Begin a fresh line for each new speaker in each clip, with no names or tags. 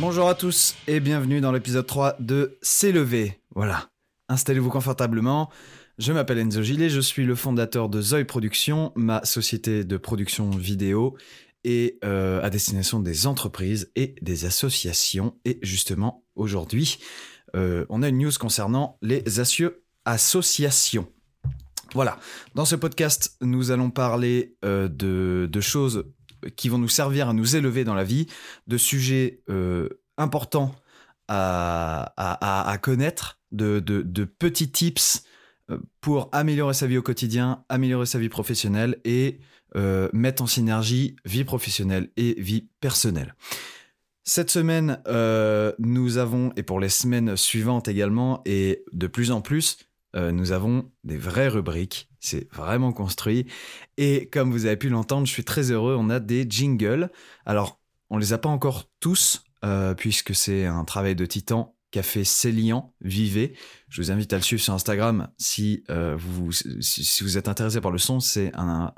Bonjour à tous et bienvenue dans l'épisode 3 de C'est levé. Voilà, installez-vous confortablement. Je m'appelle Enzo Gillet, je suis le fondateur de Zoe Productions, ma société de production vidéo et euh, à destination des entreprises et des associations. Et justement, aujourd'hui, euh, on a une news concernant les associations. Voilà, dans ce podcast, nous allons parler euh, de, choses qui vont nous servir à nous élever dans la vie, de sujets euh, importants à, à, à, connaître, de, de, de, petits tips euh, pour améliorer sa vie au quotidien, améliorer sa vie professionnelle et euh, mettre en synergie vie professionnelle et vie personnelle. Cette semaine, nous avons, et pour les semaines suivantes également, et de plus en plus, nous avons des vraies rubriques. C'est vraiment construit. Et comme vous avez pu l'entendre, je suis très heureux. On a des jingles. Alors, on les a pas encore tous, euh, puisque c'est un travail de titan qu'a fait Célian Vivet. Je vous invite à le suivre sur Instagram si, euh, vous, êtes intéressé par le son. C'est un,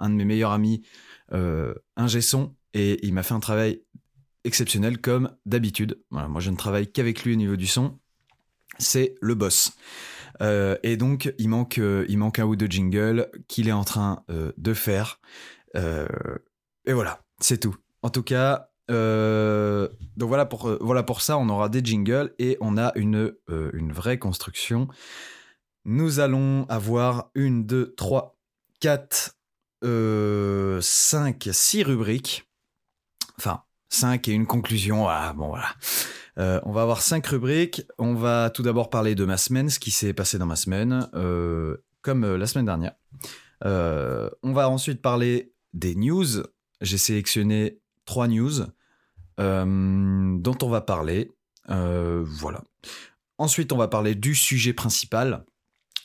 de mes meilleurs amis, euh, un son, et il m'a fait un travail exceptionnel comme d'habitude. Moi, je ne travaille qu'avec lui au niveau du son. C'est le boss. Euh, et donc, il manque, euh, il manque un ou deux jingles qu'il est en train euh, de faire. Et voilà, c'est tout. En tout cas, euh, donc voilà pour, voilà pour ça, on aura des jingles et on a une, une vraie construction. Nous allons avoir une, deux, trois, quatre, cinq, six rubriques. Enfin, cinq et une conclusion. Ah, bon, voilà. Euh, on va avoir cinq rubriques. On va tout d'abord parler de ma semaine, ce qui s'est passé dans ma semaine, euh, comme euh, la semaine dernière. On va ensuite parler des news. J'ai sélectionné trois news dont on va parler. voilà. Ensuite, on va parler du sujet principal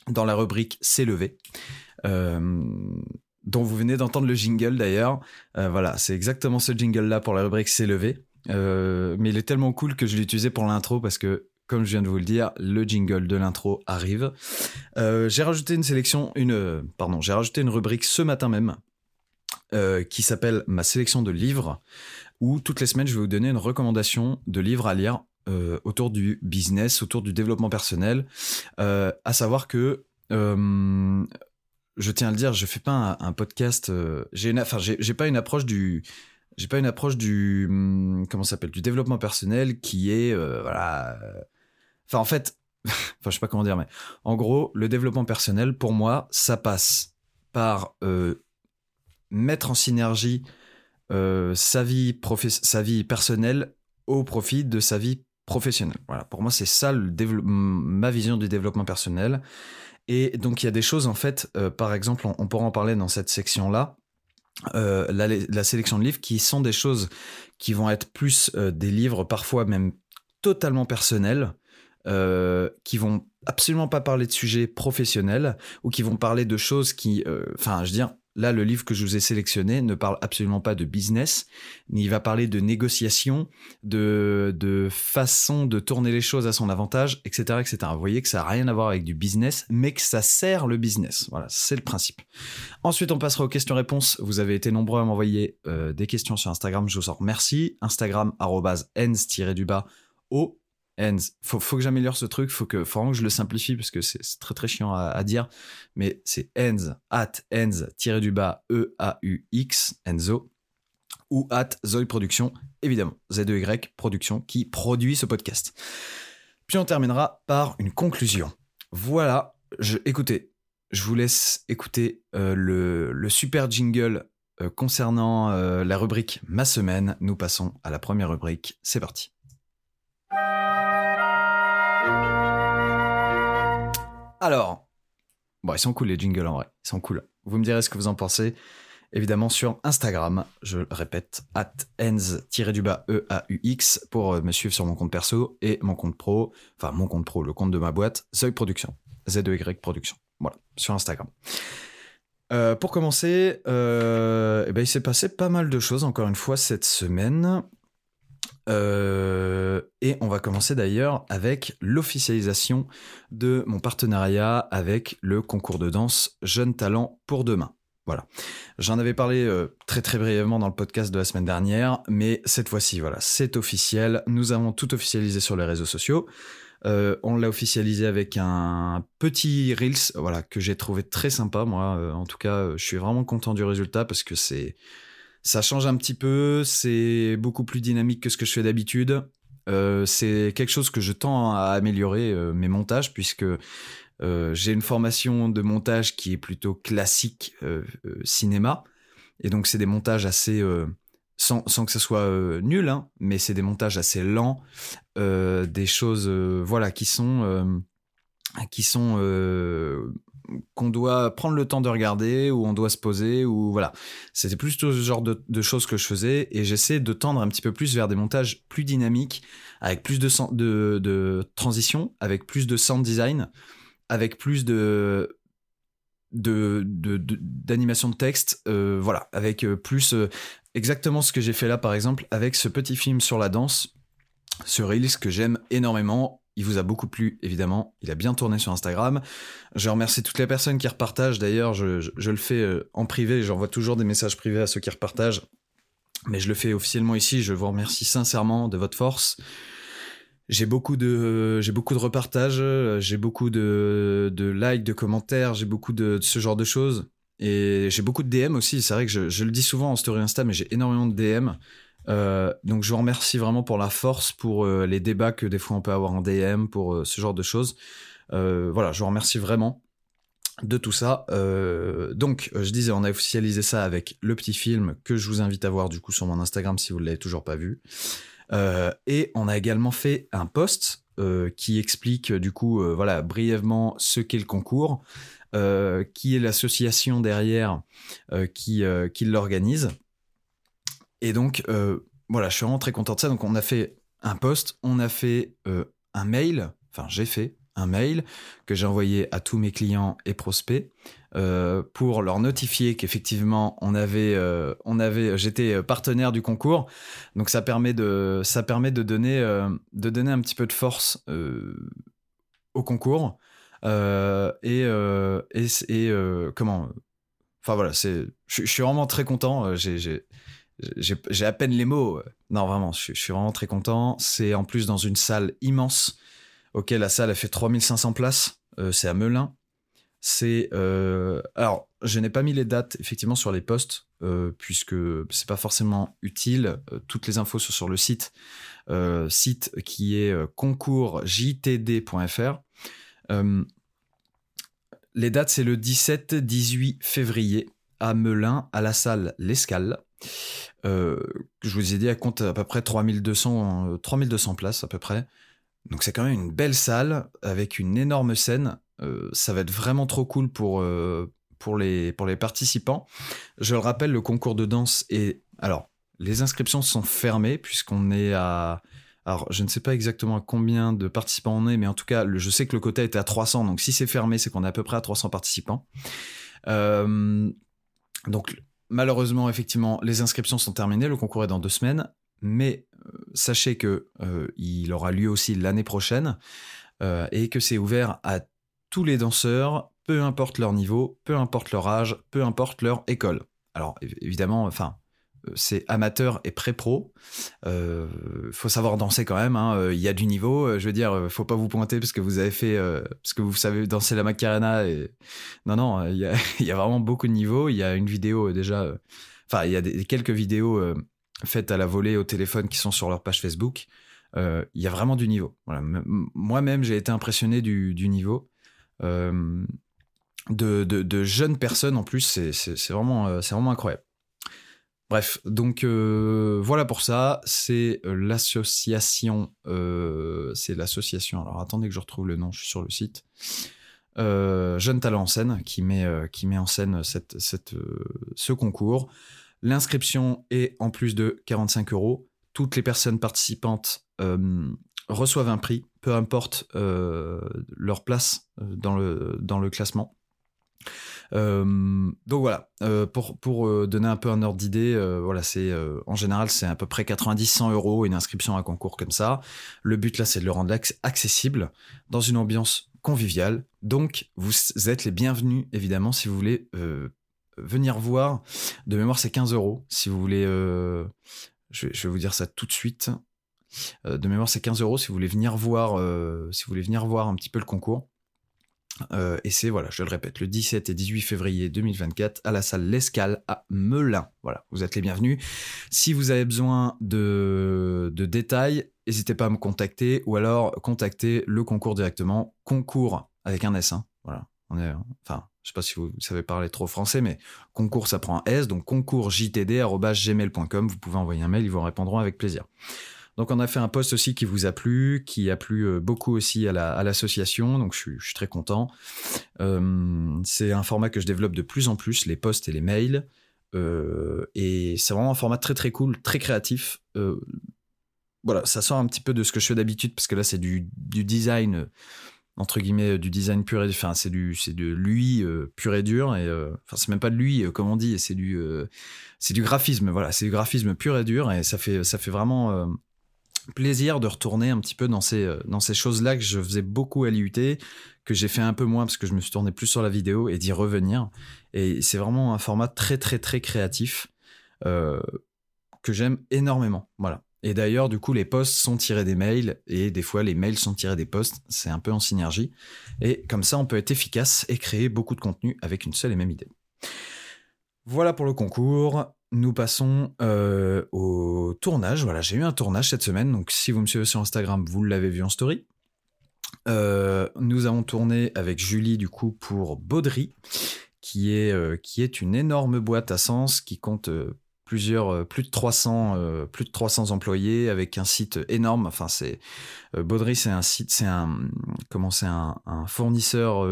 dans la rubrique C'est levé. dont vous venez d'entendre le jingle d'ailleurs. voilà, c'est exactement ce jingle-là pour la rubrique C'est levé. Euh, mais il est tellement cool que je l'ai utilisé pour l'intro parce que, comme je viens de vous le dire, le jingle de l'intro arrive. Euh, j'ai rajouté une sélection, une, pardon, j'ai rajouté une rubrique ce matin même euh, qui s'appelle ma sélection de livres où toutes les semaines je vais vous donner une recommandation de livres à lire euh, autour du business, autour du développement personnel. Euh, à savoir que euh, je tiens à le dire, je fais pas un, un podcast. j'ai une, enfin, j'ai pas une approche du j'ai pas une approche du hum, comment s'appelle du développement personnel qui est euh, voilà enfin en fait enfin je sais pas comment dire mais en gros le développement personnel pour moi ça passe par euh, mettre en synergie euh, sa vie sa vie personnelle au profit de sa vie professionnelle. Voilà pour moi c'est ça le ma vision du développement personnel. Et donc il y a des choses en fait euh, par exemple on, on pourra en parler dans cette section là euh, la, sélection de livres qui sont des choses qui vont être plus euh, des livres parfois même totalement personnels, euh, qui vont absolument pas parler de sujets professionnels ou qui vont parler de choses qui, enfin, je veux dire, Là, le livre que je vous ai sélectionné ne parle absolument pas de business, ni il va parler de négociation, de, de façon de tourner les choses à son avantage, etc., etc. Vous voyez que ça n'a rien à voir avec du business, mais que ça sert le business. Voilà, c'est le principe. Ensuite, on passera aux questions-réponses. Vous avez été nombreux à m'envoyer euh, des questions sur Instagram. Je vous en remercie. Instagram, ens-du-bas, au Ends. Faut, faut que j'améliore ce truc, faut que, faut que je le simplifie parce que c'est très très chiant à, dire. Mais c'est ends, at ends, tiré du bas, E-A-U-X, Enzo, ou at Zoe Production, évidemment, Z-E-Y Production, qui produit ce podcast. Puis on terminera par une conclusion. Voilà, écoutez, je vous laisse écouter euh, le, le super jingle euh, concernant euh, la rubrique Ma semaine. Nous passons à la première rubrique. C'est parti. Alors, bon, ils sont cool les jingles en vrai, ils sont cool. Vous me direz ce que vous en pensez, évidemment sur Instagram, je le répète, at ens-du-bas E-A-U-X pour me suivre sur mon compte perso et mon compte pro, enfin mon compte pro, le compte de ma boîte, Zoe Production, Z-E-Y Production, voilà, sur Instagram. Euh, pour commencer, euh, eh ben, il s'est passé pas mal de choses encore une fois cette semaine. Euh, et on va commencer d'ailleurs avec l'officialisation de mon partenariat avec le concours de danse Jeunes Talents pour demain. Voilà. J'en avais parlé très très brièvement dans le podcast de la semaine dernière, mais cette fois-ci, voilà, c'est officiel. Nous avons tout officialisé sur les réseaux sociaux. on l'a officialisé avec un petit Reels, voilà, que j'ai trouvé très sympa. Moi, en tout cas, je suis vraiment content du résultat parce que c'est, ça change un petit peu, c'est beaucoup plus dynamique que ce que je fais d'habitude. c'est quelque chose que je tends à améliorer mes montages puisque euh, j'ai une formation de montage qui est plutôt classique euh, euh, cinéma. Et donc, c'est des montages assez. Sans, sans, que ce soit nul, hein, mais c'est des montages assez lents, des choses voilà, qui sont. qui sont qu'on doit prendre le temps de regarder ou on doit se poser ou voilà c'était plus ce genre de, de, choses que je faisais et j'essaie de tendre un petit peu plus vers des montages plus dynamiques avec plus de, de, de transition avec plus de sound design avec plus de d'animation de, texte, euh, voilà, avec euh, plus euh, exactement ce que j'ai fait là par exemple avec ce petit film sur la danse, ce Reels que j'aime énormément. Il vous a beaucoup plu, évidemment. Il a bien tourné sur Instagram. Je remercie toutes les personnes qui repartagent. D'ailleurs, je, le fais en privé. J'envoie toujours des messages privés à ceux qui repartagent. Mais je le fais officiellement ici. Je vous remercie sincèrement de votre force j'ai beaucoup de j'ai beaucoup de repartages, j'ai beaucoup de, de likes, de commentaires, j'ai beaucoup de, ce genre de choses et j'ai beaucoup de DM aussi. C'est vrai que je, le dis souvent en story Insta, mais j'ai énormément de DM. Euh, donc je vous remercie vraiment pour la force, pour euh, les débats que des fois on peut avoir en DM, pour euh, ce genre de choses. voilà, je vous remercie vraiment de tout ça. donc je disais, on a officialisé ça avec le petit film que je vous invite à voir du coup sur mon Instagram si vous ne l'avez toujours pas vu. Et on a également fait un post qui explique du coup, voilà, brièvement ce qu'est le concours, qui est l'association derrière qui, qui l'organise. Et donc, voilà, je suis vraiment très content de ça. Donc, on a fait un post, on a fait un mail, enfin, j'ai fait un mail que j'ai envoyé à tous mes clients et prospects euh, pour leur notifier qu'effectivement on avait euh, on avait j'étais partenaire du concours. Donc ça permet de ça permet de donner euh, de donner un petit peu de force au concours. Et et, et comment enfin voilà je, suis vraiment très content j'ai à peine les mots non vraiment je, suis vraiment très content c'est en plus dans une salle immense Ok, la salle a fait 3500 places. Euh, c'est à Melun. C'est euh, alors je n'ai pas mis les dates effectivement sur les postes euh, puisque c'est pas forcément utile. toutes les infos sont sur le site, site qui est concoursjtd.fr. les dates c'est le 17-18 février à Melun à la salle L'Escale. Je vous ai dit, elle compte à peu près 3200, 3200 places à peu près. Donc c'est quand même une belle salle avec une énorme scène. Euh, ça va être vraiment trop cool pour, euh, pour, les, pour les participants. Je le rappelle, le concours de danse est... Alors, les inscriptions sont fermées puisqu'on est à... Alors, je ne sais pas exactement à combien de participants on est, mais en tout cas, je sais que le quota était à 300. Donc, si c'est fermé, c'est qu'on est à peu près à 300 participants. Euh, donc, malheureusement, effectivement, les inscriptions sont terminées. Le concours est dans deux semaines mais euh, sachez que euh, il aura lieu aussi l'année prochaine euh, et que c'est ouvert à tous les danseurs, peu importe leur niveau, peu importe leur âge, peu importe leur école. Alors évidemment, enfin, c'est amateur et pré-pro. Il faut savoir danser quand même. Hein. Il y a du niveau. Je veux dire, faut pas vous pointer parce que vous avez fait, parce que vous savez danser la Macarena. Non, non, il y, a, il vraiment beaucoup de niveaux. Il y a une vidéo déjà. Enfin, il y a quelques vidéos faites à la volée au téléphone qui sont sur leur page Facebook, euh, il y a vraiment du niveau. Moi-même, j'ai été impressionné du, niveau. Euh, de, jeunes personnes en plus, c'est vraiment, euh, vraiment incroyable. Bref, donc voilà pour ça. C'est l'association. c'est l'association. Alors attendez que je retrouve le nom, je suis sur le site. Jeunes Talents en scène qui met, qui met en scène cette, ce concours. L'inscription est en plus de 45 euros. Toutes les personnes participantes euh, reçoivent un prix, peu importe euh, leur place euh, dans le, dans le classement. Donc voilà, pour, pour donner un peu un ordre d'idée, voilà, c'est en général c'est à peu près 90-100 euros une inscription à un concours comme ça. Le but là, c'est de le rendre accessible dans une ambiance conviviale. Donc vous êtes les bienvenus évidemment si vous voulez venir voir. De mémoire, c'est 15 euros. Si vous voulez, je, vais vous dire ça tout de suite. de mémoire, c'est 15 euros si vous voulez venir voir un petit peu le concours. Euh, et c'est, voilà, je le répète, le 17 et 18 février 2024 à la salle L'Escale à Melun. Voilà, vous êtes les bienvenus. Si vous avez besoin de, de détails, n'hésitez pas à me contacter ou alors contactez le concours directement. Concours avec un S. Hein. Voilà, on est, enfin, je sais pas si vous savez parler trop français, mais concours ça prend un S, donc concoursjtd.gmail.com. Vous pouvez envoyer un mail, ils vous répondront avec plaisir. Donc on a fait un post aussi qui vous a plu, qui a plu euh, beaucoup aussi à l'association, donc je suis, très content. Euh, c'est un format que je développe de plus en plus, les posts et les mails. Euh, et c'est vraiment un format très très cool, très créatif. voilà, ça sort un petit peu de ce que je fais d'habitude, parce que là c'est du, design entre guillemets du design pur et enfin c'est du c'est de lui pur et dur et enfin c'est même pas de lui comme on dit c'est du du graphisme voilà c'est du graphisme pur et dur et ça fait ça fait vraiment plaisir de retourner un petit peu dans ces, euh, dans ces choses-là que je faisais beaucoup à l'IUT, que j'ai fait un peu moins parce que je me suis tourné plus sur la vidéo et d'y revenir. Et c'est vraiment un format très, très, très créatif euh, que j'aime énormément. Voilà. Et d'ailleurs, du coup, les posts sont tirés des mails et des fois, les mails sont tirés des posts. C'est un peu en synergie. Et comme ça, on peut être efficace et créer beaucoup de contenu avec une seule et même idée. Voilà pour le concours nous passons euh, au tournage. Voilà, j'ai eu un tournage cette semaine, donc si vous me suivez sur Instagram, vous l'avez vu en story. Euh, nous avons tourné avec Julie du coup pour Baudry, qui est, euh, qui est une énorme boîte à sens qui compte plusieurs plus de 300 plus de 300 employés avec un site énorme. Enfin c'est Baudry, c'est un site, c'est un comment c'est un, un, fournisseur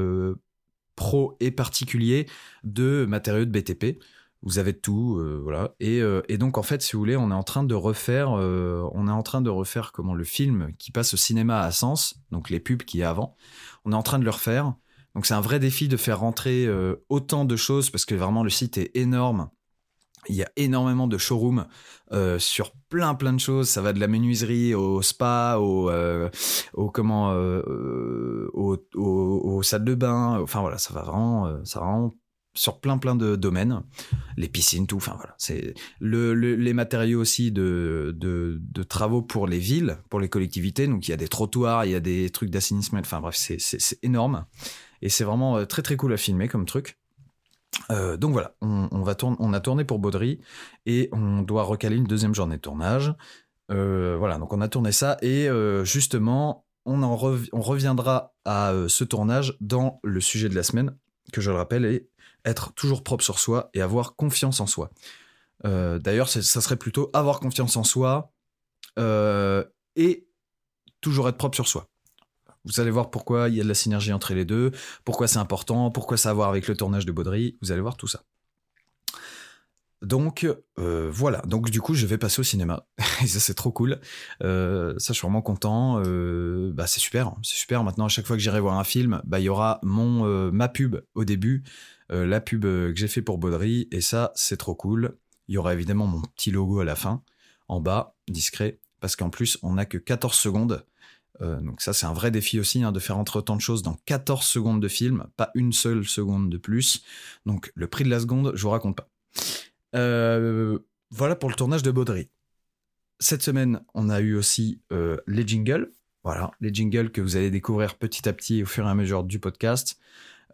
pro et particulier de matériaux de BTP. Vous avez tout, euh, voilà. Euh, et, donc en fait, si vous voulez, on est en train de refaire, euh, on est en train de refaire comment le film qui passe au cinéma à Sens, donc les pubs qui a avant. On est en train de le refaire. Donc c'est un vrai défi de faire rentrer autant de choses parce que vraiment le site est énorme. Il y a énormément de showrooms sur plein plein de choses. Ça va de la menuiserie au spa, au, au comment, au, au, de bain. Enfin voilà, ça va vraiment, ça va vraiment sur plein plein de domaines, les piscines, tout. Enfin voilà, c'est le, les matériaux aussi de, de, travaux pour les villes, pour les collectivités. Donc il y a des trottoirs, il y a des trucs d'assainissement. Enfin bref, c'est énorme et c'est vraiment euh, très très cool à filmer comme truc. Euh, donc voilà, on, va tourner, on a tourné pour Baudry et on doit recaler une deuxième journée de tournage. Euh, voilà, donc on a tourné ça et justement, on, en on reviendra à ce tournage dans le sujet de la semaine, que je le rappelle est être toujours propre sur soi et avoir confiance en soi. Euh, d'ailleurs, ça serait plutôt avoir confiance en soi euh, et toujours être propre sur soi. Vous allez voir pourquoi il y a de la synergie entre les deux, pourquoi c'est important, pourquoi ça a à voir avec le tournage de Baudry. Vous allez voir tout ça. Donc euh, voilà, donc du coup je vais passer au cinéma et ça c'est trop cool. ça je suis vraiment content. bah c'est super, c'est super. Maintenant à chaque fois que j'irai voir un film, bah il y aura mon ma pub au début euh, la pub euh, que j'ai fait pour Baudry, et ça, c'est trop cool. Il y aura évidemment mon petit logo à la fin, en bas, discret, parce qu'en plus, on n'a que 14 secondes. Euh, donc ça, c'est un vrai défi aussi, hein, de faire entrer autant de choses dans 14 secondes de film, pas une seule seconde de plus. Donc le prix de la seconde, je vous raconte pas. voilà pour le tournage de Baudry. Cette semaine, on a eu aussi les jingles. Voilà, les jingles que vous allez découvrir petit à petit au fur et à mesure du podcast.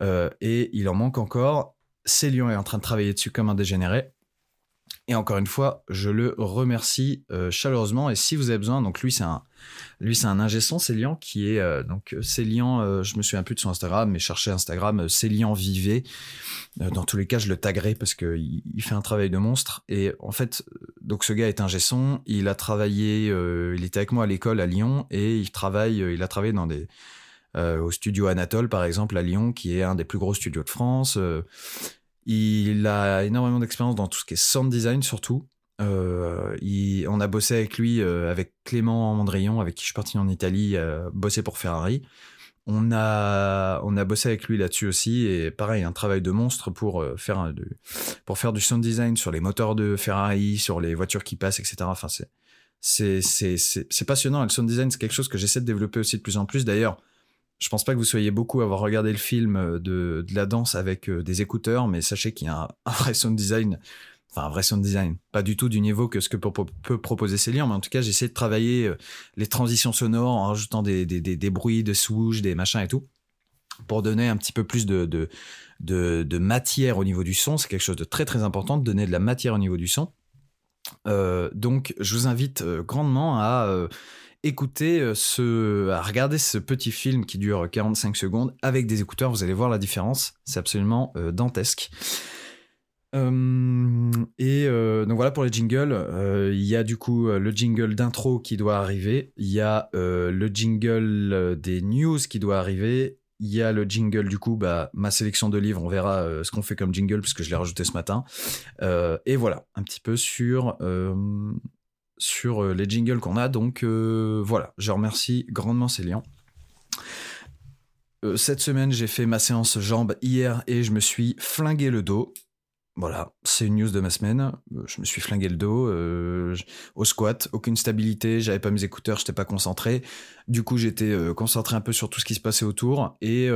Euh, et il en manque encore. Célion est en train de travailler dessus comme un dégénéré. Et encore une fois, je le remercie euh, chaleureusement. Et si vous avez besoin, donc lui c'est un, lui c'est un Célian qui est euh, donc Célian. je me souviens plus de son Instagram, mais cherchez Instagram Célian Vivet. dans tous les cas, je le taguerai parce que il, fait un travail de monstre. Et en fait, donc ce gars est ingé. Il a travaillé, il était avec moi à l'école à Lyon et il travaille, il a travaillé dans des au studio Anatole, par exemple, à Lyon, qui est un des plus gros studios de France. Euh, il a énormément d'expérience dans tout ce qui est sound design, surtout. Euh, on a bossé avec lui, avec Clément Mandrion, avec qui je suis parti en Italie, bosser pour Ferrari. On a, on a bossé avec lui là-dessus aussi, et pareil, un travail de monstre pour faire, pour faire du sound design sur les moteurs de Ferrari, sur les voitures qui passent, etc. Enfin, c'est, passionnant. le sound design, c'est quelque chose que j'essaie de développer aussi de plus en plus. D'ailleurs, je pense pas que vous soyez beaucoup à avoir regardé le film de, de la danse avec des écouteurs, mais sachez qu'il y a un, vrai sound design, enfin un vrai sound design, pas du tout du niveau que ce que peut, proposer Céline, mais en tout cas, j'ai essayé de travailler les transitions sonores en rajoutant des, des, des, des bruits, de swoosh, des machins et tout, pour donner un petit peu plus de, matière au niveau du son. C'est quelque chose de très très important de donner de la matière au niveau du son. Euh, donc, je vous invite euh, grandement à euh, écouter euh, ce, à regarder ce petit film qui dure 45 secondes avec des écouteurs. Vous allez voir la différence. C'est absolument euh, dantesque. et donc voilà pour les jingles. Il y a du coup le jingle d'intro qui doit arriver. Il y a le jingle des news qui doit arriver il y a le jingle du coup, bah, ma sélection de livres, on verra euh, ce qu'on fait comme jingle puisque je l'ai rajouté ce matin. Euh, et voilà, un petit peu sur, euh, sur euh, les jingles qu'on a. Donc euh, voilà, je remercie grandement Célian. Euh, cette semaine, j'ai fait ma séance jambes hier et je me suis flingué le dos. Voilà, c'est une news de ma semaine. Je me suis flingué le dos au squat, aucune stabilité, j'avais pas mes écouteurs, j'étais pas concentré. Du coup, j'étais concentré un peu sur tout ce qui se passait autour et,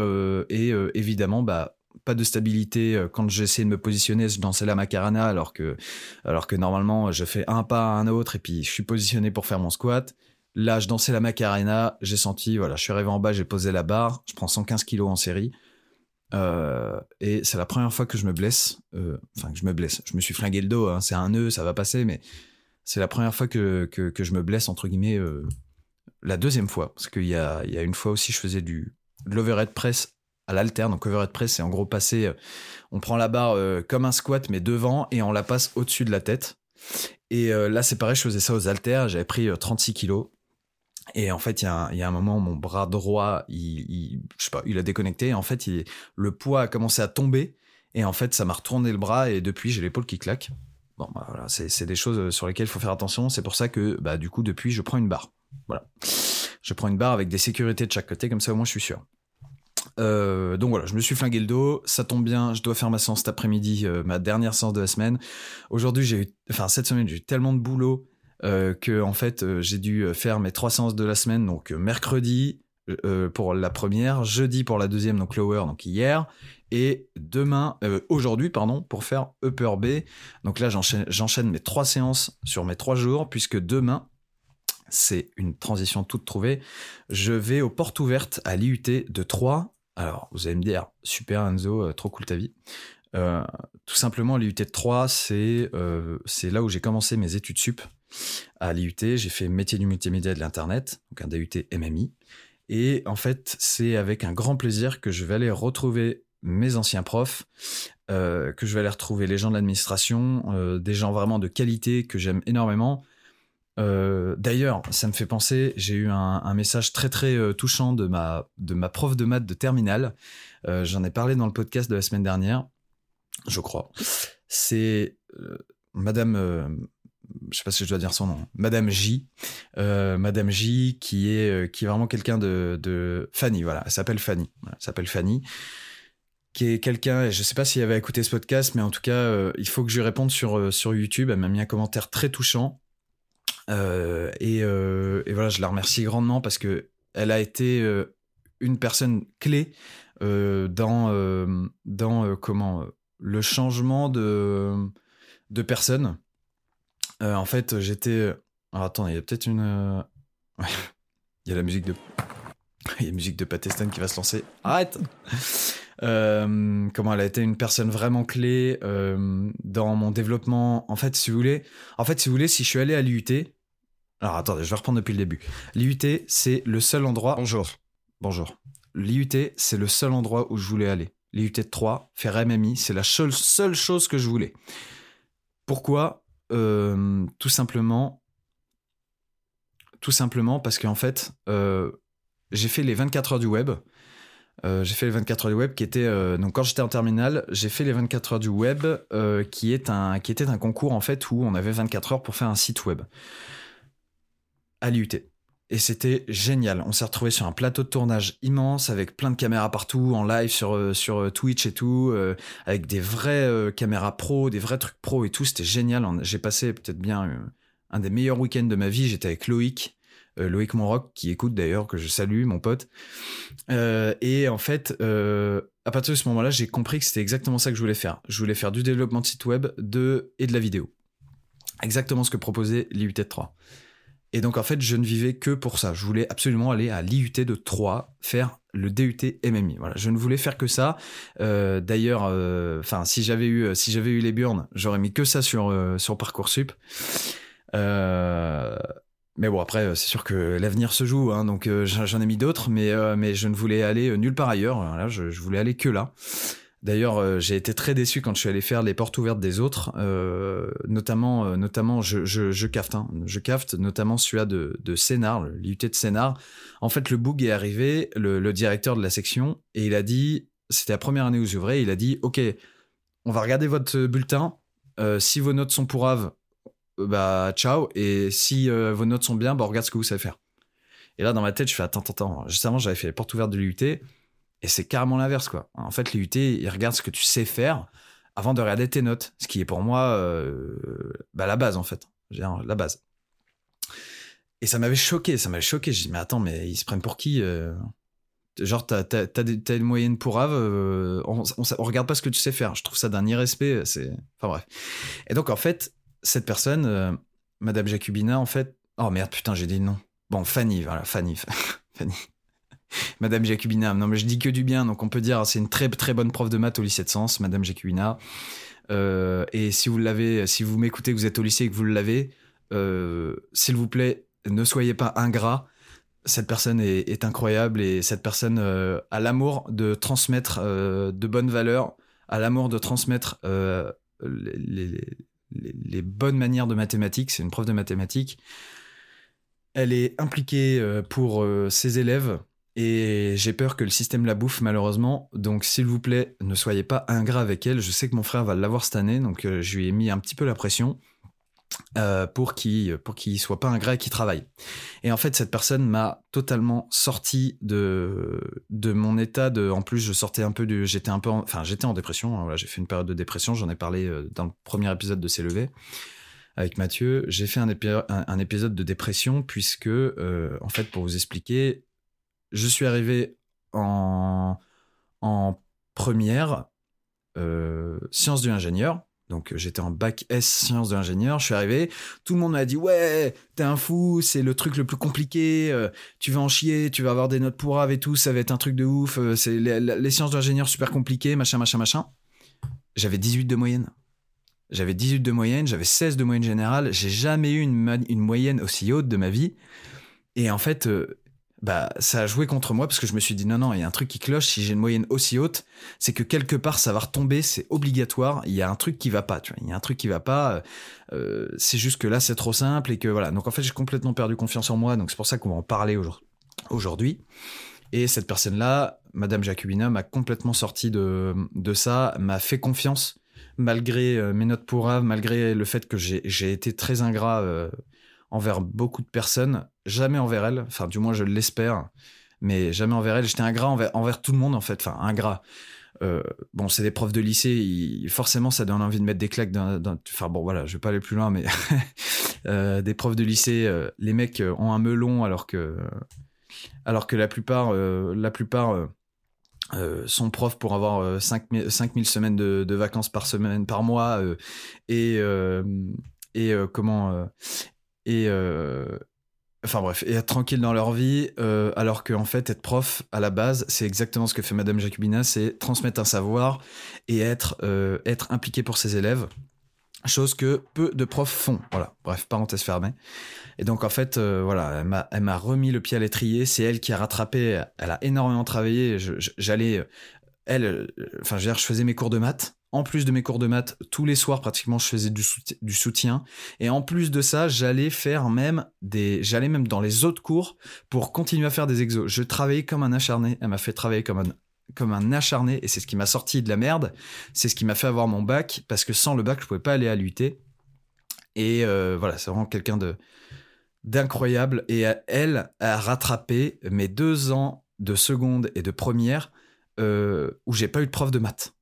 et évidemment, bah pas de stabilité euh, quand j'essayais de me positionner, dansais la macarena alors que alors que normalement je fais un pas à un autre et puis je suis positionné pour faire mon squat. Là, je dansais la macarena, j'ai senti voilà, je suis arrivé en bas, j'ai posé la barre, je prends 115 kilos en série. Euh, et c'est la première fois que je me blesse, euh, enfin que je me blesse. Je me suis flingué le dos, hein, c'est un nœud, ça va passer, mais c'est la première fois que, que, que, je me blesse, entre guillemets, la deuxième fois. Parce qu'il y a, il y a une fois aussi, je faisais du, de l'overhead press à l'alter. Donc overhead press, c'est en gros passer, on prend la barre comme un squat, mais devant, et on la passe au-dessus de la tête. Et là, c'est pareil, je faisais ça aux haltères, j'avais pris 36 kilos. Et en fait, il y, a, un moment mon bras droit, il, il, je sais pas, il a déconnecté. En fait, il, le poids a commencé à tomber. Et en fait, ça m'a retourné le bras. Et depuis, j'ai l'épaule qui claque. Bon, bah voilà, c'est des choses sur lesquelles il faut faire attention. C'est pour ça que, bah, du coup, depuis, je prends une barre. Voilà. Je prends une barre avec des sécurités de chaque côté. Comme ça, au moins, je suis sûr. Euh, donc voilà, je me suis flingué le dos, ça tombe bien, je dois faire ma séance cet après-midi, euh, ma dernière séance de la semaine. Aujourd'hui, j'ai eu, enfin cette semaine, j'ai eu tellement de boulot, euh, que en fait euh, j'ai dû faire mes trois séances de la semaine donc mercredi pour la première jeudi pour la deuxième donc lower donc hier et demain aujourd'hui pardon pour faire upper B donc là j'enchaîne mes trois séances sur mes trois jours puisque demain c'est une transition toute trouvée je vais aux portes ouvertes à l'IUT de 3 alors vous allez me dire super Enzo trop cool ta vie euh, tout simplement, l'IUT de 3, c'est euh, là où j'ai commencé mes études sup. À l'IUT, j'ai fait métier du multimédia de l'Internet, donc un DUT MMI. Et en fait, c'est avec un grand plaisir que je vais aller retrouver mes anciens profs, euh, que je vais aller retrouver les gens de l'administration, euh, des gens vraiment de qualité que j'aime énormément. Euh, D'ailleurs, ça me fait penser, j'ai eu un, message très très euh, touchant de ma, de ma prof de maths de terminale. Euh, J'en ai parlé dans le podcast de la semaine dernière je crois. C'est Madame, je sais pas si je dois dire son nom, Madame J, Madame J, qui est qui est vraiment quelqu'un de, de Fanny, voilà, elle s'appelle Fanny, s'appelle Fanny, qui est quelqu'un, je sais pas s'il avait écouté ce podcast, mais en tout cas, il faut que je lui réponde sur sur YouTube. Elle m'a mis un commentaire très touchant. Et, et voilà, je la remercie grandement parce que elle a été une personne clé dans dans comment le changement de, de personne. Euh, en fait, j'étais. Alors attends, il y a peut-être une. Euh, il y a la musique de. il y a la musique de Patestan qui va se lancer. Arrête euh, Comment elle a été une personne vraiment clé euh, dans mon développement. En fait, si vous voulez. En fait, si vous voulez, si je suis allé à l'IUT. Alors attendez, je vais reprendre depuis le début. L'IUT, c'est le seul endroit.
Bonjour.
Bonjour. L'IUT, c'est le seul endroit où je voulais aller les UT3, faire MMI, c'est la seule, seule chose que je voulais. Pourquoi? Euh, Tout simplement, tout simplement parce qu'en fait, euh, j'ai fait les 24 heures du web. Euh, j'ai fait les 24 heures du web qui était euh, donc quand j'étais en terminale, j'ai fait les 24 heures du web euh, qui est un qui était un concours en fait où on avait 24 heures pour faire un site web à l'IUT et c'était génial. On s'est retrouvé sur un plateau de tournage immense avec plein de caméras partout, en live sur euh, sur Twitch et tout, euh, avec des vraies euh, caméras pro, des vrais trucs pro et tout. C'était génial. J'ai passé peut-être bien euh, un des meilleurs week-ends de ma vie. J'étais avec Loïc, Loïc Monroc, qui écoute d'ailleurs, que je salue, mon pote. et en fait, à partir de ce moment-là, j'ai compris que c'était exactement ça que je voulais faire. Je voulais faire du développement de site web de, et de la vidéo. Exactement ce que proposait l'IUT de 3. Et donc en fait, je ne vivais que pour ça. Je voulais absolument aller à l'IUT de 3, faire le DUT MMI. Voilà, je ne voulais faire que ça. Euh, d'ailleurs, euh, enfin, si j'avais eu, si j'avais eu les burns, j'aurais mis que ça sur euh, sur parcoursup. mais bon, après, c'est sûr que l'avenir se joue, hein, donc j'en ai mis d'autres, mais mais je ne voulais aller nulle part ailleurs. Je voulais aller que là. D'ailleurs, euh, j'ai été très déçu quand je suis allé faire les portes ouvertes des autres, euh, notamment, euh, notamment, je, je, je hein, notamment celui-là de, de l'IUT de Sénard. En fait, le boug est arrivé, le, directeur de la section, et il a dit, c'était la première année où j'ouvrais, il a dit, ok, on va regarder votre bulletin, si vos notes sont pourraves, bah ciao, et si vos notes sont bien, bah regarde ce que vous savez faire. Et là, dans ma tête, je fais, attends, attends, attends, juste avant, j'avais fait les portes ouvertes de l'IUT, et c'est carrément l'inverse, quoi. En fait, les UT, ils regardent ce que tu sais faire avant de regarder tes notes, ce qui est pour moi euh, bah, la base, en fait. la base. Et ça m'avait choqué, ça m'avait choqué. Je dis, mais attends, mais ils se prennent pour qui euh? Genre, t'as, as, une moyenne pour Ave, euh, on, on, regarde pas ce que tu sais faire. Je trouve ça d'un irrespect. C'est... Enfin bref. Et donc, en fait, cette personne, Madame Jacubina, en fait. Oh merde, putain, j'ai dit le. Bon, Fanny, voilà, Fanny. Fanny. Madame Jacubina. Non, mais je dis que du bien, donc on peut dire c'est une très très bonne prof de maths au lycée de Sens, Madame Jacubina. Euh, et si vous l'avez, si vous m'écoutez, que vous êtes au lycée et que vous l'avez, euh, s'il vous plaît, ne soyez pas ingrat. Cette personne est, incroyable et cette personne euh, a l'amour de transmettre de bonnes valeurs, a l'amour de transmettre les, les, bonnes manières de mathématiques. C'est une prof de mathématiques. Elle est impliquée pour ses élèves et j'ai peur que le système la bouffe malheureusement. Donc s'il vous plaît, ne soyez pas ingrat avec elle. Je sais que mon frère va l'avoir cette année, donc euh, je lui ai mis un petit peu la pression. Euh, pour qu'il pour qu'il soit pas ingrat et qu'il travaille. Et en fait, cette personne m'a totalement sorti de de mon état de. En plus, je sortais un peu du. J'étais un peu. enfin, j'étais en dépression. Hein, voilà, j'ai fait une période de dépression. J'en ai parlé euh, dans le premier épisode de levé avec Mathieu. J'ai fait un, un, épisode de dépression puisque, en fait, pour vous expliquer, je suis arrivé en, en première euh, sciences de l'ingénieur. Donc j'étais en bac S sciences de l'ingénieur, je suis arrivé, tout le monde m'a dit ouais, t'es un fou, c'est le truc le plus compliqué, euh, tu vas en chier, tu vas avoir des notes pourraves et tout, ça va être un truc de ouf, euh, c'est les, sciences de l'ingénieur super compliqué, machin machin machin. J'avais 18 de moyenne. J'avais 18 de moyenne, j'avais 16 de moyenne générale, j'ai jamais eu une, moyenne aussi haute de ma vie. Et en fait, bah ça a joué contre moi parce que je me suis dit non non il y a un truc qui cloche. Si j'ai une moyenne aussi haute c'est que quelque part ça va retomber c'est obligatoire. Il y a un truc qui va pas tu vois. Il y a un truc qui va pas euh, euh, c'est juste que là c'est trop simple et que voilà. Donc en fait j'ai complètement perdu confiance en moi. Donc c'est pour ça qu'on va en parler aujourd'hui. Et cette personne là Madame Jacobina m'a complètement sorti de de ça m'a fait confiance malgré euh, mes notes pourraves malgré le fait que j'ai été très ingrat envers beaucoup de personnes, jamais envers elle, enfin du moins je l'espère, mais jamais envers elle. J'étais ingrat envers, envers tout le monde en fait, enfin ingrat. Euh, bon, c'est des profs de lycée, forcément ça donne envie de mettre des claques. Enfin bon, voilà, je vais pas aller plus loin, mais euh, des profs de lycée, euh, les mecs ont un melon alors que, alors que la plupart, la plupart sont profs pour avoir 5000 semaines de, de, vacances par semaine, par mois, et et comment et euh, enfin bref, et être tranquille dans leur vie, euh, alors qu'en fait, être prof, à la base, c'est exactement ce que fait Madame Jacobina, c'est transmettre un savoir et être, euh, être impliqué pour ses élèves, chose que peu de profs font. Voilà, bref, parenthèse fermée. Et donc, en fait, voilà, elle m'a remis le pied à l'étrier, c'est elle qui a rattrapé, elle a énormément travaillé, j'allais... Elle, enfin, je faisais mes cours de maths, en plus de mes cours de maths, tous les soirs pratiquement, je faisais du, soutien. Et en plus de ça, j'allais faire même des, j'allais même dans les autres cours pour continuer à faire des exos. Je travaillais comme un acharné. Elle m'a fait travailler comme un, comme un acharné et c'est ce qui m'a sorti de la merde. C'est ce qui m'a fait avoir mon bac parce que sans le bac, je pouvais pas aller à l'UT. Et euh, voilà, c'est vraiment quelqu'un de d'incroyable. Et elle a rattrapé mes deux ans de seconde et de première euh, où j'ai pas eu de prof de maths.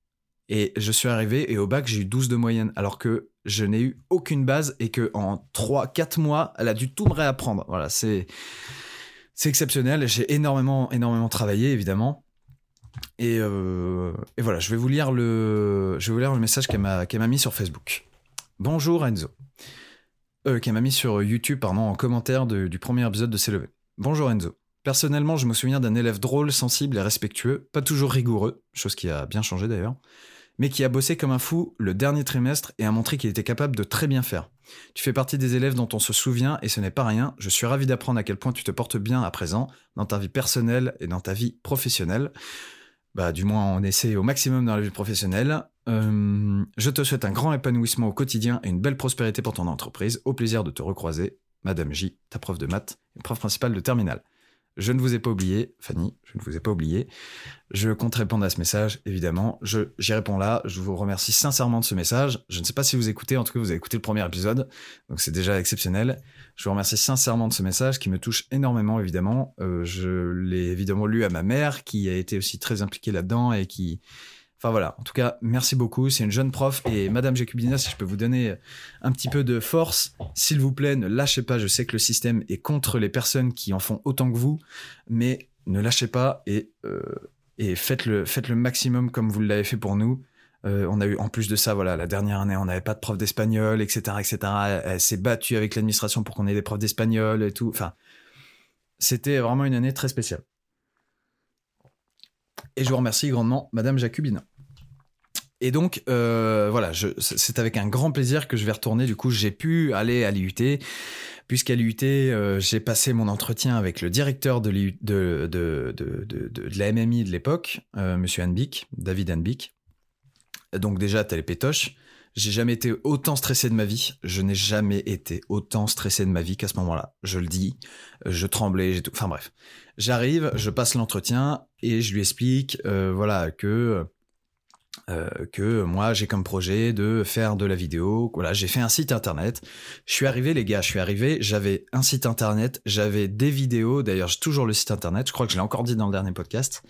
Et je suis arrivé et au bac, j'ai eu 12 de moyenne. Alors que je n'ai eu aucune base et que en 3-4 mois, elle a dû tout me réapprendre. Voilà, c'est c'est exceptionnel. J'ai énormément, énormément travaillé, évidemment. Et, euh, et, voilà, je vais vous lire le, je vais vous lire le message qu'elle m'a, mis sur Facebook. Bonjour Enzo. Euh, qu'elle m'a mis sur YouTube, pardon, en commentaire du premier épisode de C'est levé. Bonjour Enzo. Personnellement, je me souviens d'un élève drôle, sensible et respectueux, pas toujours rigoureux, chose qui a bien changé d'ailleurs, mais qui a bossé comme un fou le dernier trimestre et a montré qu'il était capable de très bien faire. Tu fais partie des élèves dont on se souvient et ce n'est pas rien. Je suis ravi d'apprendre à quel point tu te portes bien à présent, dans ta vie personnelle et dans ta vie professionnelle. Bah, du moins, on essaie au maximum dans la vie professionnelle. Euh, je te souhaite un grand épanouissement au quotidien et une belle prospérité pour ton entreprise. Au plaisir de te recroiser. Madame J, ta prof de maths et prof principale de terminale. Je ne vous ai pas oublié, Fanny, je ne vous ai pas oublié. Je compte répondre à ce message, évidemment. Je, j'y réponds là. Je vous remercie sincèrement de ce message. Je ne sais pas si vous écoutez, en tout cas, vous avez écouté le premier épisode, donc c'est déjà exceptionnel. Je vous remercie sincèrement de ce message qui me touche énormément, évidemment. Euh, je l'ai évidemment lu à ma mère, qui a été aussi très impliquée là-dedans et qui, Enfin voilà, en tout cas, merci beaucoup. C'est une jeune prof. Et Madame Jacobina, si je peux vous donner un petit peu de force, s'il vous plaît, ne lâchez pas. Je sais que le système est contre les personnes qui en font autant que vous, mais ne lâchez pas et, euh, et faites, le, faites le maximum comme vous l'avez fait pour nous. Euh, on a eu, en plus de ça, voilà, la dernière année, on n'avait pas de prof d'espagnol, etc., etc. Elle, s'est battue avec l'administration pour qu'on ait des profs d'espagnol et tout. Enfin, c'était vraiment une année très spéciale. Et je vous remercie grandement, Madame Jacobina. Et donc, euh, voilà, c'est avec un grand plaisir que je vais retourner. Du coup, j'ai pu aller à l'IUT, puisqu'à l'IUT, euh, j'ai passé mon entretien avec le directeur de, de, la MMI de l'époque, euh, Monsieur David Hanbick. Donc déjà, t'as les pétoches. J'ai jamais été autant stressé de ma vie. Je n'ai jamais été autant stressé de ma vie qu'à ce moment-là. Je le dis, je tremblais, j'ai tout. Enfin bref, j'arrive, je passe l'entretien et je lui explique, voilà, que euh, que moi j'ai comme projet de faire de la vidéo. Voilà, j'ai fait un site internet. Je suis arrivé, les gars, je suis arrivé. J'avais un site internet, j'avais des vidéos. D'ailleurs, j'ai toujours le site internet. Je crois que je l'ai encore dit dans le dernier podcast.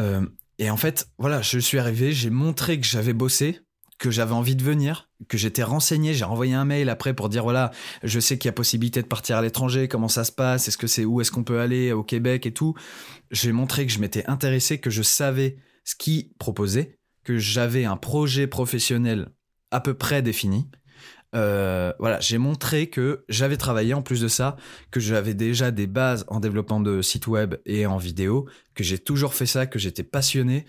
Euh, et en fait, voilà, je suis arrivé, j'ai montré que j'avais bossé, que j'avais envie de venir, que j'étais renseigné. J'ai envoyé un mail après pour dire voilà, je sais qu'il y a possibilité de partir à l'étranger. Comment ça se passe Est-ce que c'est où Est-ce qu'on peut aller au Québec et tout J'ai montré que je m'étais intéressé, que je savais ce qui proposait que j'avais un projet professionnel à peu près défini. Euh, voilà, j'ai montré que j'avais travaillé en plus de ça, que j'avais déjà des bases en développement de sites web et en vidéo, que j'ai toujours fait ça, que j'étais passionné,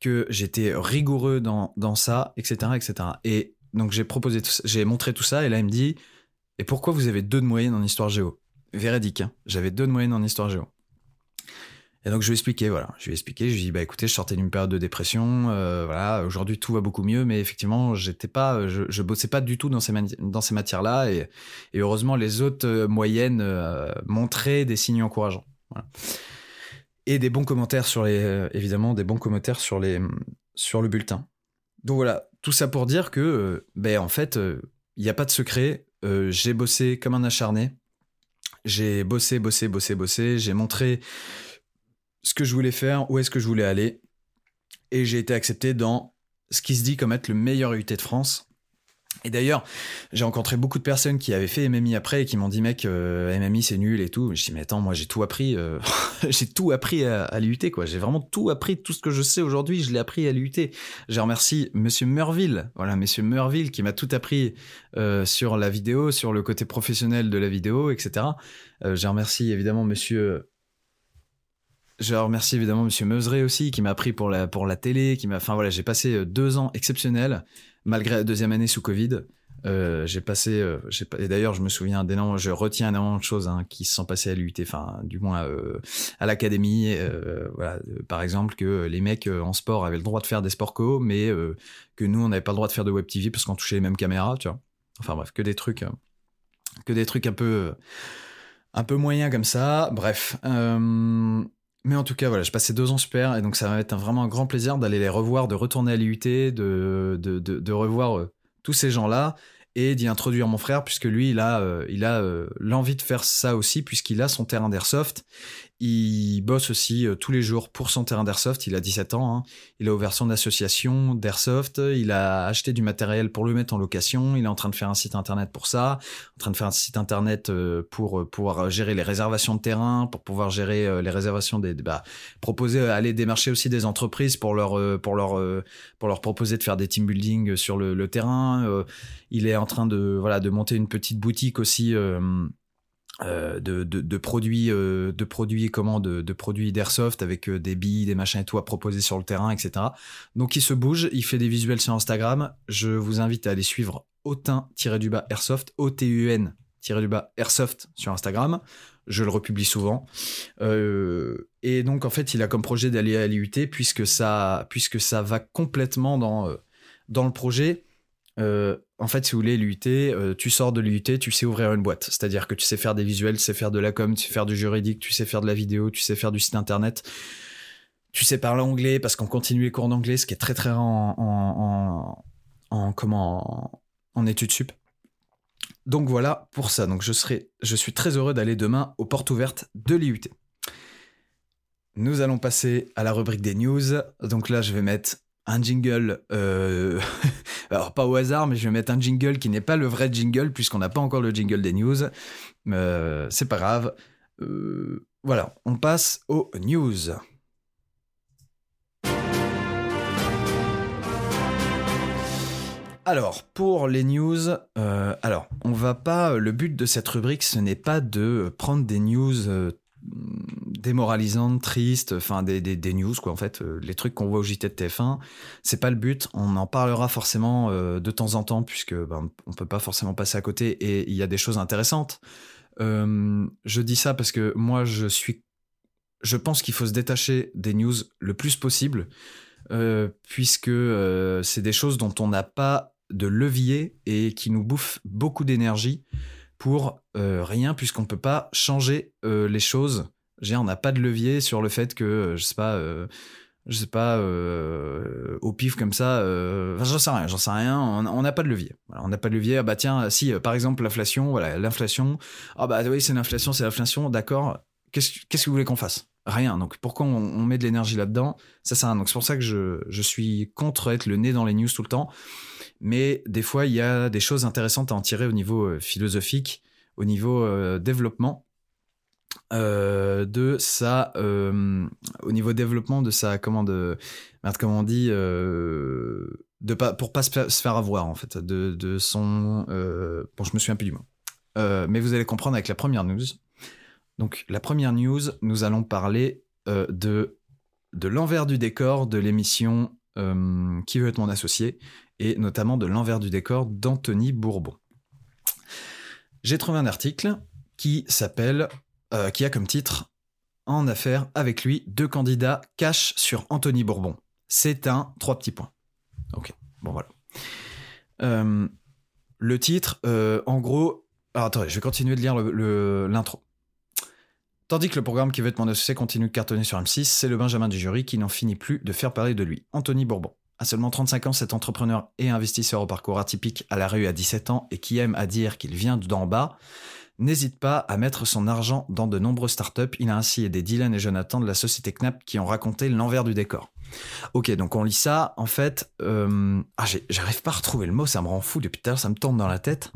que j'étais rigoureux dans, dans ça, etc., etc. Et donc j'ai proposé, j'ai montré tout ça, et là il me dit, et pourquoi vous avez deux de moyenne en histoire géo? Véridique, hein j'avais deux de moyenne en histoire géo. Et donc je lui ai expliqué, voilà, je lui ai expliqué, je lui ai dit bah écoutez, je sortais d'une période de dépression, euh, voilà, aujourd'hui tout va beaucoup mieux, mais effectivement j'étais pas, je, bossais pas du tout dans ces ces matières-là, et, et, heureusement les autres euh, moyennes euh, montraient des signes encourageants. Et des bons commentaires sur les, évidemment des bons commentaires sur les, sur le bulletin. Donc voilà, tout ça pour dire que, ben en fait, il n'y a pas de secret. j'ai bossé comme un acharné. J'ai bossé, bossé, bossé, bossé. J'ai montré ce que je voulais faire, où est-ce que je voulais aller. Et j'ai été accepté dans ce qui se dit comme être le meilleur UT de France. Et d'ailleurs, j'ai rencontré beaucoup de personnes qui avaient fait MMI après et qui m'ont dit mec, euh, MMI c'est nul et tout. Je dis mais attends, moi j'ai tout appris, euh, j'ai tout appris à, l'UT quoi. J'ai vraiment tout appris, tout ce que je sais aujourd'hui, je l'ai appris à l'UT. Je remercie Monsieur Merville, voilà Monsieur Merville qui m'a tout appris euh, sur la vidéo, sur le côté professionnel de la vidéo, etc. j'ai remercié évidemment Monsieur je remercie évidemment Monsieur Meuseret aussi, qui m'a pris pour la, pour la télé, qui m'a, enfin voilà, j'ai passé euh, deux ans exceptionnels, malgré la deuxième année sous Covid. Euh, j'ai passé, euh, et d'ailleurs, je me souviens d'énormément, je retiens énormément de choses hein, qui se sont passées à l'UT, enfin, du moins euh, à l'académie. Euh, voilà, par exemple, que les mecs en sport avaient le droit de faire des sports co, mais que nous, on n'avait pas le droit de faire de web TV parce qu'on touchait les mêmes caméras, tu vois. Enfin bref, que des trucs, que des trucs un peu, un peu moyens comme ça. Bref. Mais en tout cas, voilà, je passais deux ans super et donc ça va être vraiment un grand plaisir d'aller les revoir, de retourner à l'IUT, de, de, revoir euh, tous ces gens-là et d'y introduire mon frère puisque lui, il a, euh, il euh, l'envie de faire ça aussi puisqu'il a son terrain d'airsoft Il bosse aussi tous les jours pour son terrain d'airsoft. Il a 17 ans. Hein. Il a ouvert son association d'airsoft. Il a acheté du matériel pour le mettre en location. Il est en train de faire un site internet pour ça. En train de faire un site internet pour pouvoir gérer les réservations de terrain, pour pouvoir gérer les réservations des, bah, proposer aller démarcher aussi des entreprises pour leur pour leur pour leur proposer de faire des team building sur le, le terrain. il est en train de voilà de monter une petite boutique aussi euh, de, de, produits euh, de produits comment de, de produits d'airsoft avec euh, des billes des machins et tout à proposer sur le terrain etc donc il se bouge il fait des visuels sur Instagram. Je vous invite à aller suivre autin du bas airsoft o t u n du bas airsoft sur Instagram. Je le republie souvent. Et donc en fait il a comme projet d'aller à l'IUT puisque ça puisque ça va complètement dans dans le projet. Euh, en fait, si vous voulez, l'UT, euh, tu sors de l'UT, tu sais ouvrir une boîte. C'est-à-dire que tu sais faire des visuels, tu sais faire de la com, tu sais faire du juridique, tu sais faire de la vidéo, tu sais faire du site internet. Tu sais parler anglais parce qu'on continue les cours d'anglais, ce qui est très très rare en, en, comment, en, études sup. Donc voilà pour ça. Donc je, serai, je suis très heureux d'aller demain aux portes ouvertes de l'IUT. Nous allons passer à la rubrique des news. Donc là, je vais mettre un jingle, euh, alors pas au hasard, mais je vais mettre un jingle qui n'est pas le vrai jingle puisqu'on n'a pas encore le jingle des news. Euh, c'est pas grave. Euh, voilà, on passe aux news. Alors, pour les news, alors, on va pas. Le but de cette rubrique, ce n'est pas de prendre des news démoralisante, triste, enfin des, des, news quoi en fait, euh, les trucs qu'on voit au JT de TF1, c'est pas le but. On en parlera forcément euh, de temps en temps puisque ben, on peut pas forcément passer à côté et il y a des choses intéressantes. Euh, je dis ça parce que moi je suis, je pense qu'il faut se détacher des news le plus possible puisque c'est des choses dont on n'a pas de levier et qui nous bouffent beaucoup d'énergie pour rien puisqu'on ne peut pas changer les choses on n'a pas de levier sur le fait que, euh, je sais pas, euh, je sais pas, euh, au pif comme ça, j'en sais rien, sais rien, on n'a pas de levier. on n'a pas de levier, ah bah tiens, si, par exemple, l'inflation, voilà, l'inflation, ah bah oui, c'est l'inflation, c'est l'inflation, d'accord, qu'est-ce que vous voulez qu'on fasse? Rien. Donc pourquoi on, met de l'énergie là-dedans? Ça sert à rien. Donc c'est pour ça que je, je suis contre être le nez dans les news tout le temps. Mais des fois, il y a des choses intéressantes à en tirer au niveau philosophique, au niveau développement. Euh, de sa euh, au niveau développement de sa comment de comment on dit euh, de pas pour pas se faire avoir en fait de, de son bon je me souviens plus du mot mais vous allez comprendre avec la première news donc la première news nous allons parler de de l'envers du décor de l'émission qui veut être mon associé et notamment de l'envers du décor d'Anthony Bourbon j'ai trouvé un article qui s'appelle euh, qui a comme titre En affaire avec lui, deux candidats cachent sur Anthony Bourbon. C'est un trois petits points. Ok, bon voilà. Euh, le titre, euh, en gros. Alors attendez, je vais continuer de lire l'intro. Tandis que le programme qui veut être mon associé continue de cartonner sur M6, c'est le Benjamin du jury qui n'en finit plus de faire parler de lui. Anthony Bourbon. À seulement 35 ans, cet entrepreneur et investisseur au parcours atypique à la rue à 17 ans et qui aime à dire qu'il vient d'en bas, n'hésite pas à mettre son argent dans de nombreuses startups. Il a ainsi aidé Dylan et Jonathan de la société Knap qui ont raconté l'envers du décor. Ok, donc on lit ça. En fait, euh, ah, j'arrive pas à retrouver le mot, ça me rend fou depuis tout à l'heure, ça me tourne dans la tête.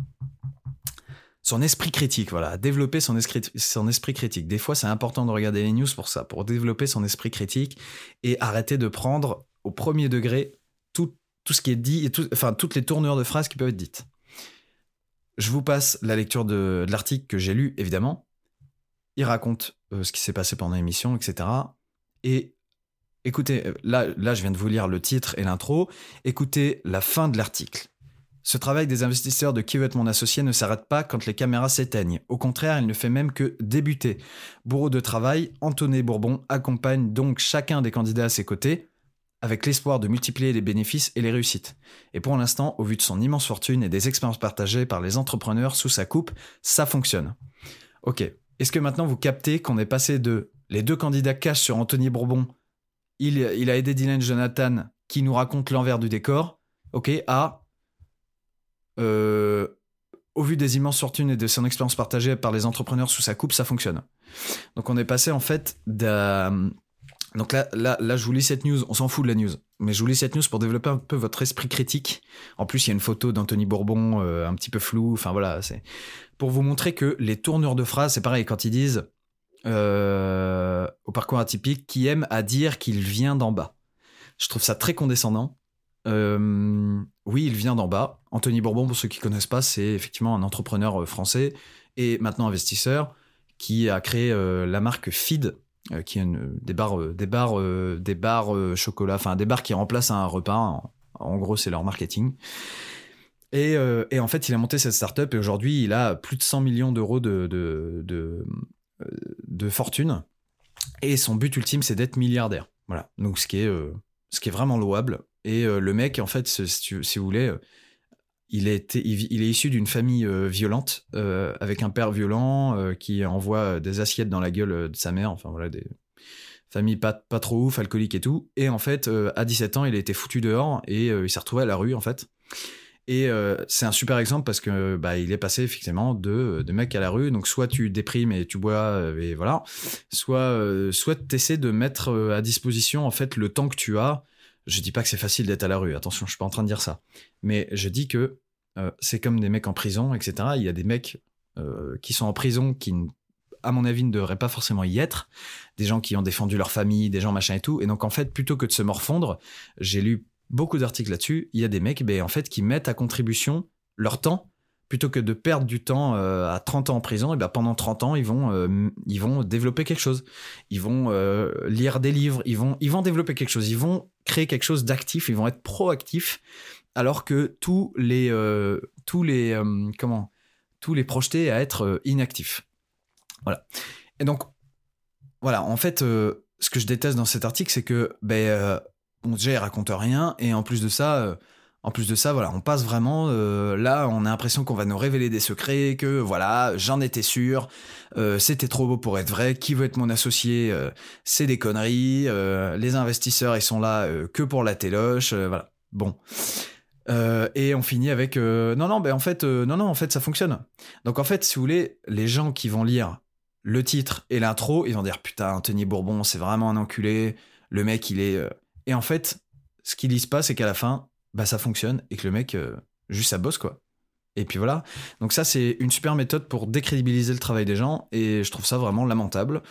Son esprit critique, voilà, développer son esprit, son esprit critique. Des fois, c'est important de regarder les news pour ça, pour développer son esprit critique et arrêter de prendre au premier degré tout, tout ce qui est dit, et enfin toutes les tournures de phrases qui peuvent être dites. Je vous passe la lecture de, l'article que j'ai lu, évidemment. Il raconte euh, ce qui s'est passé pendant l'émission, etc. Et écoutez, euh, là, là, je viens de vous lire le titre et l'intro. Écoutez la fin de l'article. Ce travail des investisseurs de qui veut être mon associé ne s'arrête pas quand les caméras s'éteignent. Au contraire, il ne fait même que débuter. Bourreau de travail, Antoné Bourbon accompagne donc chacun des candidats à ses côtés, avec l'espoir de multiplier les bénéfices et les réussites. Et pour l'instant, au vu de son immense fortune et des expériences partagées par les entrepreneurs sous sa coupe, ça fonctionne. Ok, est-ce que maintenant vous captez qu'on est passé de les deux candidats cachent sur Anthony Bourbon, il, il a aidé Dylan Jonathan qui nous raconte l'envers du décor, ok, à... Euh, au vu des immenses fortunes et de son expérience partagée par les entrepreneurs sous sa coupe, ça fonctionne. Donc on est passé en fait d'un... Donc là, là, là, je vous lis cette news, on s'en fout de la news, mais je vous lis cette news pour développer un peu votre esprit critique. En plus, il y a une photo d'Anthony Bourbon euh, un petit peu floue, enfin voilà, c'est pour vous montrer que les tournures de phrases, c'est pareil, quand ils disent euh, au parcours atypique, qui aime à dire qu'il vient d'en bas. Je trouve ça très condescendant. Euh, oui, il vient d'en bas. Anthony Bourbon, pour ceux qui connaissent pas, c'est effectivement un entrepreneur français et maintenant investisseur qui a créé la marque Feed, qui est des bars, des bars, des chocolat, enfin des bars qui remplacent un repas. En, gros, c'est leur marketing. Et, en fait, il a monté cette startup et aujourd'hui, il a plus de 100 millions d'euros de, de, de, fortune. Et son but ultime, c'est d'être milliardaire. Voilà. Donc, ce qui est, ce qui est vraiment louable. Et euh, le mec, en fait, si, vous voulez, euh, il, est, issu d'une famille euh, violente, avec un père violent qui envoie des assiettes dans la gueule de sa mère. Enfin voilà, des familles pas, pas trop ouf, alcooliques et tout. Et en fait, à 17 ans, il a été foutu dehors et il s'est retrouvé à la rue, en fait. Et c'est un super exemple parce que bah, il est passé effectivement de, de mec à la rue. Donc soit tu déprimes et tu bois et voilà, soit soit t'essaies de mettre à disposition en fait le temps que tu as je dis pas que c'est facile d'être à la rue, attention, je suis pas en train de dire ça. Mais je dis que euh, c'est comme des mecs en prison, etc. Il y a des mecs euh, qui sont en prison qui, à mon avis, ne devraient pas forcément y être. Des gens qui ont défendu leur famille, des gens machin et tout. Et donc, en fait, plutôt que de se morfondre, j'ai lu beaucoup d'articles là-dessus. Il y a des mecs, ben, en fait, qui mettent à contribution leur temps plutôt que de perdre du temps euh, à 30 ans en prison, et ben pendant 30 ans, ils vont, euh, ils vont développer quelque chose. Ils vont euh, lire des livres, ils vont, ils vont développer quelque chose, ils vont créer quelque chose d'actif, ils vont être proactifs, alors que tous les, tous les, comment, tous les projetés à être inactifs. Voilà. Et donc, voilà, en fait, ce que je déteste dans cet article, c'est que, ben, bon, déjà, raconte rien, et en plus de ça, en plus de ça, voilà, on passe vraiment. Euh, là, on a l'impression qu'on va nous révéler des secrets, que voilà, j'en étais sûr, euh, c'était trop beau pour être vrai. Qui veut être mon associé euh, C'est des conneries. les investisseurs, ils sont là que pour la téloche. voilà. Bon. et on finit avec non, non, ben en fait, non, non, en fait, ça fonctionne. Donc en fait, si vous voulez, les gens qui vont lire le titre et l'intro, ils vont dire putain, Anthony Bourbon, c'est vraiment un enculé. Le mec, il est. Et en fait, ce qu'ils lisent pas, c'est qu'à la fin, bah ça fonctionne et que le mec euh, juste ça bosse quoi. Et puis voilà. Donc ça c'est une super méthode pour décrédibiliser le travail des gens et je trouve ça vraiment lamentable.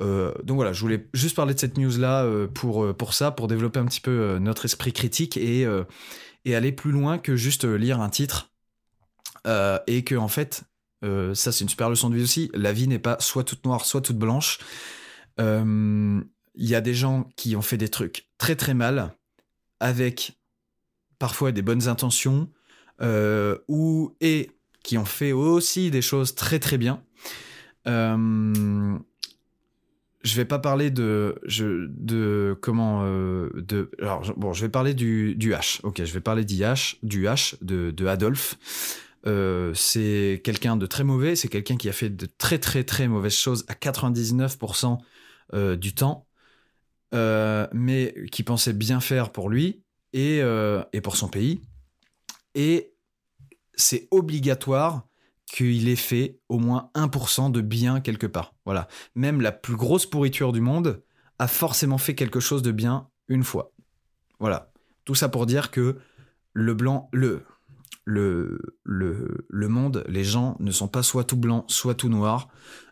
Euh, donc voilà, je voulais juste parler de cette news là euh, pour pour ça, pour développer un petit peu notre esprit critique et et aller plus loin que juste lire un titre et que en fait ça c'est une super leçon de vie aussi. La vie n'est pas soit toute noire, soit toute blanche. Il y a des gens qui ont fait des trucs très très mal avec parfois des bonnes intentions, euh, ou, et qui ont fait aussi des choses très très bien. Euh, je vais pas parler de, je, de comment, euh, de, alors bon, je vais parler du, du H. Ok, je vais parler d'IH, du H de, de Adolphe. Euh, c'est quelqu'un de très mauvais, c'est quelqu'un qui a fait de très très très mauvaises choses à 99% du temps, mais qui pensait bien faire pour lui, euh, et, pour son pays. Et c'est obligatoire qu'il ait fait au moins 1% de bien quelque part. Voilà. Même la plus grosse pourriture du monde a forcément fait quelque chose de bien une fois. Voilà. Tout ça pour dire que le blanc, le, le, le, le monde, les gens ne sont pas soit tout blanc, soit tout noir.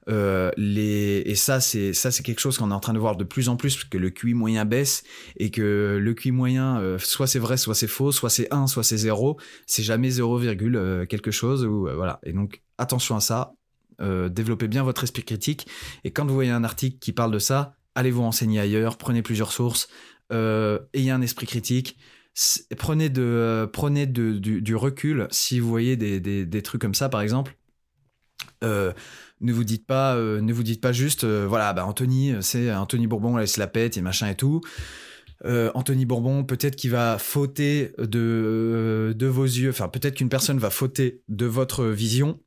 Euh, et ça, c'est quelque chose qu'on est en train de voir de plus en plus, parce que le QI moyen baisse et que le QI moyen, euh, soit c'est vrai, soit c'est faux, soit c'est 1, soit c'est 0. C'est jamais 0, euh, quelque chose. Voilà. Et donc attention à ça. développez bien votre esprit critique. Et quand vous voyez un article qui parle de ça, allez vous renseigner ailleurs. Prenez plusieurs sources. ayez un esprit critique prenez du, recul si vous voyez des, trucs comme ça par exemple euh, ne vous dites pas, euh, ne vous dites pas juste, euh, voilà, bah Anthony, c'est Anthony Bourbon, laisse la pète et machin et tout. Anthony Bourbon, peut-être qu'il va fauter de, de vos yeux, enfin peut-être qu'une personne va fauter de votre vision,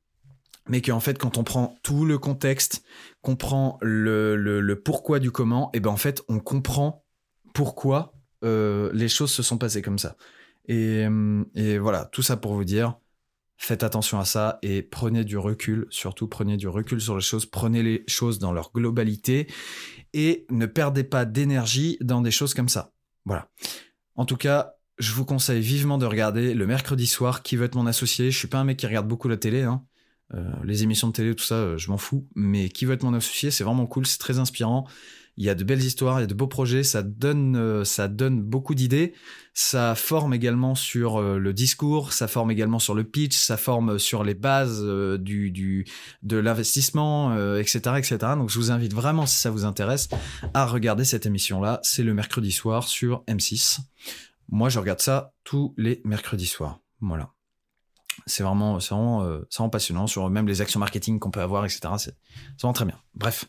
mais qu'en fait quand on prend tout le contexte, qu'on prend le, le, pourquoi du comment, et ben en fait on comprend pourquoi les choses se sont passées comme ça. Et, et voilà, tout ça pour vous dire, Faites attention à ça et prenez du recul, surtout prenez du recul sur les choses, prenez les choses dans leur globalité et ne perdez pas d'énergie dans des choses comme ça. Voilà. En tout cas, je vous conseille vivement de regarder le mercredi soir qui veut être mon associé? Je suis pas un mec qui regarde beaucoup la télé, hein. euh, les émissions de télé, tout ça, euh, je m'en fous. Mais qui veut être mon associé, c'est vraiment cool, c'est très inspirant. Il y a de belles histoires, il y a de beaux projets, ça donne, euh, ça donne beaucoup d'idées. Ça forme également sur le discours, ça forme également sur le pitch, ça forme sur les bases du, du, de l'investissement, etc., etc. Donc je vous invite vraiment, si ça vous intéresse, à regarder cette émission-là. C'est le mercredi soir sur M6. Moi, je regarde ça tous les mercredis soirs. Voilà. C'est vraiment, vraiment, euh, vraiment, passionnant sur même les actions marketing qu'on peut avoir, etc. C'est vraiment très bien. Bref,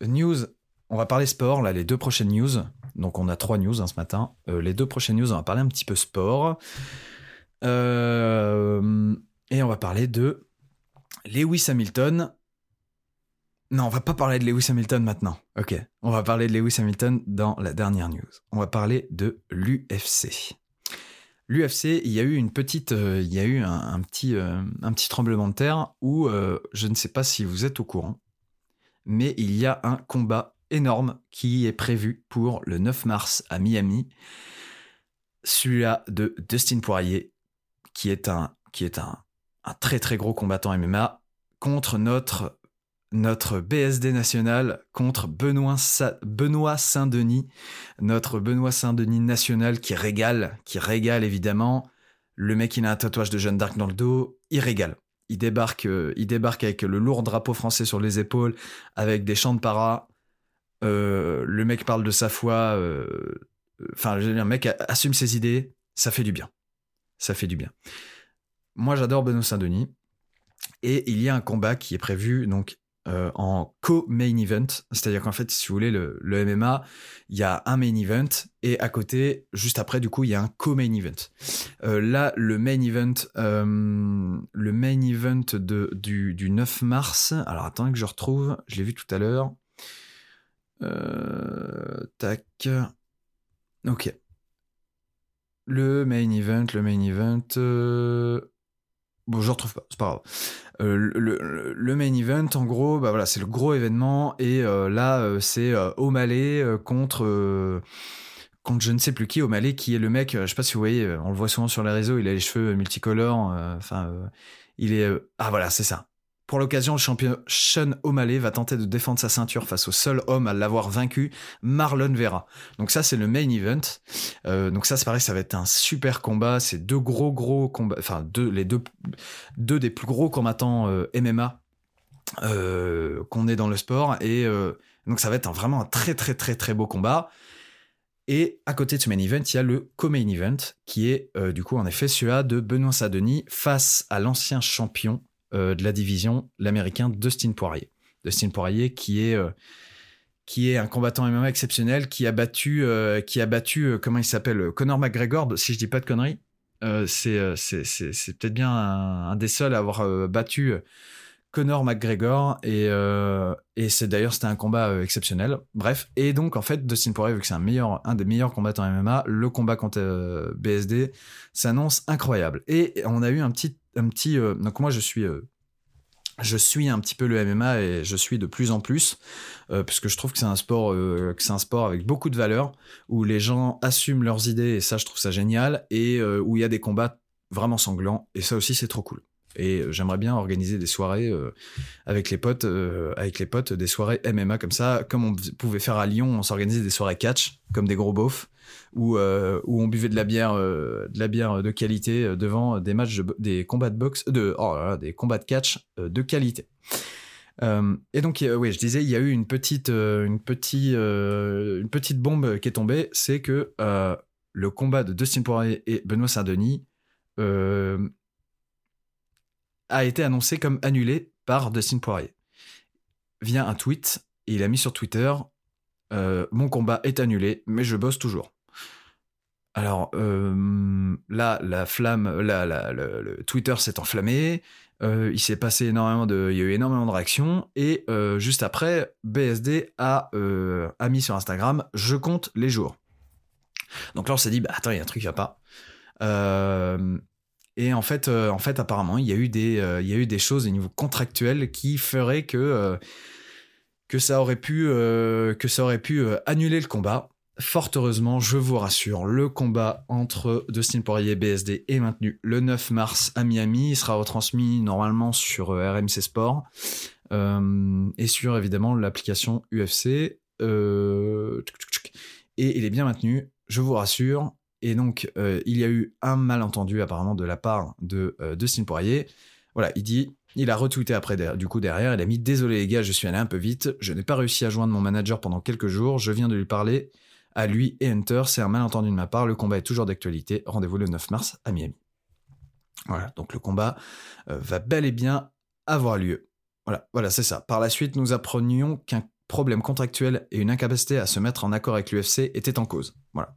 news. On va parler sport, là, les deux prochaines news. Donc, on a trois news hein, ce matin. Euh, les deux prochaines news, on va parler un petit peu sport. Euh, et on va parler de Lewis Hamilton non, on va pas parler de Lewis Hamilton maintenant. Ok, on va parler de Lewis Hamilton dans la dernière news. On va parler de l'UFC. L'UFC, il y a eu une petite, euh, un, petit, tremblement de terre où je ne sais pas si vous êtes au courant, mais il y a un combat énorme qui est prévu pour le 9 mars à Miami. Celui-là de Dustin Poirier, qui est un, qui est un, un très très gros combattant MMA contre notre notre BSD national contre Benoît, Benoît Saint-Denis, notre Benoît Saint-Denis national qui régale, qui régale évidemment. Le mec, il a un tatouage de Jeanne d'Arc dans le dos, il régale. Il débarque, euh, il débarque avec le lourd drapeau français sur les épaules, avec des chants de para. Euh, le mec parle de sa foi. Euh, enfin, le mec assume ses idées. Ça fait du bien. Ça fait du bien. Moi, j'adore Benoît Saint-Denis. Et il y a un combat qui est prévu donc euh, en co-main event. C'est-à-dire qu'en fait, si vous voulez, le, MMA, il y a un main event et à côté, juste après, du coup, il y a un co-main event. Là, le main event, le main event de, du, du 9 mars. Alors, attendez que je retrouve. Je l'ai vu tout à l'heure. Tac. Ok. Le main event, le main event. Bon, je retrouve pas, c'est pas grave. Euh, le, main event, en gros, bah voilà, c'est le gros événement. Et euh, là, euh, c'est O'Malley contre contre je ne sais plus qui, O'Malley, qui est le mec. je sais pas si vous voyez, on le voit souvent sur les réseaux. Il a les cheveux multicolores. Enfin, il est. ah voilà, c'est ça. Pour l'occasion, le champion Sean O'Malley va tenter de défendre sa ceinture face au seul homme à l'avoir vaincu, Marlon Vera. Donc ça, c'est le main event. Euh, donc ça, c'est pareil, ça va être un super combat. C'est deux gros gros combats, enfin deux des plus gros combattants euh, MMA euh, qu'on ait dans le sport et donc ça va être vraiment un très très très très beau combat. Et à côté de ce main event, il y a le co-main event, qui est du coup en effet celui-là de Benoît Saint-Denis face à l'ancien champion de la division, l'américain Dustin Poirier. Dustin Poirier qui est euh, qui est un combattant MMA exceptionnel, qui a battu, euh, qui a battu, comment il s'appelle, Conor McGregor, si je dis pas de conneries. c'est c'est peut-être bien un, des seuls à avoir battu Conor McGregor et, et c'est d'ailleurs c'était un combat exceptionnel. Bref, et donc en fait Dustin Poirier vu que c'est un meilleur un des meilleurs combattants MMA, le combat contre BSD s'annonce incroyable. Et on a eu un petit petit. Euh, donc moi, je suis. Euh, je suis un petit peu le MMA et je suis de plus en plus euh, parce que je trouve que c'est un sport que c'est un sport avec beaucoup de valeur où les gens assument leurs idées et ça je trouve ça génial et où il y a des combats vraiment sanglants et ça aussi c'est trop cool. Et j'aimerais bien organiser des soirées avec les potes, avec les potes, des soirées MMA comme ça, comme on pouvait faire à Lyon, on s'organisait des soirées catch, comme des gros beaufs où, euh, où on buvait de la bière, euh, de la bière de qualité euh, devant des matchs, des combats de boxe, de, oh des combats de catch de qualité. et donc, oui, je disais, il y a eu une petite, une petite, une petite bombe qui est tombée, c'est que le combat de Dustin Poirier et Benoît Saint-Denis a été annoncé comme annulé par Dustin Poirier via un tweet. Et il a mis sur Twitter Mon combat est annulé, mais je bosse toujours. Alors euh, là, la flamme, là, le, Twitter s'est enflammé. Euh, il s'est passé énormément de, il y a eu énormément de réactions et euh, juste après, BSD a, a mis sur Instagram, je compte les jours. Donc là, on s'est dit, bah attends, il y a un truc qui va pas. Et en fait, en fait, apparemment, il y a eu des, il y a eu des choses au niveau contractuel qui feraient que que ça aurait pu, que ça aurait pu annuler le combat. Fort heureusement, je vous rassure, le combat entre Dustin Poirier et BSD est maintenu le 9 mars à Miami. Il sera retransmis normalement sur RMC Sport et sur évidemment l'application UFC. et il est bien maintenu, je vous rassure. Et donc, euh, il y a eu un malentendu apparemment de la part de euh, Poirier. Voilà, il dit, il a retweeté après, du coup derrière, il a mis Désolé les gars, je suis allé un peu vite, je n'ai pas réussi à joindre mon manager pendant quelques jours, je viens de lui parler à lui et Hunter, c'est un malentendu de ma part, le combat est toujours d'actualité, rendez-vous le 9 mars à Miami. Voilà, donc le combat euh, va bel et bien avoir lieu. Voilà, voilà, c'est ça. Par la suite, nous apprenions qu'un problème contractuel et une incapacité à se mettre en accord avec l'UFC étaient en cause. Voilà.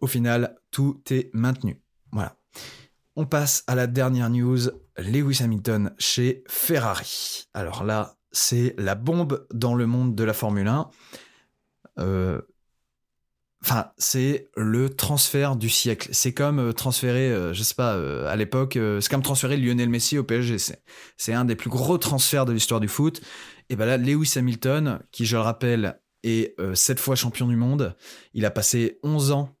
Au final, tout est maintenu. Voilà. On passe à la dernière news, Lewis Hamilton chez Ferrari. Alors là, c'est la bombe dans le monde de la Formule 1. Euh, enfin, c'est le transfert du siècle. C'est comme euh, transférer, euh, je sais pas, à l'époque, c'est comme transférer Lionel Messi au PSG. C'est un des plus gros transferts de l'histoire du foot. Et ben là, Lewis Hamilton, qui je le rappelle, est sept fois champion du monde. Il a passé 11 ans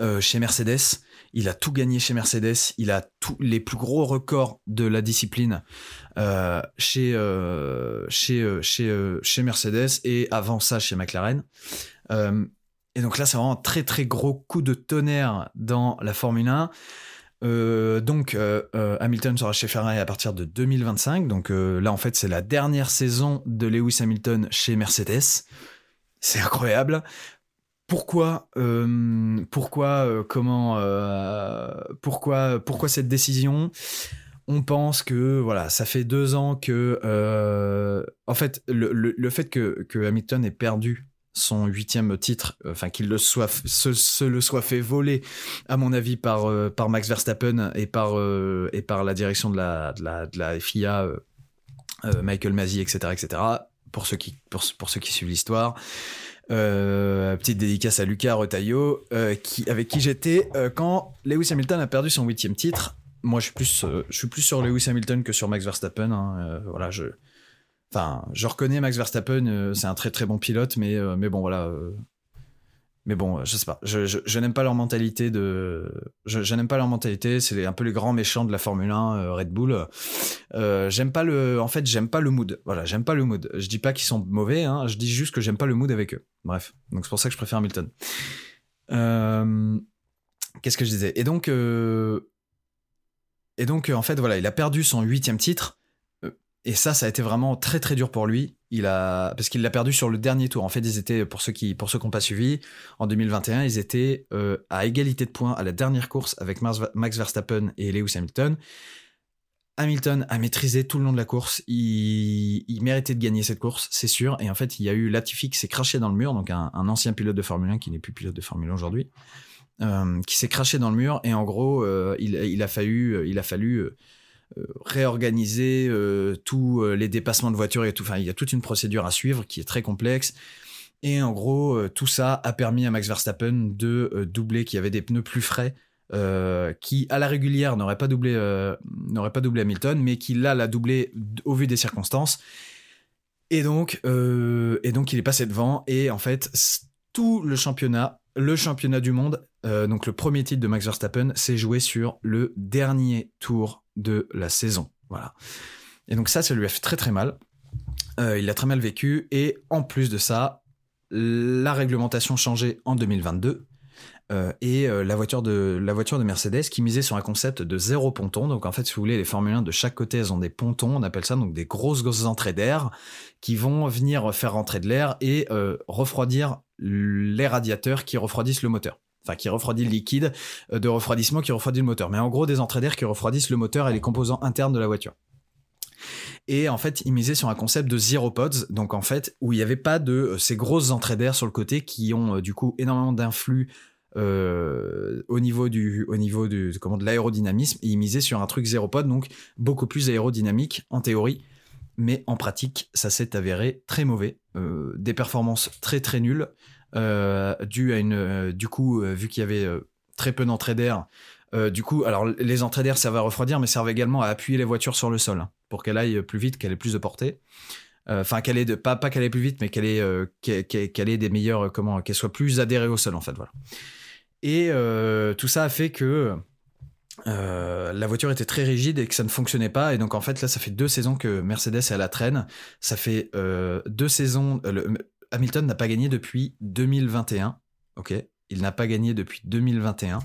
euh, chez Mercedes. Il a tout gagné chez Mercedes. Il a tous les plus gros records de la discipline euh, chez, euh, chez, chez, chez Mercedes et avant ça chez McLaren. et donc là, c'est vraiment un très très gros coup de tonnerre dans la Formule 1. donc Hamilton sera chez Ferrari à partir de 2025. Donc là en fait c'est la dernière saison de Lewis Hamilton chez Mercedes. C'est incroyable pourquoi, euh, pourquoi, euh, comment, euh, pourquoi, pourquoi cette décision? On pense que voilà, ça fait deux ans que, en fait, le, fait que, Hamilton ait perdu son huitième titre, enfin qu'il le soit, se, le soit fait voler, à mon avis, par, par Max Verstappen et par, et par la direction de la, de la, FIA, Michael Masi, etc., etc. Pour ceux qui, pour ceux qui suivent l'histoire. Euh, petite dédicace à Lucas Retailleau, euh, qui, avec qui j'étais euh, quand Lewis Hamilton a perdu son huitième titre. Moi, je suis plus, je suis plus sur Lewis Hamilton que sur Max Verstappen. Hein. voilà, je, enfin, je reconnais Max Verstappen, c'est un très très bon pilote, mais, mais bon, voilà, mais bon, je sais pas. Je, n'aime pas leur mentalité de. Je, n'aime pas leur mentalité. C'est un peu les grands méchants de la Formule 1, euh, Red Bull. Euh, j'aime pas le. En fait, j'aime pas le mood. Voilà, j'aime pas le mood. Je dis pas qu'ils sont mauvais. Hein, je dis juste que j'aime pas le mood avec eux. Bref. Donc c'est pour ça que je préfère Hamilton. Euh, qu'est-ce que je disais? Et donc. Et donc, en fait, voilà, il a perdu son huitième titre. Et ça, ça a été vraiment très très dur pour lui. Il a parce qu'il l'a perdu sur le dernier tour. En fait, ils étaient pour ceux qui pour ceux n'ont pas suivi en 2021, ils étaient euh, à égalité de points à la dernière course avec Max Verstappen et Lewis Hamilton. Hamilton a maîtrisé tout le long de la course. Il, méritait de gagner cette course, c'est sûr. Et en fait, il y a eu Latifi qui s'est craché dans le mur, donc un, ancien pilote de Formule 1 qui n'est plus pilote de Formule 1 aujourd'hui, euh, qui s'est craché dans le mur. Et en gros, euh, il, a fallu, il a fallu réorganiser euh, tous euh, les dépassements de voitures et tout. Enfin, il y a toute une procédure à suivre qui est très complexe. Et en gros, tout ça a permis à Max Verstappen de doubler, qui avait des pneus plus frais, qui à la régulière n'aurait pas doublé, n'aurait pas doublé Hamilton, mais qui là l'a doublé au vu des circonstances. Et donc, et donc il est passé devant. Et en fait, tout le championnat, le championnat du monde, donc le premier titre de Max Verstappen, s'est joué sur le dernier tour de la saison. Voilà. Et donc ça, ça lui a fait très très mal. Euh, il l'a très mal vécu. Et en plus de ça, la réglementation changeait en 2022. Euh, et euh, la, voiture de, la voiture de Mercedes qui misait sur un concept de zéro ponton. Donc en fait, si vous voulez, les Formule 1 de chaque côté, elles ont des pontons, on appelle ça donc des grosses, grosses entrées d'air qui vont venir faire rentrer de l'air et refroidir les radiateurs qui refroidissent le moteur qui refroidit le liquide euh, de refroidissement qui refroidit le moteur. Mais en gros, des entrées d'air qui refroidissent le moteur et les composants internes de la voiture. Et en fait, il misait sur un concept de zero pods, donc en fait, où il n'y avait pas de euh, ces grosses entrées d'air sur le côté qui ont euh, du coup énormément d'influx au niveau du au niveau du, comment, de l'aérodynamisme. Et il misait sur un truc zéro pod, donc beaucoup plus aérodynamique en théorie, mais en pratique, ça s'est avéré très mauvais. des performances très très nulles. Euh, dû à une, euh, du coup, euh, vu qu'il y avait très peu d'entrée d'air, du coup, alors les entrées d'air servaient à refroidir, mais servaient également à appuyer les voitures sur le sol hein, pour qu'elle aille plus vite, qu'elle ait plus de portée. Enfin, qu'elle ait de, pas, pas qu'elle plus vite, mais qu'elle ait, ait des meilleurs, comment, qu'elle soit plus adhérée au sol en fait, voilà. Et tout ça a fait que la voiture était très rigide et que ça ne fonctionnait pas. Et donc, en fait, là, ça fait deux saisons que Mercedes est à la traîne. Ça fait deux saisons. Hamilton n'a pas gagné depuis 2021. Ok Il n'a pas gagné depuis 2021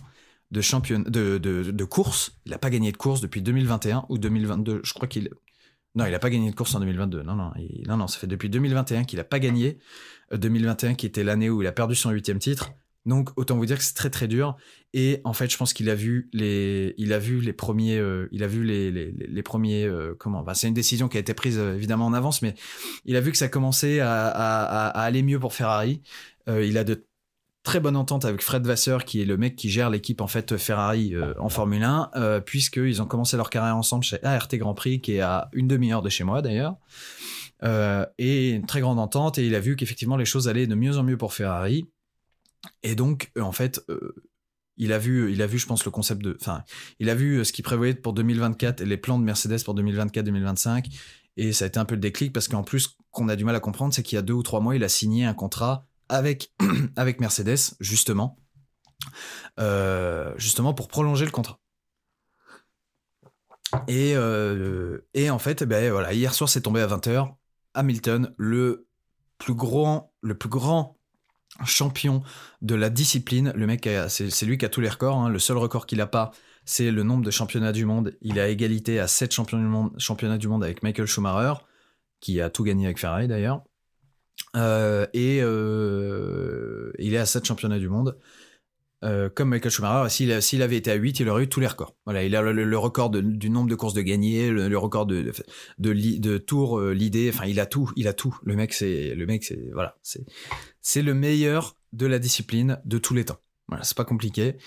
de, champion, de, de, course. Il n'a pas gagné de course depuis 2021 ou 2022. Je crois qu'il. Non, il n'a pas gagné de course en 2022. Non, non, non, non, ça fait depuis 2021 qu'il n'a pas gagné. 2021 qui était l'année où il a perdu son huitième titre. Donc autant vous dire que c'est très très dur. Et en fait, je pense qu'il a vu les, il a vu les premiers, euh, il a vu les, premiers, euh, comment, c'est une décision qui a été prise euh, évidemment en avance, mais il a vu que ça commençait à, aller mieux pour Ferrari. il a de très bonnes ententes avec Fred Vasseur, qui est le mec qui gère l'équipe en fait Ferrari en Formule 1, puisqu'ils ont commencé leur carrière ensemble chez ART Grand Prix, qui est à une demi-heure de chez moi d'ailleurs. et une très grande entente, et il a vu qu'effectivement les choses allaient de mieux en mieux pour Ferrari. Et donc, euh, en fait, euh, il a vu, il a vu, je pense, le concept de, enfin, il a vu euh, ce qu'il prévoyait pour 2024 et les plans de Mercedes pour 2024-2025. Et ça a été un peu le déclic parce qu'en plus, qu'on a du mal à comprendre, c'est qu'il y a deux ou trois mois, il a signé un contrat avec, avec Mercedes, justement, justement pour prolonger le contrat. Et, et en fait, ben voilà, hier soir, c'est tombé à 20h. Hamilton, le plus grand, le plus grand champion de la discipline. Le mec, c'est lui qui a tous les records. Hein. Le seul record qu'il a pas, c'est le nombre de championnats du monde. Il à égalité à 7 championnats du monde, championnats du monde avec Michael Schumacher, qui a tout gagné avec Ferrari d'ailleurs. Euh, et euh, il est à 7 championnats du monde. Euh, comme Michael Schumacher, s'il avait été à 8, il aurait eu tous les records. Voilà, il a le, record du nombre de courses de gagnées, le, record de, tours, l'idée, enfin, il a tout, il a tout. Le mec, c'est, le mec, c'est, voilà, c'est, le meilleur de la discipline de tous les temps. Voilà, c'est pas compliqué.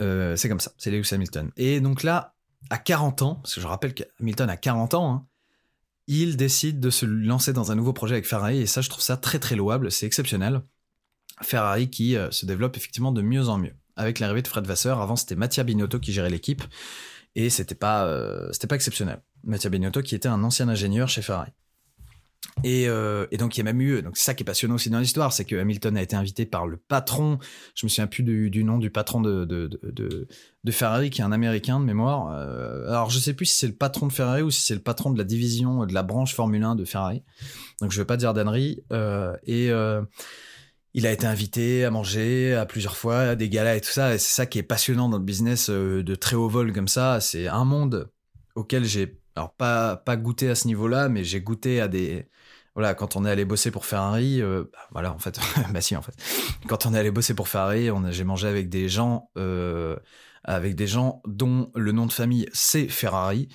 Euh, c'est comme ça, c'est Lewis Hamilton. Et donc là, à 40 ans, parce que je rappelle qu'Hamilton a 40 ans, hein, il décide de se lancer dans un nouveau projet avec Ferrari, et ça, je trouve ça très très louable, c'est exceptionnel. Ferrari qui euh, se développe effectivement de mieux en mieux. Avec l'arrivée de Fred Vasseur, avant c'était Mattia Binotto qui gérait l'équipe, et c'était pas, euh, c'était pas exceptionnel. Mattia Binotto qui était un ancien ingénieur chez Ferrari. Euh, et, donc il y a même eu, donc c'est ça qui est passionnant aussi dans l'histoire, c'est que Hamilton a été invité par le patron, je me souviens plus du, nom du patron de, de, Ferrari, qui est un Américain de mémoire. Euh, alors je sais plus si c'est le patron de Ferrari ou si c'est le patron de la division, de la branche Formule 1 de Ferrari. Donc je vais pas dire d'annerie. Et il a été invité à manger à plusieurs fois, à des galas et tout ça. Et c'est ça qui est passionnant dans le business de très haut vol comme ça. C'est un monde auquel j'ai alors pas pas goûté à ce niveau-là, mais j'ai goûté à des voilà, quand on est allé bosser pour Ferrari, euh, bah, voilà, en fait, bah si, en fait, quand on est allé bosser pour Ferrari, j'ai mangé avec des gens, euh, avec des gens dont le nom de famille c'est Ferrari.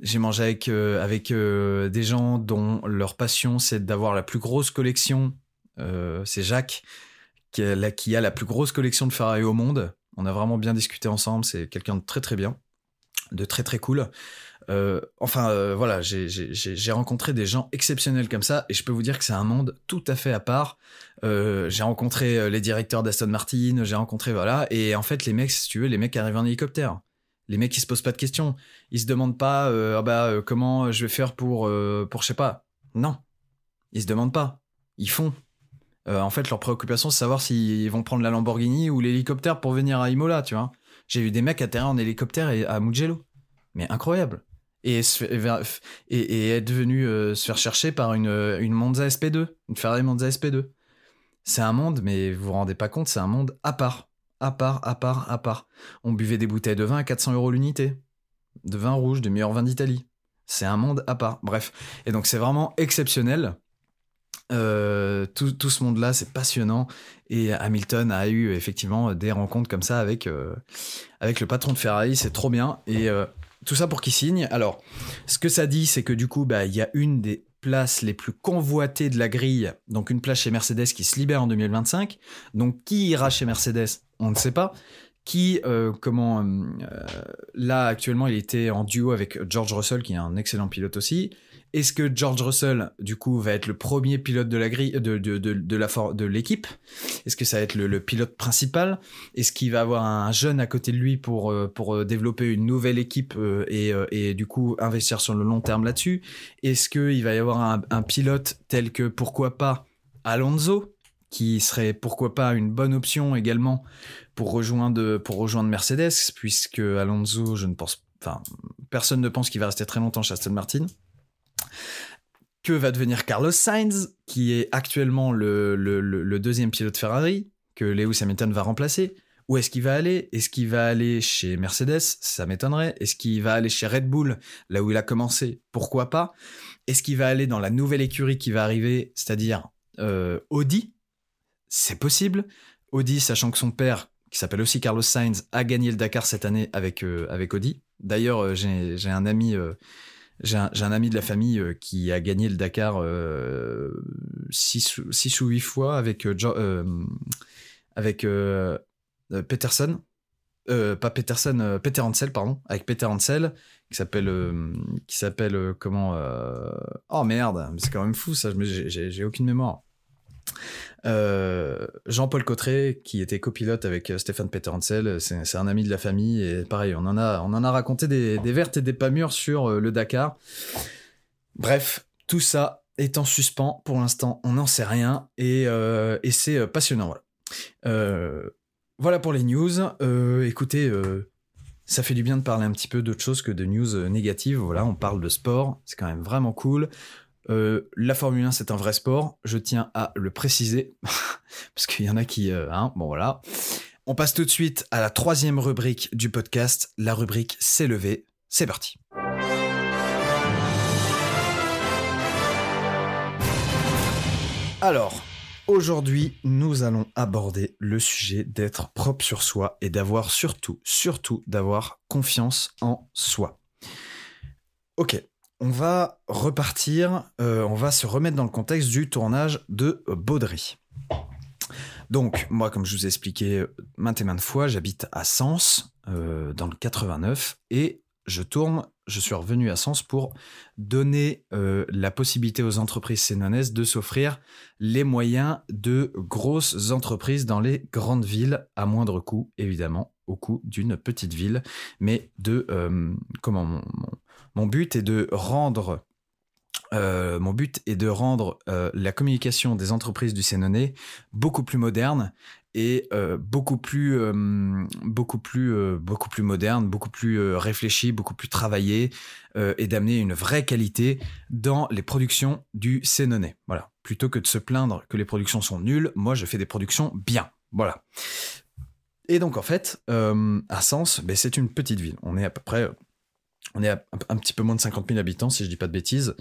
J'ai mangé avec euh, avec des gens dont leur passion c'est d'avoir la plus grosse collection. C'est Jacques qui a, la plus grosse collection de Ferrari au monde. On a vraiment bien discuté ensemble. C'est quelqu'un de très très bien, de très très cool. Euh, enfin, euh, voilà, j'ai rencontré des gens exceptionnels comme ça, et je peux vous dire que c'est un monde tout à fait à part. Euh, j'ai rencontré les directeurs d'Aston Martin, j'ai rencontré, voilà, et en fait, les mecs, si tu veux, les mecs arrivent en hélicoptère. Les mecs, ils se posent pas de questions. Ils se demandent pas, ah bah, comment je vais faire pour, pour, je sais pas. Non. Ils se demandent pas. Ils font. En fait, leur préoccupation, c'est savoir s'ils vont prendre la Lamborghini ou l'hélicoptère pour venir à Imola, tu vois. J'ai vu des mecs atterrir en hélicoptère et à Mugello. Mais incroyable et, et, être venu euh, se faire chercher par une, euh, une Monza SP2, une Ferrari Monza SP2. C'est un monde, mais vous vous rendez pas compte, c'est un monde à part, à part, à part, à part. On buvait des bouteilles de vin à 400 euros l'unité, de vin rouge, de meilleur vin d'Italie. C'est un monde à part. Bref, et donc c'est vraiment exceptionnel. Euh, tout, tout, ce monde-là, c'est passionnant. Et Hamilton a eu effectivement des rencontres comme ça avec, avec le patron de Ferrari, c'est trop bien. Et tout ça pour qu'il signe. Alors, ce que ça dit, c'est que du coup, bah, il y a une des places les plus convoitées de la grille, donc une place chez Mercedes qui se libère en 2025. Donc, qui ira chez Mercedes? On ne sait pas. qui, euh, comment, euh, là actuellement, il était en duo avec George Russell, qui est un excellent pilote aussi. Est-ce que George Russell, du coup, va être le premier pilote de la grille, de, de, de, de l'équipe? Est-ce que ça va être le, pilote principal? Est-ce qu'il va avoir un jeune à côté de lui pour, euh, pour développer une nouvelle équipe et, et du coup investir sur le long terme là-dessus? Est-ce qu'il va y avoir un, un pilote tel que, pourquoi pas, Alonso qui serait pourquoi pas une bonne option également pour rejoindre, pour rejoindre Mercedes, puisque Alonso, je ne pense, enfin, personne ne pense qu'il va rester très longtemps chez Aston Martin. Que va devenir Carlos Sainz, qui est actuellement le, deuxième pilote Ferrari, que Lewis Hamilton va remplacer Où est-ce qu'il va aller? Est-ce qu'il va aller chez Mercedes? Ça m'étonnerait. Est-ce qu'il va aller chez Red Bull, là où il a commencé? Pourquoi pas? Est-ce qu'il va aller dans la nouvelle écurie qui va arriver, c'est-à-dire euh, Audi? C'est possible. Audi, sachant que son père qui s'appelle aussi Carlos Sainz, a gagné le Dakar cette année avec, euh, avec Audi. D'ailleurs, euh, j'ai un ami. J'ai un, ami de la famille qui a gagné le Dakar 6 ou 8 fois avec, avec Peterson. pas Peterson, Peter Hansel, pardon, avec Peter Hansel, qui s'appelle, qui s'appelle comment Oh merde, c'est quand même fou ça, j'ai aucune mémoire. Euh, Jean-Paul Cotteret, qui était copilote avec euh, Stéphane Peter c'est un ami de la famille et pareil, on en a, on en a raconté des, vertes et des pas mûres sur euh, le Dakar. Bref, tout ça est en suspens pour l'instant, on n'en sait rien et, c'est passionnant. Voilà. voilà pour les news. écoutez, ça fait du bien de parler un petit peu d'autre chose que de news négatives. Voilà, on parle de sport, c'est quand même vraiment cool. Euh, la Formule 1, c'est un vrai sport. Je tiens à le préciser parce qu'il y en a qui, euh, hein, bon voilà. On passe tout de suite à la troisième rubrique du podcast. La rubrique C'est levé. C'est parti. Alors, aujourd'hui, nous allons aborder le sujet d'être propre sur soi et d'avoir surtout, surtout d'avoir confiance en soi. Ok, on va repartir, euh, on va se remettre dans le contexte du tournage de Baudry. Donc, moi, comme je vous ai expliqué maintes et maintes fois, j'habite à Sens, euh, dans le 89, et je tourne, je suis revenu à Sens pour donner euh, la possibilité aux entreprises sénonaises de s'offrir les moyens de grosses entreprises dans les grandes villes, à moindre coût, évidemment, au coût d'une petite ville, mais de, comment, euh, mon but est de rendre euh, la communication des entreprises du Sénonais beaucoup plus moderne et euh, beaucoup plus moderne, beaucoup plus réfléchi, beaucoup plus travaillé et d'amener une vraie qualité dans les productions du Sénonais. Plutôt que de se plaindre que les productions sont nulles, moi je fais des productions bien. Voilà. Et donc en fait, à ben, c'est une petite ville. On est à peu près on est à un petit peu moins de 50 000 habitants, si je dis pas de bêtises.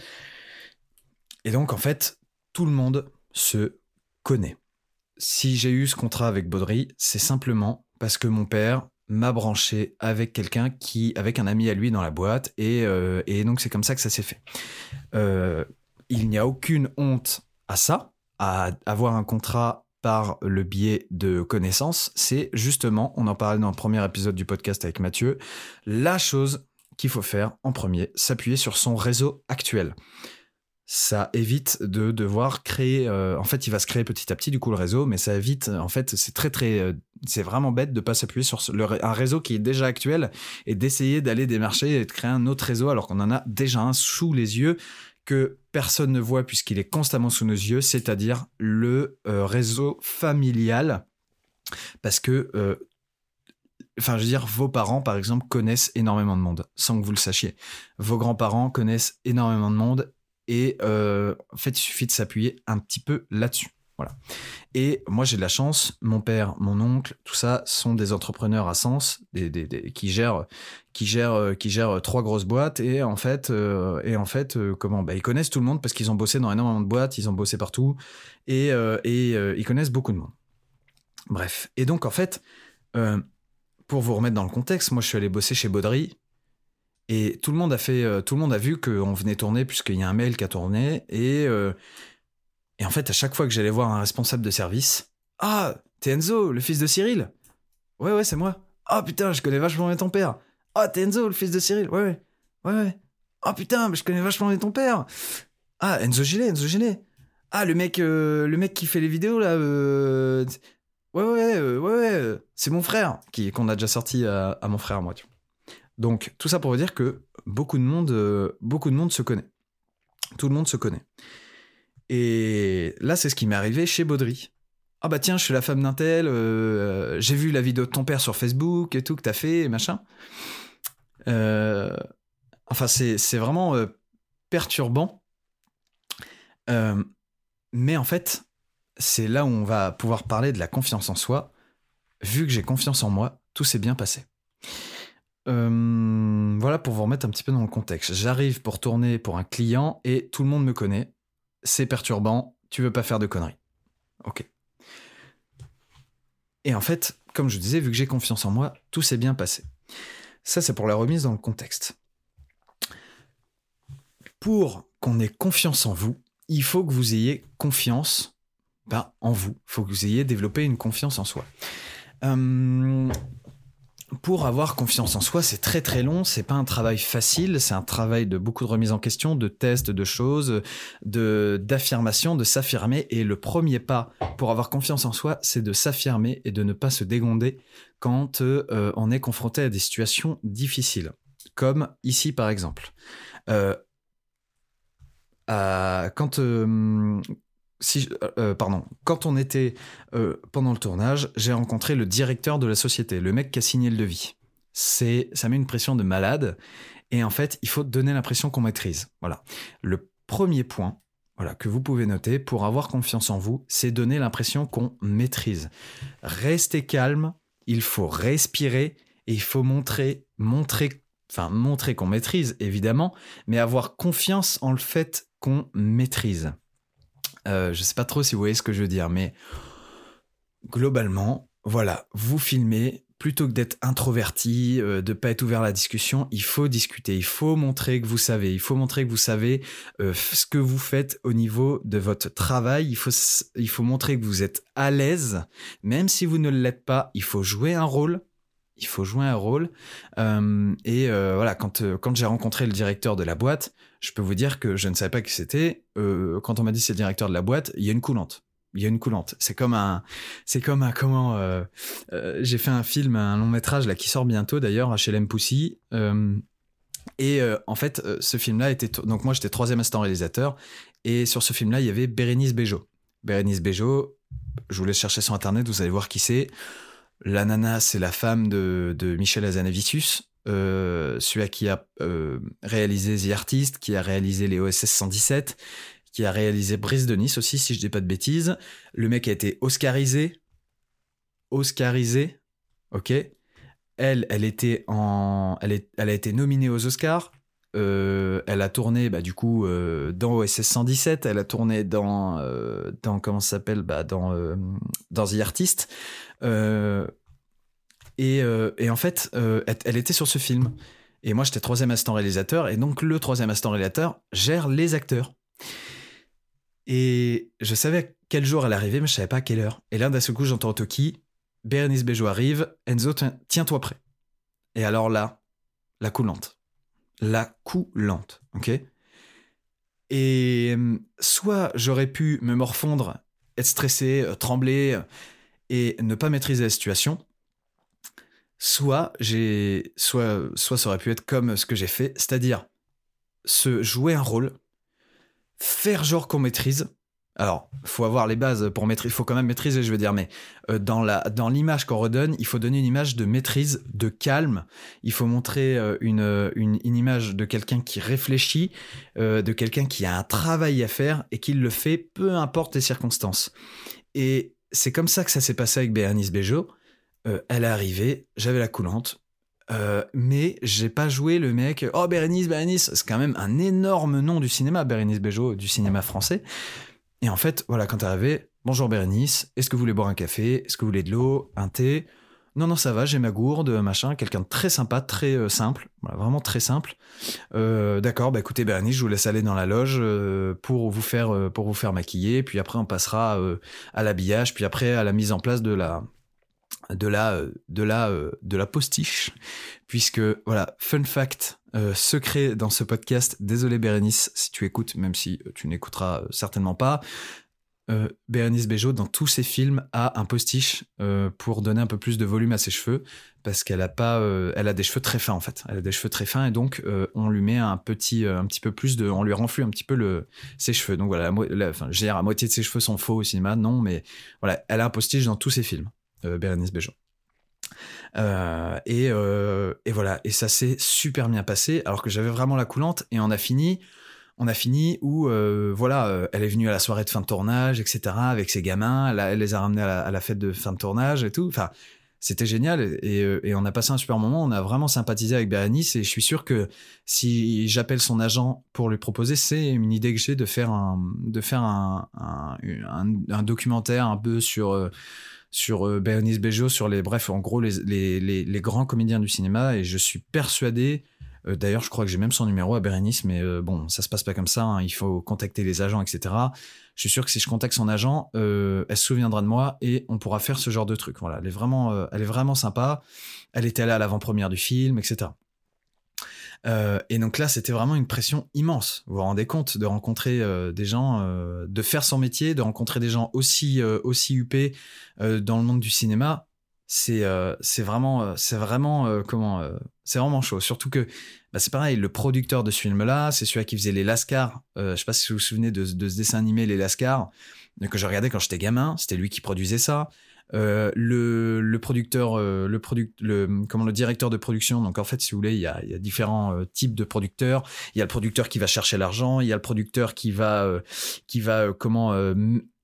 Et donc, en fait, tout le monde se connaît. Si j'ai eu ce contrat avec Baudry, c'est simplement parce que mon père m'a branché avec quelqu'un qui, avec un ami à lui dans la boîte, et, euh, donc c'est comme ça que ça s'est fait. Euh, il n'y a aucune honte à ça, à avoir un contrat par le biais de connaissances. C'est justement, on en parlait dans le premier épisode du podcast avec Mathieu, la chose qu'il faut faire en premier, s'appuyer sur son réseau actuel. Ça évite de devoir créer. Euh, en fait, il va se créer petit à petit du coup le réseau, mais ça évite. En fait, c'est très très, euh, c'est vraiment bête de pas s'appuyer sur un réseau qui est déjà actuel et d'essayer d'aller démarcher et de créer un autre réseau alors qu'on en a déjà un sous les yeux que personne ne voit puisqu'il est constamment sous nos yeux, c'est-à-dire le euh, réseau familial parce que Enfin, je veux dire, vos parents, par exemple, connaissent énormément de monde, sans que vous le sachiez. Vos grands-parents connaissent énormément de monde, et euh, en fait, il suffit de s'appuyer un petit peu là-dessus. Voilà. Et moi, j'ai de la chance. Mon père, mon oncle, tout ça sont des entrepreneurs à sens, des, qui gèrent, qui gèrent, qui gèrent trois grosses boîtes. Et en fait, euh, et en fait, euh, comment? Bah, ils connaissent tout le monde parce qu'ils ont bossé dans énormément de boîtes, ils ont bossé partout, et ils connaissent beaucoup de monde. Bref. Et donc, en fait, pour vous remettre dans le contexte, moi je suis allé bosser chez Baudry et tout le monde a fait, euh, tout le monde a vu qu'on venait tourner puisqu'il y a un mail qui a tourné et euh, et en fait à chaque fois que j'allais voir un responsable de service, ah t'es Enzo, le fils de Cyril, ouais ouais c'est moi, Oh putain, je connais vachement bien ton père. Oh, t'es Enzo, le fils de Cyril. Ouais, ouais. Ouais, ouais. Oh putain, mais je connais vachement bien ton père. Ah, Enzo Gilet, Enzo Gilet. Ah, le mec, euh, le mec qui fait les vidéos là. Ouais, ouais, euh, ouais, ouais. euh, C'est mon frère qui qu'on a déjà sorti à, mon frère, moi. Tu vois. Donc tout ça pour vous dire que beaucoup de monde, euh, beaucoup de monde se connaît. Tout le monde se connaît. Et là, c'est ce qui m'est arrivé chez Baudry. Ah bah tiens, je suis la femme d'un tel. J'ai vu la vidéo de ton père sur Facebook et tout que t'as fait et machin. Enfin, c'est vraiment perturbant. Mais en fait, c'est là où on va pouvoir parler de la confiance en soi. Vu que j'ai confiance en moi, tout s'est bien passé. Euh, voilà pour vous remettre un petit peu dans le contexte. J'arrive pour tourner pour un client et tout le monde me connaît. C'est perturbant. Tu veux pas faire de conneries. Ok. Et en fait, comme je disais, vu que j'ai confiance en moi, tout s'est bien passé. Ça, c'est pour la remise dans le contexte. Pour qu'on ait confiance en vous, il faut que vous ayez confiance ben, en vous. Il faut que vous ayez développé une confiance en soi. Euh, pour avoir confiance en soi, c'est très très long. C'est pas un travail facile. C'est un travail de beaucoup de remise en question, de tests, de choses, de d'affirmation, de s'affirmer. Et le premier pas pour avoir confiance en soi, c'est de s'affirmer et de ne pas se dégonder quand euh, on est confronté à des situations difficiles, comme ici par exemple. Euh, quand je- euh, pardon, quand on était euh, pendant le tournage, j'ai rencontré le directeur de la société, le mec qui a signé le devis. C'est, ça met une pression de malade. Et en fait, il faut donner l'impression qu'on maîtrise. Voilà. Le premier point, voilà, que vous pouvez noter pour avoir confiance en vous, c'est donner l'impression qu'on maîtrise. Restez calme. Il faut respirer et il faut montrer, montrer, enfin montrer qu'on maîtrise évidemment, mais avoir confiance en le fait qu'on maîtrise. Euh, je sais pas trop si vous voyez ce que je veux dire, mais globalement, voilà, vous filmez, plutôt que d'être introverti, euh, de pas être ouvert à la discussion, il faut discuter, il faut montrer que vous savez, il faut montrer que vous savez euh, ce que vous faites au niveau de votre travail, il faut, il faut montrer que vous êtes à l'aise, même si vous ne l'êtes pas, il faut jouer un rôle. Il faut jouer un rôle. Euh, et euh, voilà, quand, euh, quand j'ai rencontré le directeur de la boîte, je peux vous dire que je ne savais pas qui c'était. Quand on m'a dit c'est le directeur de la boîte, il y a une coulante. Il y a une coulante. C'est comme un, c'est comme un comment. j'ai fait un film, un long métrage là qui sort bientôt d'ailleurs, HLM Poussy. Et en fait, ce film-là était donc moi j'étais troisième assistant réalisateur et sur ce film-là il y avait Bérénice Bejo. Bérénice Bejo, je vous laisse chercher sur internet, vous allez voir qui c'est. La nana, c'est la femme de, Michel Hazanavicius, euh, celui qui a euh, réalisé The Artist, qui a réalisé les OSS 117, qui a réalisé Brise de Nice aussi, si je dis pas de bêtises. Le mec a été Oscarisé. Oscarisé, ok. Elle, elle était en, elle a été nominée aux Oscars. Euh, elle a tourné, bah, du coup, euh, dans OSS 117. Elle a tourné dans, euh, dans comment s'appelle, bah, dans, dans The Artist. Et, et en fait, elle, était sur ce film. Et moi, j'étais troisième assistant réalisateur. Et donc, le troisième assistant réalisateur gère les acteurs. Et je savais à quel jour elle arrivait, mais je savais pas à quelle heure. Et là, d'un seul coup, j'entends Toki, Bérénice Bejo arrive, Enzo, tiens- tiens-toi prêt. Et alors là, la coulante. La coulante, ok? Et euh, soit j'aurais pu me morfondre, être stressé, euh, trembler euh, et ne pas maîtriser la situation, soit j'ai, soit, soit ça aurait pu être comme ce que j'ai fait, c'est-à-dire se jouer un rôle, faire genre qu'on maîtrise. Alors, faut avoir les bases pour maîtriser. Il faut quand même maîtriser, je veux dire, mais euh, dans la dans l'image qu'on redonne, il faut donner une image de maîtrise, de calme. Il faut montrer euh, une, euh, une une image de quelqu'un qui réfléchit, de quelqu'un qui a un travail à faire et qui le fait, peu importe les circonstances. Et c'est comme ça que ça s'est passé avec Bérénice Bejo. Elle est arrivée, j'avais la coulante, euh, mais j'ai pas joué le mec. Oh Bérénice, Bérénice, c'est quand même un énorme nom du cinéma, Bérénice Bejo, du cinéma français. Et en fait, voilà, quand t'es arrivé, bonjour Bérénice, est-ce que vous voulez boire un café? Est-ce que vous voulez de l'eau? Un thé? Non, non, ça va, j'ai ma gourde, machin. Quelqu'un de très sympa, très euh, simple, voilà, vraiment très simple. Euh, D'accord, bah écoutez Bérénice, je vous laisse aller dans la loge euh, pour vous faire maquiller, puis après on passera à l'habillage, puis après à la mise en place de la de la de la de la postiche puisque voilà fun fact secret dans ce podcast désolé Bérénice si tu écoutes même si tu n'écouteras certainement pas euh, Bérénice Bejo, dans tous ses films, a un postiche euh, pour donner un peu plus de volume à ses cheveux, parce qu'elle a pas, euh, elle a des cheveux très fins en fait. Elle a des cheveux très fins et donc on lui met un petit, un petit peu plus de, on lui renflue un petit peu le, ses cheveux. Donc voilà, la, je veux dire, à moitié de ses cheveux sont faux au cinéma, non, mais voilà, elle a un postiche dans tous ses films, Bérénice Bejo. et, et voilà, et ça s'est super bien passé, alors que j'avais vraiment la coulante, et on a fini on a fini où euh, voilà, euh, elle est venue à la soirée de fin de tournage, etc. avec ses gamins, elle, les a ramenés à la, fête de fin de tournage et tout. Enfin, c'était génial euh, et, on a passé un super moment. On a vraiment sympathisé avec Bérénice et je suis sûr que si j'appelle son agent pour lui proposer, c'est une idée que j'ai de faire un documentaire un peu sur sur Bérénice Bejo, sur les bref, en gros les grands comédiens du cinéma et je suis persuadé euh, d'ailleurs, je crois que j'ai même son numéro à Bérénice, mais euh, bon, ça se passe pas comme ça. Hein. il faut contacter les agents, etc. Je suis sûr que si je contacte son agent, euh, elle se souviendra de moi et on pourra faire ce genre de truc. Voilà, elle est vraiment, elle est vraiment sympa. Elle était là à l'avant-première du film, etc. et donc là, c'était vraiment une pression immense. Vous vous rendez compte de rencontrer des gens, de faire son métier, de rencontrer des gens aussi aussi huppés dans le monde du cinéma c'est vraiment c'est vraiment comment c'est vraiment chaud surtout que bah, c'est pareil le producteur de ce film là c'est celui qui faisait les Lascars. Je sais pas si vous vous souvenez de, ce dessin animé les Lascars que je regardais quand j'étais gamin. C'était lui qui produisait ça. Le, le producteur le product le comment le directeur de production. Donc en fait si vous voulez il y a différents types de producteurs. Il y a le producteur qui va chercher l'argent. Il y a le producteur qui va qui va comment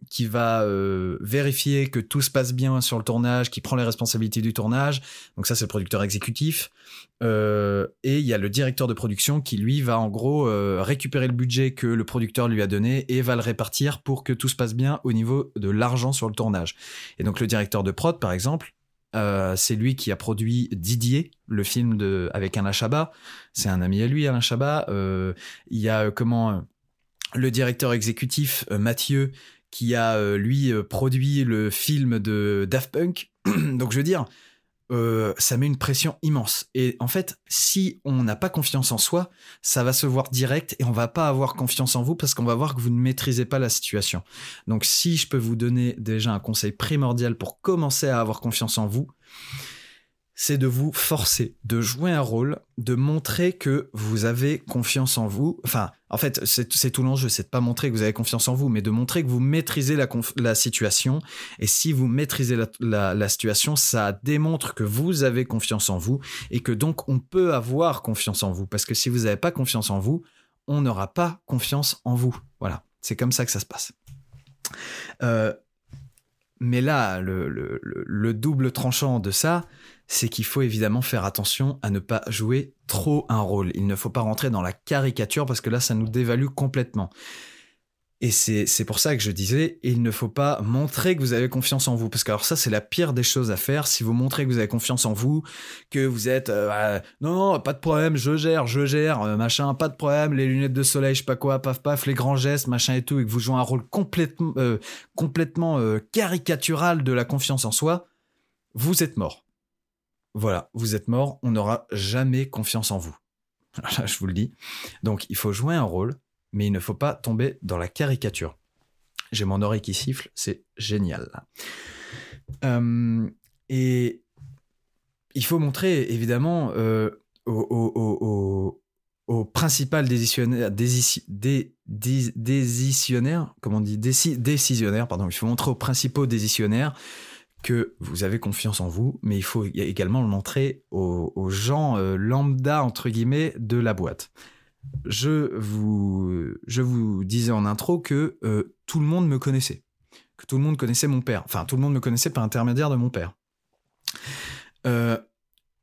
qui va euh, vérifier que tout se passe bien sur le tournage, qui prend les responsabilités du tournage. Donc ça, c'est le producteur exécutif. Euh, et il y a le directeur de production qui, lui, va en gros euh, récupérer le budget que le producteur lui a donné et va le répartir pour que tout se passe bien au niveau de l'argent sur le tournage. Et donc le directeur de prod, par exemple, c'est lui qui a produit Didier, le film de avec Alain Chabat. C'est un ami à lui, Alain Chabat. Il y a comment le directeur exécutif Mathieu qui a euh, lui euh, produit le film de Daft Punk. Donc je veux dire, euh, ça met une pression immense. Et en fait, si on n'a pas confiance en soi, ça va se voir direct et on va pas avoir confiance en vous parce qu'on va voir que vous ne maîtrisez pas la situation. Donc si je peux vous donner déjà un conseil primordial pour commencer à avoir confiance en vous, c'est de vous forcer, de jouer un rôle, de montrer que vous avez confiance en vous. Enfin, en fait, c'est tout l'enjeu, c'est de pas montrer que vous avez confiance en vous, mais de montrer que vous maîtrisez la, situation. Et si vous maîtrisez la, situation, ça démontre que vous avez confiance en vous et que donc on peut avoir confiance en vous. Parce que si vous n'avez pas confiance en vous, on n'aura pas confiance en vous. Voilà, c'est comme ça que ça se passe. Euh, mais là, le double tranchant de ça, c'est qu'il faut évidemment faire attention à ne pas jouer trop un rôle. Il ne faut pas rentrer dans la caricature parce que là, ça nous dévalue complètement. Et c'est pour ça que je disais, il ne faut pas montrer que vous avez confiance en vous. Parce que alors ça, c'est la pire des choses à faire. Si vous montrez que vous avez confiance en vous, que vous êtes, euh, non, non, pas de problème, je gère, je gère, euh, machin, pas de problème, les lunettes de soleil, je sais pas quoi, paf, paf, les grands gestes, machin et tout, et que vous jouez un rôle complètement, euh, complètement caricatural de la confiance en soi, vous êtes mort voilà, vous êtes mort, on n'aura jamais confiance en vous. je vous le dis. Donc, il faut jouer un rôle, mais il ne faut pas tomber dans la caricature. J'ai mon oreille qui siffle, c'est génial. Euh, et il faut montrer, évidemment, euh, au, principal décisionnaire, comment on dit, décisionnaire, pardon, il faut montrer aux principaux décisionnaires que vous avez confiance en vous, mais il faut également le montrer aux, gens euh, lambda, entre guillemets, de la boîte. Je vous, disais en intro que euh, tout le monde me connaissait, que tout le monde connaissait mon père, enfin tout le monde me connaissait par intermédiaire de mon père. Euh,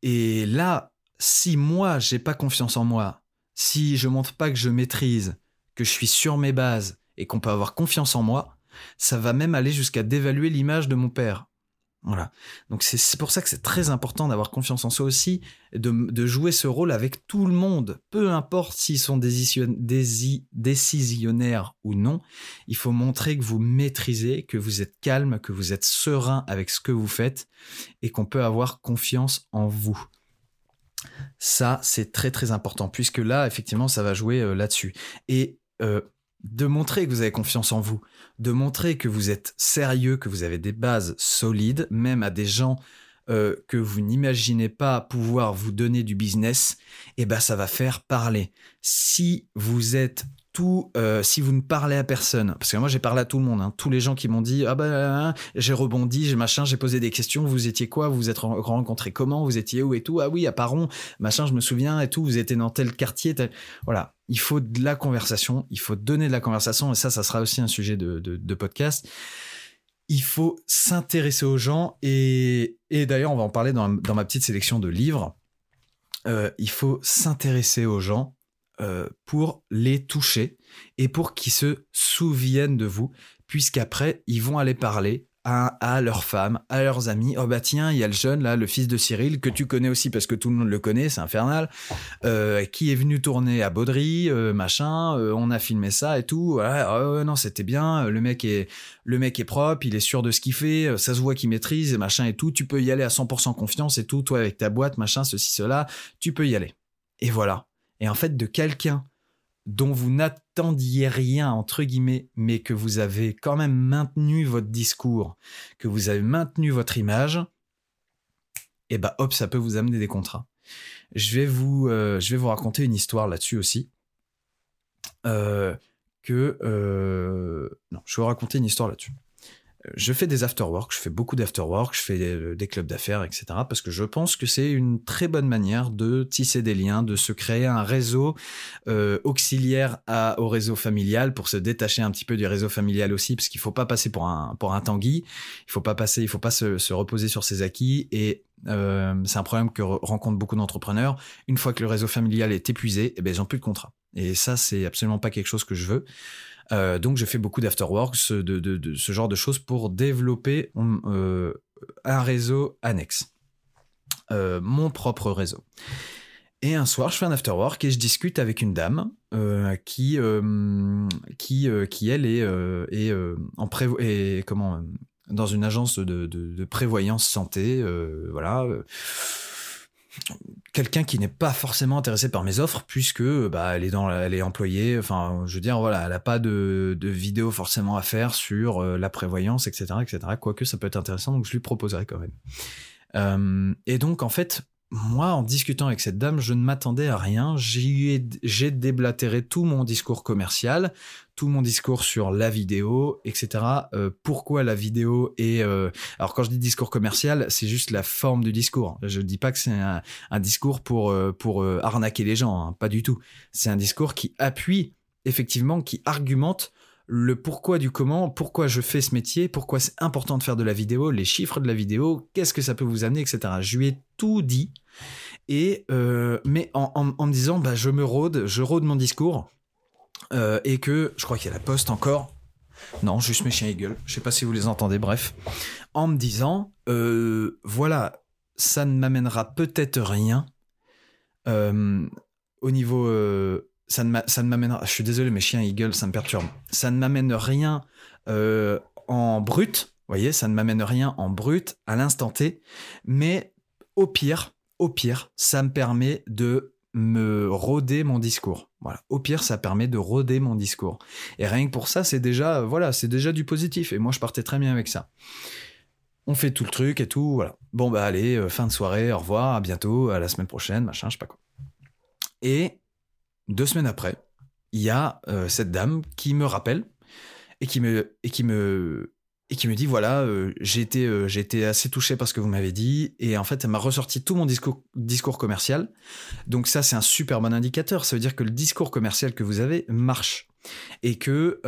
et là, si moi j'ai pas confiance en moi, si je montre pas que je maîtrise, que je suis sur mes bases et qu'on peut avoir confiance en moi, ça va même aller jusqu'à dévaluer l'image de mon père Voilà. Donc c'est pour ça que c'est très important d'avoir confiance en soi aussi, de, jouer ce rôle avec tout le monde, peu importe s'ils sont décisionnaires ou non. Il faut montrer que vous maîtrisez, que vous êtes calme, que vous êtes serein avec ce que vous faites et qu'on peut avoir confiance en vous. Ça, c'est très très important puisque là, effectivement, ça va jouer euh, là-dessus. Et euh, de montrer que vous avez confiance en vous, de montrer que vous êtes sérieux, que vous avez des bases solides, même à des gens euh, que vous n'imaginez pas pouvoir vous donner du business, eh ben ça va faire parler. Si vous êtes tout, euh, si vous ne parlez à personne, parce que moi j'ai parlé à tout le monde, hein, tous les gens qui m'ont dit ah ben j'ai rebondi, j'ai machin, j'ai posé des questions, vous étiez quoi, vous vous êtes rencontrés comment, vous étiez où et tout, ah oui à Paron, machin, je me souviens et tout, vous étiez dans tel quartier, voilà, il faut de la conversation, il faut donner de la conversation et ça, ça sera aussi un sujet de, podcast. Il faut s'intéresser aux gens et, d'ailleurs on va en parler dans, ma petite sélection de livres. Euh, il faut s'intéresser aux gens euh, pour les toucher et pour qu'ils se souviennent de vous, puisqu'après, ils vont aller parler à, à leurs femmes, à leurs amis. Oh bah tiens, il y a le jeune là, le fils de Cyril, que tu connais aussi parce que tout le monde le connaît, c'est infernal, euh, qui est venu tourner à Baudry, euh, machin. on a filmé ça et tout. Non, c'était bien. Le mec est, le mec est propre, il est sûr de ce qu'il fait. Ça se voit qu'il maîtrise, machin et tout. Tu peux y aller à 100% confiance et tout. Toi avec ta boîte, machin, ceci, cela, tu peux y aller. Et voilà et en fait de quelqu'un dont vous n'attendiez rien, entre guillemets, mais que vous avez quand même maintenu votre discours, que vous avez maintenu votre image, et eh bah hop, ça peut vous amener des contrats. Je vais vous, euh, je vais vous raconter une histoire là-dessus aussi. Euh, que euh, non, je vais vous raconter une histoire là-dessus je fais des afterwork, je fais beaucoup d'afterwork, je fais euh, des, clubs d'affaires, etc. Parce que je pense que c'est une très bonne manière de tisser des liens, de se créer un réseau euh, auxiliaire au réseau familial pour se détacher un petit peu du réseau familial aussi, parce qu'il faut pas passer pour un pour tanguy, il faut pas passer, il faut pas se, se reposer sur ses acquis et euh, c'est un problème que rencontrent beaucoup d'entrepreneurs. Une fois que le réseau familial est épuisé, eh ben, ils n'ont plus de contrat. Et ça, c'est absolument pas quelque chose que je veux. Euh, donc, je fais beaucoup d'afterworks, de, ce genre de choses pour développer euh, un réseau annexe, euh, mon propre réseau. Et un soir, je fais un afterwork et je discute avec une dame qui, qui, qui, elle, est, est en comment, dans une agence de, de prévoyance santé. voilà quelqu'un qui n'est pas forcément intéressé par mes offres puisque bah elle est dans elle est employée. Enfin je veux dire voilà elle a pas de, de vidéo forcément à faire sur euh, la prévoyance etc etc quoique ça peut être intéressant donc je lui proposerai quand même. Euh, et donc en fait moi, en discutant avec cette dame, je ne m'attendais à rien. J'ai déblatéré tout mon discours commercial, tout mon discours sur la vidéo, etc. Euh, pourquoi la vidéo est... Euh, alors quand je dis discours commercial, c'est juste la forme du discours. Je ne dis pas que c'est un, discours pour, euh, pour arnaquer les gens, hein, pas du tout. C'est un discours qui appuie, effectivement, qui argumente le pourquoi du comment, pourquoi je fais ce métier, pourquoi c'est important de faire de la vidéo, les chiffres de la vidéo, qu'est-ce que ça peut vous amener, etc. Je lui ai tout dit. Et euh, mais en, me disant, bah, je me rôde, je rôde mon discours, euh, et que je crois qu'il y a la poste encore. Non, juste mes chiens Eagle. Je sais pas si vous les entendez. Bref, en me disant, euh, voilà, ça ne m'amènera peut-être rien au niveau ça ne m'amène je suis désolé mes chiens Eagle ça me perturbe. Ça ne m'amène rien euh, en brut vous voyez ça ne m'amène rien en brut à l'instant T mais au pire au pire ça me permet de me roder mon discours. Voilà. Au pire ça permet de roder mon discours. Et rien que pour ça c'est déjà voilà c'est déjà du positif. Et moi je partais très bien avec ça. On fait tout le truc et tout voilà. Bon bah allez euh, fin de soirée au revoir à bientôt à la semaine prochaine machin je sais pas quoi. Et deux semaines après, il y a euh, cette dame qui me rappelle et qui me et qui me et qui me dit voilà euh, j'ai été euh, été assez touché par ce que vous m'avez dit et en fait elle m'a ressorti tout mon discours commercial. Donc ça c'est un super bon indicateur. Ça veut dire que le discours commercial que vous avez marche et que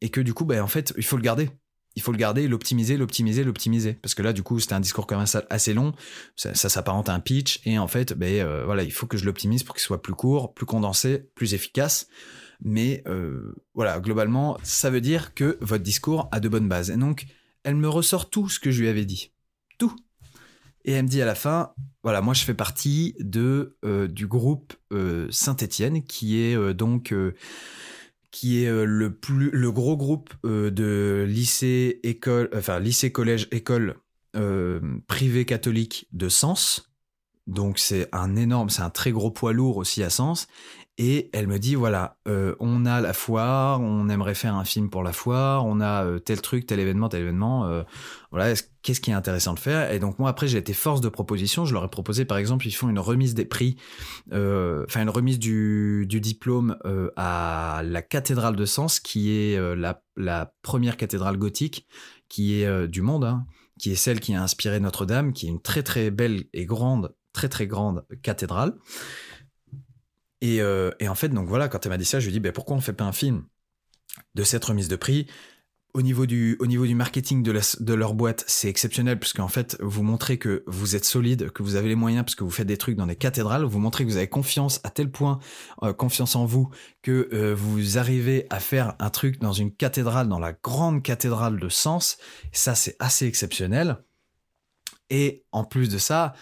et que du coup ben en fait il faut le garder il faut le garder, l'optimiser, l'optimiser, l'optimiser. Parce que là, du coup, c'était un discours commercial assez long. Ça, s'apparente à un pitch. Et en fait, ben, euh, voilà, il faut que je l'optimise pour qu'il soit plus court, plus condensé, plus efficace. Mais euh, voilà, globalement, ça veut dire que votre discours a de bonnes bases. Et donc, elle me ressort tout ce que je lui avais dit. Et elle me dit à la fin, voilà, moi je fais partie de, euh, du groupe Saint-Étienne, qui est donc qui est le plus gros groupe de lycée école enfin lycée collège école privé catholique de Sens. Donc c'est un énorme c'est un très gros poids lourd aussi à Sens et elle me dit voilà, euh, on a la foire, on aimerait faire un film pour la foire, on a euh, tel truc, tel événement, tel événement. Euh, voilà, qu'est-ce qui est intéressant de faire? Et donc moi après j'ai été force de proposition. Je leur ai proposé par exemple ils font une remise des prix, enfin une remise du, diplôme à la cathédrale de Sens, qui est la, première cathédrale gothique qui est du monde, hein, qui est celle qui a inspiré Notre-Dame, qui est une très très belle et grande, très très grande cathédrale. Euh, et, en fait, donc voilà, quand elle m'a dit ça, je lui ai dit, ben, pourquoi on ne fait pas un film de cette remise de prix? Au niveau du, au niveau du marketing de, leur boîte, c'est exceptionnel puisqu'en fait, vous montrez que vous êtes solide, que vous avez les moyens parce que vous faites des trucs dans des cathédrales, vous montrez que vous avez confiance à tel point, euh, confiance en vous, que euh, vous arrivez à faire un truc dans une cathédrale, dans la grande cathédrale de Sens. Ça, c'est assez exceptionnel. Et en plus de ça,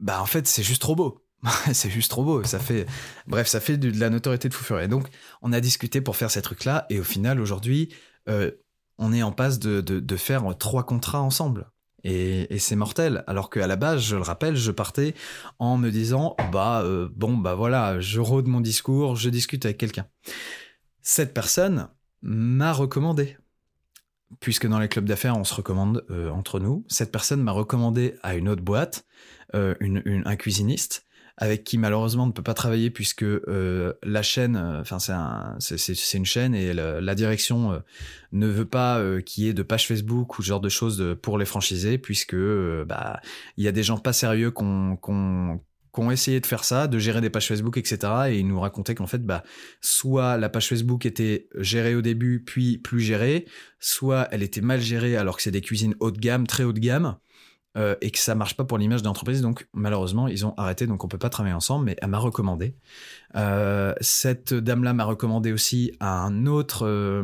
bah en fait, c'est juste trop beau. c'est juste trop beau. Ça fait, bref, ça fait de, la notoriété de fou. Et donc, on a discuté pour faire ces trucs-là. Et au final, aujourd'hui, euh, on est en passe de, faire trois contrats ensemble. Et, c'est mortel. Alors qu'à la base, je le rappelle, je partais en me disant, bah, euh, bon, bah voilà, je rôde mon discours, je discute avec quelqu'un. Cette personne m'a recommandé. Puisque dans les clubs d'affaires, on se recommande euh, entre nous. Cette personne m'a recommandé à une autre boîte, un cuisiniste, avec qui malheureusement on ne peut pas travailler puisque euh, la chaîne, euh, enfin c'est une chaîne et la direction euh, ne veut pas qu'il y ait de page Facebook ou ce genre de choses pour les franchisés puisque bah il y a des gens pas sérieux qu'on qu'on ont essayé de faire ça, de gérer des pages Facebook, etc. Et ils nous racontaient qu'en fait, bah, soit la page Facebook était gérée au début, puis plus gérée, soit elle était mal gérée alors que c'est des cuisines haut de gamme, très haut de gamme, euh, et que ça marche pas pour l'image de l'entreprise. Donc malheureusement, ils ont arrêté, donc on peut pas travailler ensemble. Mais elle m'a recommandé. Euh, cette dame-là m'a recommandé aussi à un autre. Euh,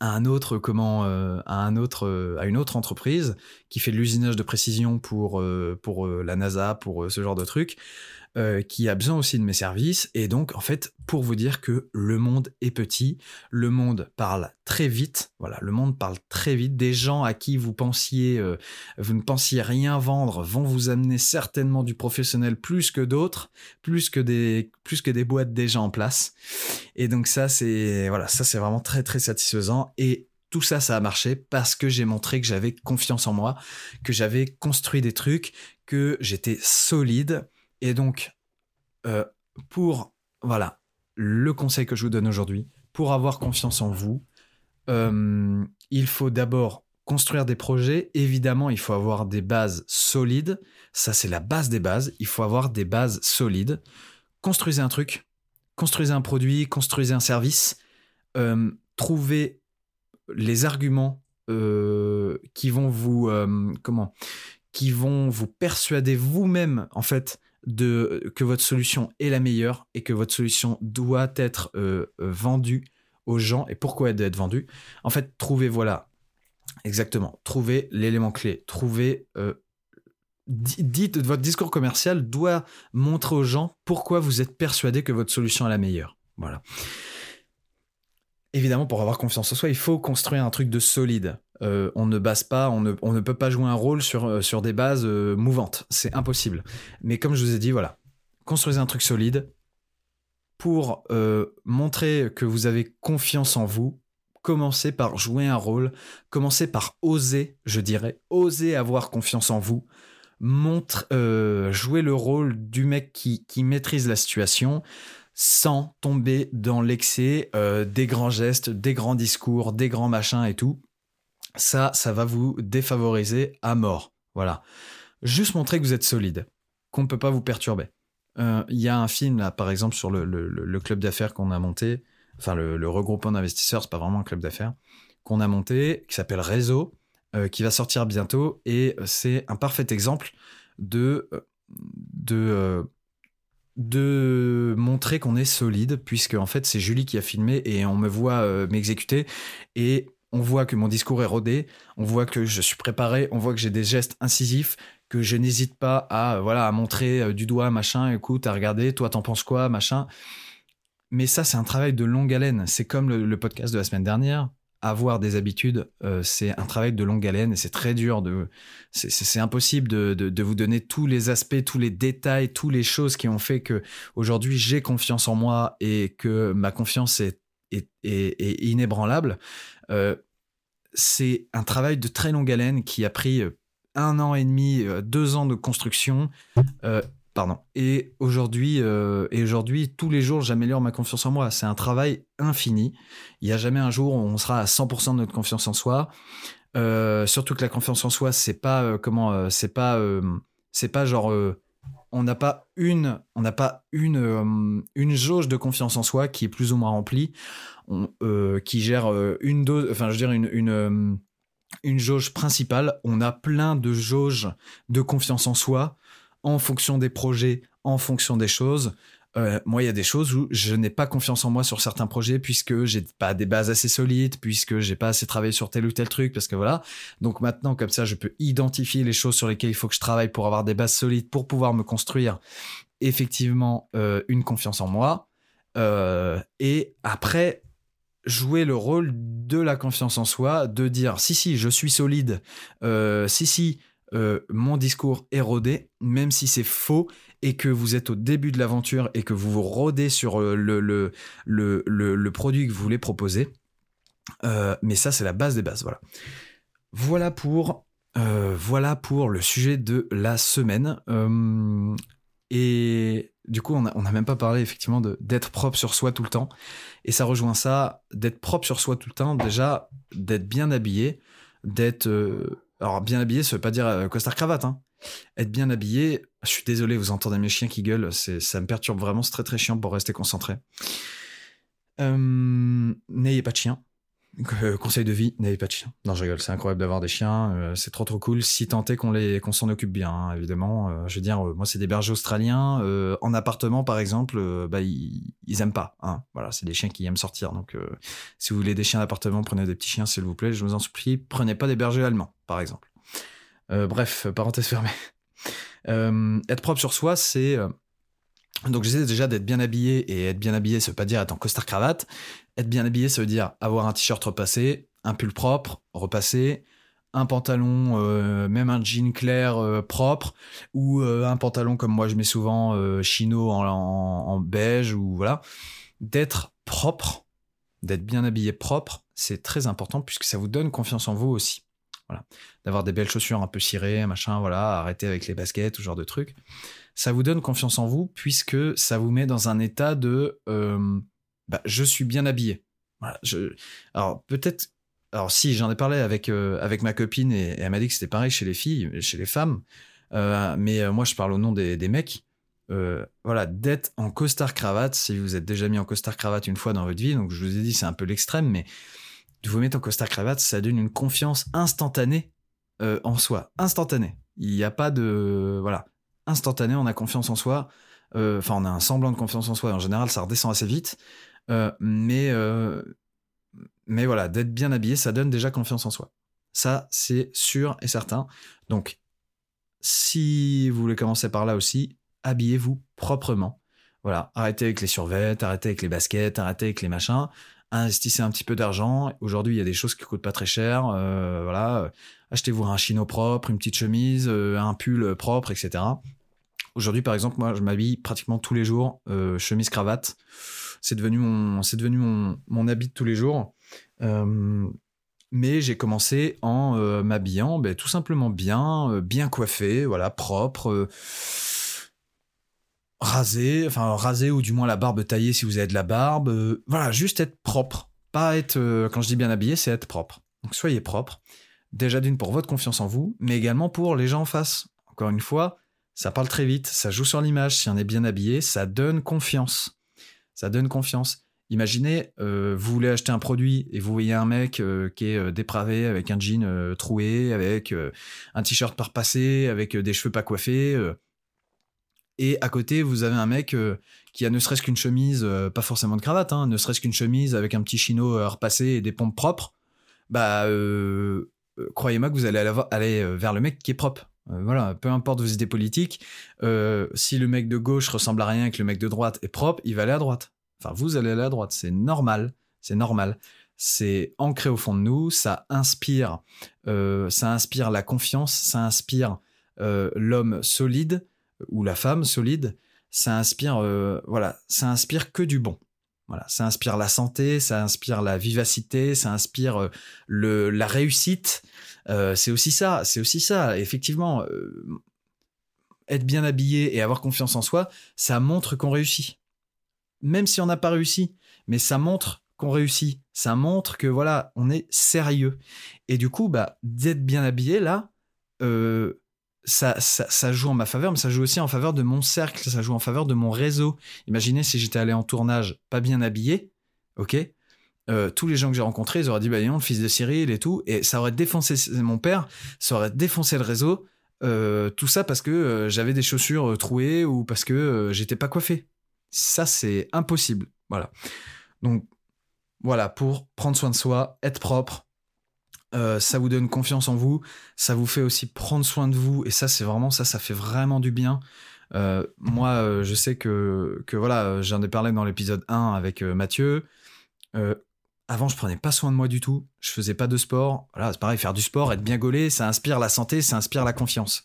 à un autre comment un autre à une autre entreprise qui fait de l'usinage de précision pour pour la NASA pour ce genre de trucs euh, qui a besoin aussi de mes services. Et donc, en fait, pour vous dire que le monde est petit, le monde parle très vite. Voilà, le monde parle très vite. Des gens à qui vous pensiez, euh, vous ne pensiez rien vendre, vont vous amener certainement du professionnel plus que d'autres, plus que des, plus que des boîtes déjà en place. Et donc ça, c'est voilà, ça c'est vraiment très très satisfaisant. Et tout ça, ça a marché parce que j'ai montré que j'avais confiance en moi, que j'avais construit des trucs, que j'étais solide et donc, euh, pour, voilà, le conseil que je vous donne aujourd'hui, pour avoir confiance en vous, euh, il faut d'abord construire des projets. Évidemment, il faut avoir des bases solides. Ça, c'est la base des bases. Il faut avoir des bases solides. Construisez un truc, construisez un produit, construisez un service. Euh, trouvez les arguments qui vont vous comment qui vont vous persuader vous-même en fait de, que votre solution est la meilleure et que votre solution doit être euh, euh, vendue aux gens. Et pourquoi elle doit être vendue? En fait, trouvez, voilà, exactement, trouvez l'élément clé, trouvez... Euh, dites, votre discours commercial doit montrer aux gens pourquoi vous êtes persuadé que votre solution est la meilleure. Voilà. Évidemment, pour avoir confiance en soi, il faut construire un truc de solide. Euh, on ne base pas, on ne, peut pas jouer un rôle sur, euh, des bases euh, mouvantes. C'est impossible. Mais comme je vous ai dit, voilà, construisez un truc solide pour montrer que vous avez confiance en vous. Commencez par jouer un rôle, commencez par oser, je dirais, oser avoir confiance en vous. Montre, jouer le rôle du mec qui maîtrise la situation sans tomber dans l'excès des grands gestes, des grands discours, des grands machins et tout ça, ça va vous défavoriser à mort. Voilà. Juste montrer que vous êtes solide, qu'on ne peut pas vous perturber. Euh, il y a un film, là, par exemple, sur le, club d'affaires qu'on a monté, enfin le, regroupement d'investisseurs, c'est pas vraiment un club d'affaires, qu'on a monté, qui s'appelle Réseau, euh, qui va sortir bientôt, et c'est un parfait exemple de, de, de montrer qu'on est solide, puisque en fait c'est Julie qui a filmé et on me voit m'exécuter, et on voit que mon discours est rodé, on voit que je suis préparé, on voit que j'ai des gestes incisifs, que je n'hésite pas à voilà à montrer euh, du doigt machin, écoute, à regarder, toi t'en penses quoi, machin. Mais ça c'est un travail de longue haleine. C'est comme le, podcast de la semaine dernière. Avoir des habitudes, euh, c'est un travail de longue haleine et c'est très dur de. C'est impossible de, de, vous donner tous les aspects, tous les détails, toutes les choses qui ont fait que aujourd'hui j'ai confiance en moi et que ma confiance est, est, inébranlable. Euh, c'est un travail de très longue haleine qui a pris un an et demi, euh, deux ans de construction. Euh, Et aujourd'hui, euh, et aujourd'hui, tous les jours, j'améliore ma confiance en moi. C'est un travail infini. Il n'y a jamais un jour où on sera à 100% de notre confiance en soi. surtout que la confiance en soi, c'est pas comment, c'est pas, c'est pas genre on n'a pas une, on n'a pas une, une jauge de confiance en soi qui est plus ou moins remplie, qui gère une dose, enfin je veux dire une, une, une jauge principale. On a plein de jauges de confiance en soi en fonction des projets, en fonction des choses. Euh, moi, il y a des choses où je n'ai pas confiance en moi sur certains projets puisque j'ai pas des bases assez solides, puisque j'ai pas assez travaillé sur tel ou tel truc, parce que voilà. Donc maintenant, comme ça, je peux identifier les choses sur lesquelles il faut que je travaille pour avoir des bases solides pour pouvoir me construire effectivement euh, une confiance en moi. Euh, et après, jouer le rôle de la confiance en soi, de dire si si je suis solide, si si euh, mon discours est rodé, même si c'est faux et que vous êtes au début de l'aventure et que vous vous rodez sur euh, le, le, le, le, produit que vous voulez proposer. mais ça c'est la base des bases, voilà. Voilà pour voilà pour le sujet de la semaine. et du coup, on n'a même pas parlé effectivement d'être propre sur soi tout le temps. Et ça rejoint ça, d'être propre sur soi tout le temps, déjà d'être bien habillé, d'être... Alors bien habillé, ça veut pas dire euh, costard-cravate. Hein. Être bien habillé, je suis désolé, vous entendez mes chiens qui gueulent, ça me perturbe vraiment, c'est très très chiant pour rester concentré. Euh, n'ayez pas de chien. Euh, conseil de vie, n'ayez pas de chien. Non, je rigole, c'est incroyable d'avoir des chiens, euh, c'est trop trop cool. Si tant est qu'on s'en occupe bien, hein, évidemment. Euh, je veux dire, moi c'est des bergers australiens en appartement par exemple, bah ils, ils, aiment pas. Hein. Voilà, c'est des chiens qui aiment sortir. Donc si vous voulez des chiens d'appartement, prenez des petits chiens s'il vous plaît. Je vous en supplie, prenez pas des bergers allemands par exemple. bref, parenthèse fermée. être propre sur soi, c'est donc j'essaie déjà d'être bien habillé et être bien habillé, ça veut pas dire être en costard cravate. Être bien habillé, ça veut dire avoir un t-shirt repassé, un pull propre repassé, un pantalon, euh, même un jean clair euh, propre, ou euh, un pantalon comme moi je mets souvent chino en, beige ou voilà. D'être propre, d'être bien habillé propre, c'est très important puisque ça vous donne confiance en vous aussi. Voilà. D'avoir des belles chaussures un peu cirées, machin, voilà, arrêter avec les baskets, ce genre de trucs ça vous donne confiance en vous puisque ça vous met dans un état de euh, bah, je suis bien habillé. Alors peut-être, alors si j'en ai parlé avec euh, avec ma copine et, elle m'a dit que c'était pareil chez les filles, chez les femmes, euh, mais moi je parle au nom des, des mecs. voilà, d'être en costard cravate, si vous êtes déjà mis en costard cravate une fois dans votre vie, donc je vous ai dit c'est un peu l'extrême, mais de vous mettre en costard cravate, ça donne une confiance instantanée en soi, instantanée. Il n'y a pas de voilà, instantané, on a confiance en soi. Euh, enfin, on a un semblant de confiance en soi. En général, ça redescend assez vite. Euh, mais, euh, mais voilà, d'être bien habillé, ça donne déjà confiance en soi. Ça, c'est sûr et certain. Donc, si vous voulez commencer par là aussi, habillez-vous proprement. Voilà, arrêtez avec les survêtements, arrêtez avec les baskets, arrêtez avec les machins. Investissez un petit peu d'argent. Aujourd'hui, il y a des choses qui coûtent pas très cher. voilà, achetez-vous un chino propre, une petite chemise, un pull propre, etc. Aujourd'hui, par exemple, moi, je m'habille pratiquement tous les jours, euh, chemise cravate. C'est devenu mon, c'est devenu mon, mon, habit de tous les jours. Euh, mais j'ai commencé en euh, m'habillant, ben, tout simplement bien, bien coiffé, voilà, propre, rasé, enfin rasé ou du moins la barbe taillée si vous avez de la barbe. voilà, juste être propre, pas être. quand je dis bien habillé, c'est être propre. Donc soyez propre. Déjà d'une pour votre confiance en vous, mais également pour les gens en face. Encore une fois, ça parle très vite, ça joue sur l'image, si on est bien habillé, ça donne confiance. Ça donne confiance. Imaginez, euh, vous voulez acheter un produit et vous voyez un mec euh, qui est euh, dépravé avec un jean troué, avec un t-shirt pas repassé, avec des cheveux pas coiffés. et à côté, vous avez un mec qui a ne serait-ce qu'une chemise, pas forcément de cravate, hein, ne serait-ce qu'une chemise avec un petit chino repassé et des pompes propres. bah, croyez-moi que vous allez aller vers le mec qui est propre. Voilà, peu importe vos idées politiques, si le mec de gauche ressemble à rien et que le mec de droite est propre, il va aller à droite. Enfin, vous allez aller à droite, c'est normal, c'est normal. C'est ancré au fond de nous, ça inspire, ça inspire la confiance, ça inspire l'homme solide ou la femme solide, ça inspire, voilà, ça inspire que du bon. Voilà, ça inspire la santé, ça inspire la vivacité, ça inspire euh, le, la réussite. Euh, c'est aussi ça, c'est aussi ça. Effectivement, euh, être bien habillé et avoir confiance en soi, ça montre qu'on réussit. Même si on n'a pas réussi, mais ça montre qu'on réussit. Ça montre que voilà, on est sérieux. Et du coup, bah, d'être bien habillé là, ça, joue en ma faveur, mais ça joue aussi en faveur de mon cercle, ça joue en faveur de mon réseau. Imaginez si j'étais allé en tournage pas bien habillé, ok euh, tous les gens que j'ai rencontrés, ils auraient dit, bah non, le fils de Cyril et tout, et ça aurait défoncé mon père, ça aurait défoncé le réseau, euh, tout ça parce que euh, j'avais des chaussures trouées ou parce que j'étais pas coiffé. Ça, c'est impossible. Voilà. Donc, voilà, pour prendre soin de soi, être propre, ça vous donne confiance en vous, ça vous fait aussi prendre soin de vous, et ça, c'est vraiment ça, ça fait vraiment du bien. Moi, je sais que, que voilà, j'en ai parlé dans l'épisode 1 avec Mathieu. Avant, je prenais pas soin de moi du tout, je faisais pas de sport. Voilà, c'est pareil, faire du sport, être bien gaulé, ça inspire la santé, ça inspire la confiance.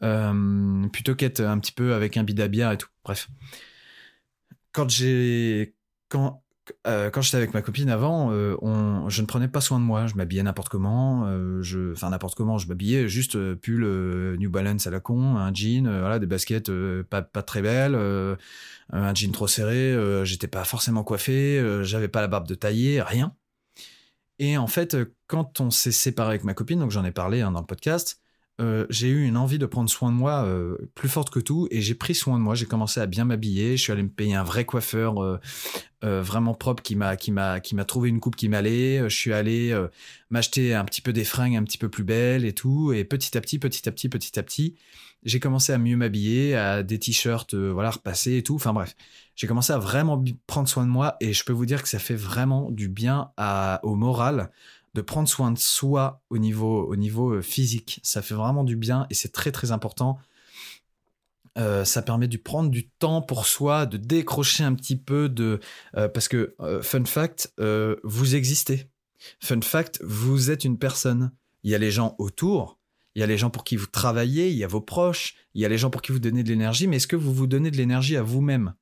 plutôt qu'être un petit peu avec un bidabière et tout. Bref. Quand j'ai. Quand, euh, quand j'étais avec ma copine avant, euh, je ne prenais pas soin de moi. Je m'habillais n'importe comment. Euh, enfin n'importe comment, je m'habillais juste pull New Balance à la con, un jean, voilà, des baskets pas, pas très belles, un jean trop serré. J'étais pas forcément coiffé, j'avais pas la barbe de tailler, rien. Et en fait, quand on s'est séparé avec ma copine, donc j'en ai parlé hein, dans le podcast, euh, j'ai eu une envie de prendre soin de moi euh, plus forte que tout et j'ai pris soin de moi. J'ai commencé à bien m'habiller. Je suis allé me payer un vrai coiffeur euh, vraiment propre qui m'a trouvé une coupe qui m'allait. Je suis allé m'acheter un petit peu des fringues un petit peu plus belles et tout. Et petit à petit, petit à petit, petit à petit, j'ai commencé à mieux m'habiller, à des t-shirts voilà repassés et tout. Enfin bref, j'ai commencé à vraiment prendre soin de moi et je peux vous dire que ça fait vraiment du bien au moral de prendre soin de soi au niveau, au niveau euh, physique. Ça fait vraiment du bien et c'est très très important. Euh, ça permet de prendre du temps pour soi, de décrocher un petit peu de... Euh, parce que, fun fact, vous existez. Fun fact, vous êtes une personne. Il y a les gens autour, il y a les gens pour qui vous travaillez, il y a vos proches, il y a les gens pour qui vous donnez de l'énergie, mais est-ce que vous vous donnez de l'énergie à vous-même?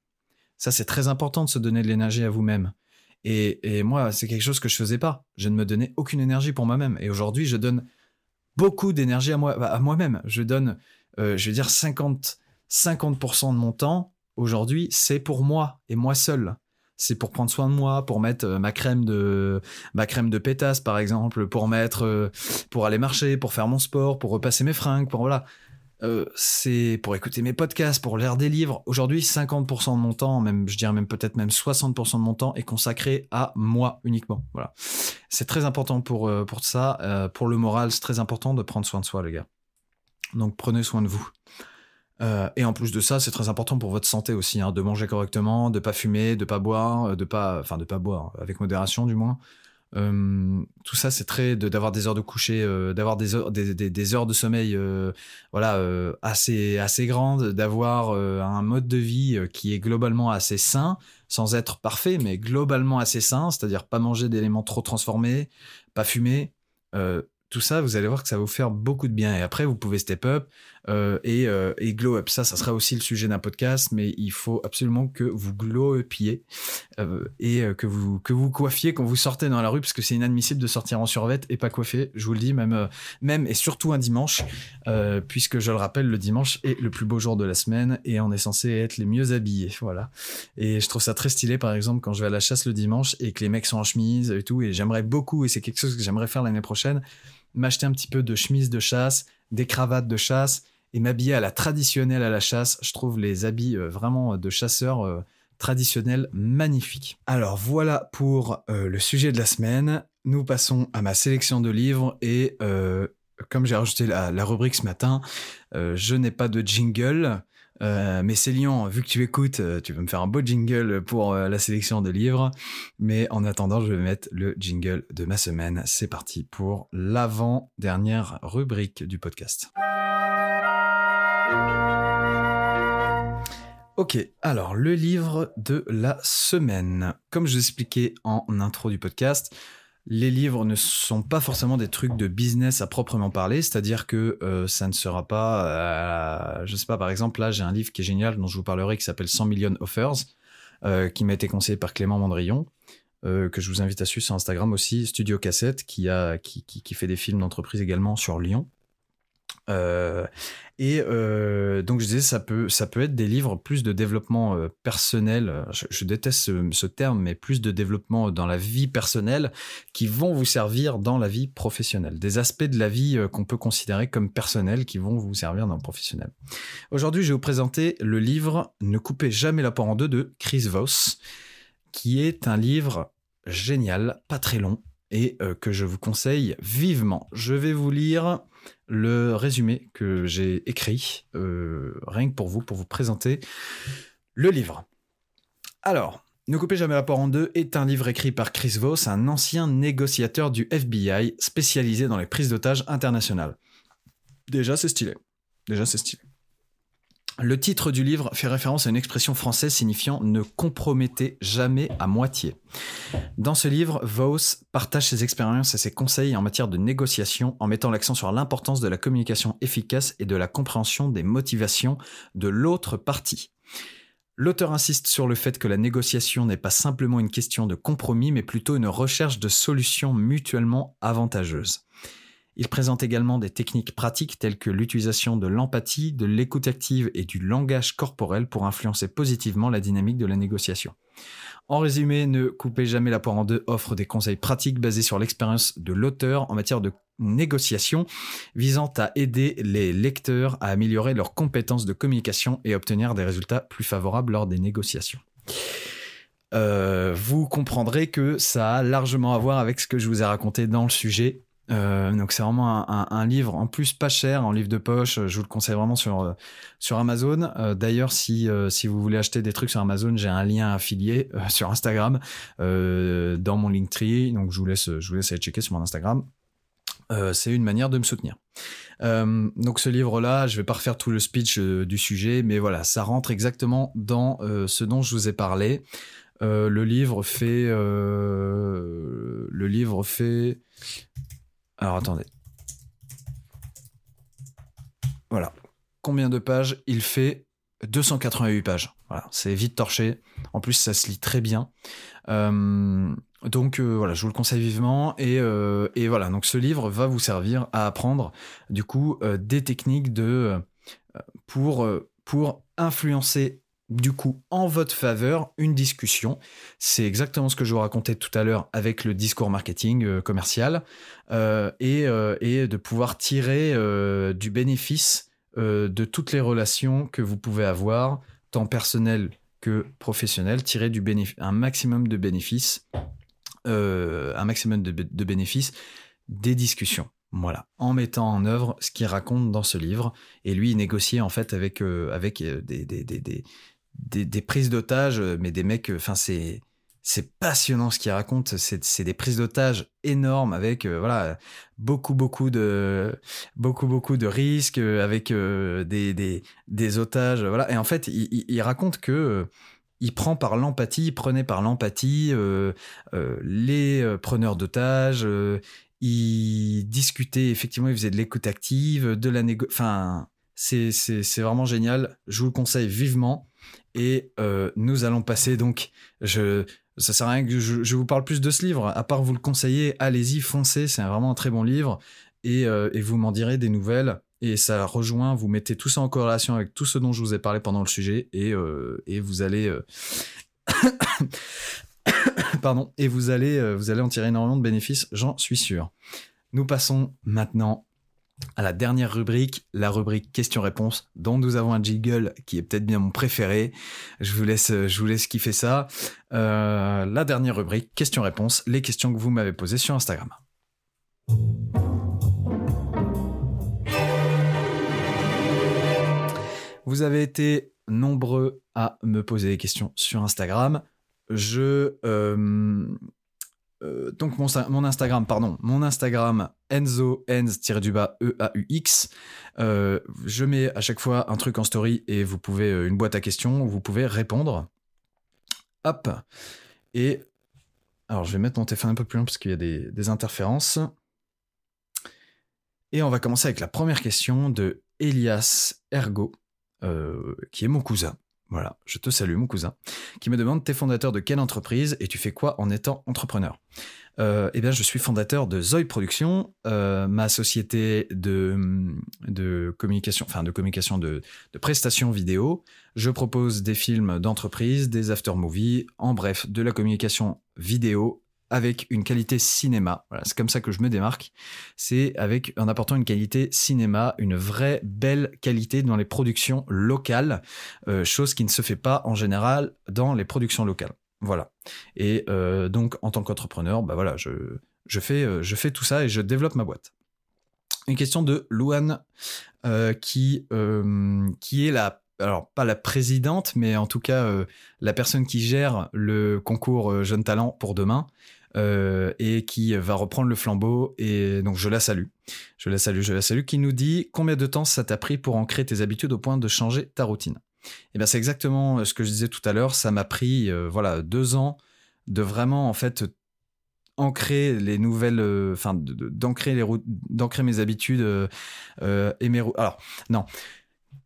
Ça, c'est très important de se donner de l'énergie à vous-même. Et, moi, c'est quelque chose que je faisais pas. Je ne me donnais aucune énergie pour moi-même. Et aujourd'hui, je donne beaucoup d'énergie à moi, à moi-même. Je donne, euh, je vais dire 50, 50% de mon temps aujourd'hui, c'est pour moi et moi seul. C'est pour prendre soin de moi, pour mettre euh, ma crème de ma crème de pétasse par exemple, pour mettre, euh, pour aller marcher, pour faire mon sport, pour repasser mes fringues, pour voilà. Euh, c'est pour écouter mes podcasts, pour lire des livres. Aujourd'hui, 50% de mon temps, même je dirais même peut-être même 60% de mon temps est consacré à moi uniquement. Voilà. C'est très important pour, euh, pour ça. Euh, pour le moral, c'est très important de prendre soin de soi, les gars. Donc prenez soin de vous. et en plus de ça, c'est très important pour votre santé aussi, hein, de manger correctement, de pas fumer, de pas boire, de pas, enfin de pas boire avec modération du moins, tout ça, c'est très d'avoir des heures de coucher, d'avoir des heures, des, des, heures de sommeil, voilà, assez assez grandes, d'avoir un mode de vie qui est globalement assez sain, sans être parfait, mais globalement assez sain, c'est-à-dire pas manger d'éléments trop transformés, pas fumer. tout ça, vous allez voir que ça va vous faire beaucoup de bien. Et après, vous pouvez step up, euh, euh, et, glow up. Ça, ça sera aussi le sujet d'un podcast, mais il faut absolument que vous glow upiez euh, et que vous que vous coiffiez quand vous sortez dans la rue, parce que c'est inadmissible de sortir en survette et pas coiffé. Je vous le dis, même même et surtout un dimanche, puisque je le rappelle, le dimanche est le plus beau jour de la semaine et on est censé être les mieux habillés, voilà. Et je trouve ça très stylé, par exemple, quand je vais à la chasse le dimanche et que les mecs sont en chemise et tout, et j'aimerais beaucoup, et c'est quelque chose que j'aimerais faire l'année prochaine, m'acheter un petit peu de chemise de chasse, des cravates de chasse et m'habiller à la traditionnelle à la chasse. Je trouve les habits euh, vraiment de chasseurs euh, traditionnels magnifiques. Alors voilà pour euh, le sujet de la semaine. Nous passons à ma sélection de livres et comme j'ai rajouté la, rubrique ce matin, je n'ai pas de jingle. Euh, mais Célian, vu que tu écoutes, euh, tu veux me faire un beau jingle pour euh, la sélection de livres. Mais en attendant, je vais mettre le jingle de ma semaine. C'est parti pour l'avant-dernière rubrique du podcast. Ok, alors le livre de la semaine. Comme je vous expliquais en intro du podcast, les livres ne sont pas forcément des trucs de business à proprement parler, c'est-à-dire que euh, ça ne sera pas, euh, je sais pas, par exemple, là j'ai un livre qui est génial dont je vous parlerai qui s'appelle 100 millions offers, euh, qui m'a été conseillé par Clément Mandrillon, que je vous invite à suivre sur Instagram aussi, Studio Cassette, qui, a, qui, qui fait des films d'entreprise également sur Lyon. Euh, et euh, donc je disais, ça peut, ça peut être des livres plus de développement euh, personnel. Je, déteste ce, terme, mais plus de développement dans la vie personnelle qui vont vous servir dans la vie professionnelle. Des aspects de la vie qu'on peut considérer comme personnels qui vont vous servir dans le professionnel. Aujourd'hui, je vais vous présenter le livre Ne coupez jamais la porte en deux de Chris Voss, qui est un livre génial, pas très long, et que je vous conseille vivement. Je vais vous lire le résumé que j'ai écrit, euh, rien que pour vous, pour vous présenter le livre. Alors, Ne coupez jamais la porte en deux est un livre écrit par Chris Voss, un ancien négociateur du FBI spécialisé dans les prises d'otages internationales. Déjà, c'est stylé. Déjà, c'est stylé. Le titre du livre fait référence à une expression française signifiant ne compromettez jamais à moitié. Dans ce livre, Vos partage ses expériences et ses conseils en matière de négociation en mettant l'accent sur l'importance de la communication efficace et de la compréhension des motivations de l'autre partie. L'auteur insiste sur le fait que la négociation n'est pas simplement une question de compromis, mais plutôt une recherche de solutions mutuellement avantageuses. Il présente également des techniques pratiques telles que l'utilisation de l'empathie, de l'écoute active et du langage corporel pour influencer positivement la dynamique de la négociation. En résumé, Ne coupez jamais la poire en deux offre des conseils pratiques basés sur l'expérience de l'auteur en matière de négociation visant à aider les lecteurs à améliorer leurs compétences de communication et obtenir des résultats plus favorables lors des négociations. Euh, vous comprendrez que ça a largement à voir avec ce que je vous ai raconté dans le sujet euh, donc c'est vraiment un, livre en plus pas cher, en livre de poche. Je vous le conseille vraiment sur euh, sur Amazon. Euh, d'ailleurs, si si vous voulez acheter des trucs sur Amazon, j'ai un lien affilié sur Instagram dans mon Linktree. Donc je vous laisse je vous laisse aller checker sur mon Instagram. c'est une manière de me soutenir. donc ce livre-là, je vais pas refaire tout le speech du sujet, mais voilà, ça rentre exactement dans ce dont je vous ai parlé. le livre fait, le livre fait alors attendez. Voilà. Combien de pages Il fait? 288 pages. Voilà, c'est vite torché. En plus, ça se lit très bien. Euh, donc euh, voilà, je vous le conseille vivement. Euh, et, voilà, donc ce livre va vous servir à apprendre du coup des techniques de pour pour influencer du coup en votre faveur une discussion. C'est exactement ce que je vous racontais tout à l'heure avec le discours marketing euh, commercial euh, euh, et, de pouvoir tirer du bénéfice de toutes les relations que vous pouvez avoir, tant personnelles que professionnelles, tirer du un maximum de bénéfices, un maximum de, bénéfices des discussions. Voilà, en mettant en œuvre ce qu'il raconte dans ce livre. Et lui, il en fait avec, avec des, prises d'otages, euh, mais des mecs, euh, enfin, c'est. C'est passionnant ce qu'ils racontent. C'est des prises d'otages énormes avec euh, voilà beaucoup beaucoup de beaucoup beaucoup de risques avec des, des, des otages voilà et en fait il, raconte que il prend par l'empathie, il prenait par l'empathie les preneurs d'otages, il discutait effectivement, il faisait de l'écoute active, de la négo... Enfin, c'est vraiment génial. Je vous le conseille vivement. Et euh, nous allons passer donc, je, ça sert à rien que je, vous parle plus de ce livre, à part vous le conseiller, allez-y, foncez, c'est vraiment un très bon livre, et, euh, et vous m'en direz des nouvelles, et ça rejoint, vous mettez tout ça en corrélation avec tout ce dont je vous ai parlé pendant le sujet, et, euh, et vous allez... Pardon, et vous allez, vous allez en tirer énormément de bénéfices, j'en suis sûr. Nous passons maintenant à la dernière rubrique, la rubrique questions-réponses, dont nous avons un jingle qui est peut-être bien mon préféré. Je vous laisse, je vous laisse kiffer ça. Euh, la dernière rubrique, questions-réponses, les questions que vous m'avez posées sur Instagram. vous avez été nombreux à me poser des questions sur Instagram. Je euh, euh, donc mon, Instagram, pardon, mon Instagram Enzo Enz-du-bas E-A-U-X. Euh, je mets à chaque fois un truc en story et vous pouvez une boîte à questions où vous pouvez répondre. Hop. Et alors je vais mettre mon téléphone un peu plus loin parce qu'il y a des, interférences. Et on va commencer avec la première question de Elias Ergo, euh, qui est mon cousin. Voilà, je te salue mon cousin, qui me demande T'es fondateur de quelle entreprise et tu fais quoi en étant entrepreneur? Euh, Eh bien, je suis fondateur de Zoe Productions, euh, ma société de, communication, enfin de communication de, de prestations vidéo. Je propose des films d'entreprise, des after-movies, en bref, de la communication vidéo avec une qualité cinéma. C'est comme ça que je me démarque. C'est avec en apportant une qualité cinéma, une vraie belle qualité dans les productions locales, euh, chose qui ne se fait pas en général dans les productions locales. Voilà. Et euh, donc en tant qu'entrepreneur, bah voilà, je, je fais euh, je fais tout ça et je développe ma boîte. Une question de Louane qui qui est la alors pas la présidente, mais en tout cas la personne qui gère le concours Jeune Talent pour demain. Euh, et qui va reprendre le flambeau. Et donc je la salue. Je la salue, je la salue, qui nous dit combien de temps ça t'a pris pour ancrer tes habitudes au point de changer ta routine? Et eh bien c'est exactement euh, ce que je disais tout à l'heure. Ça m'a pris euh, voilà deux ans de vraiment en fait ancrer les nouvelles, enfin d'ancrer les d'ancrer mes habitudes et mes alors non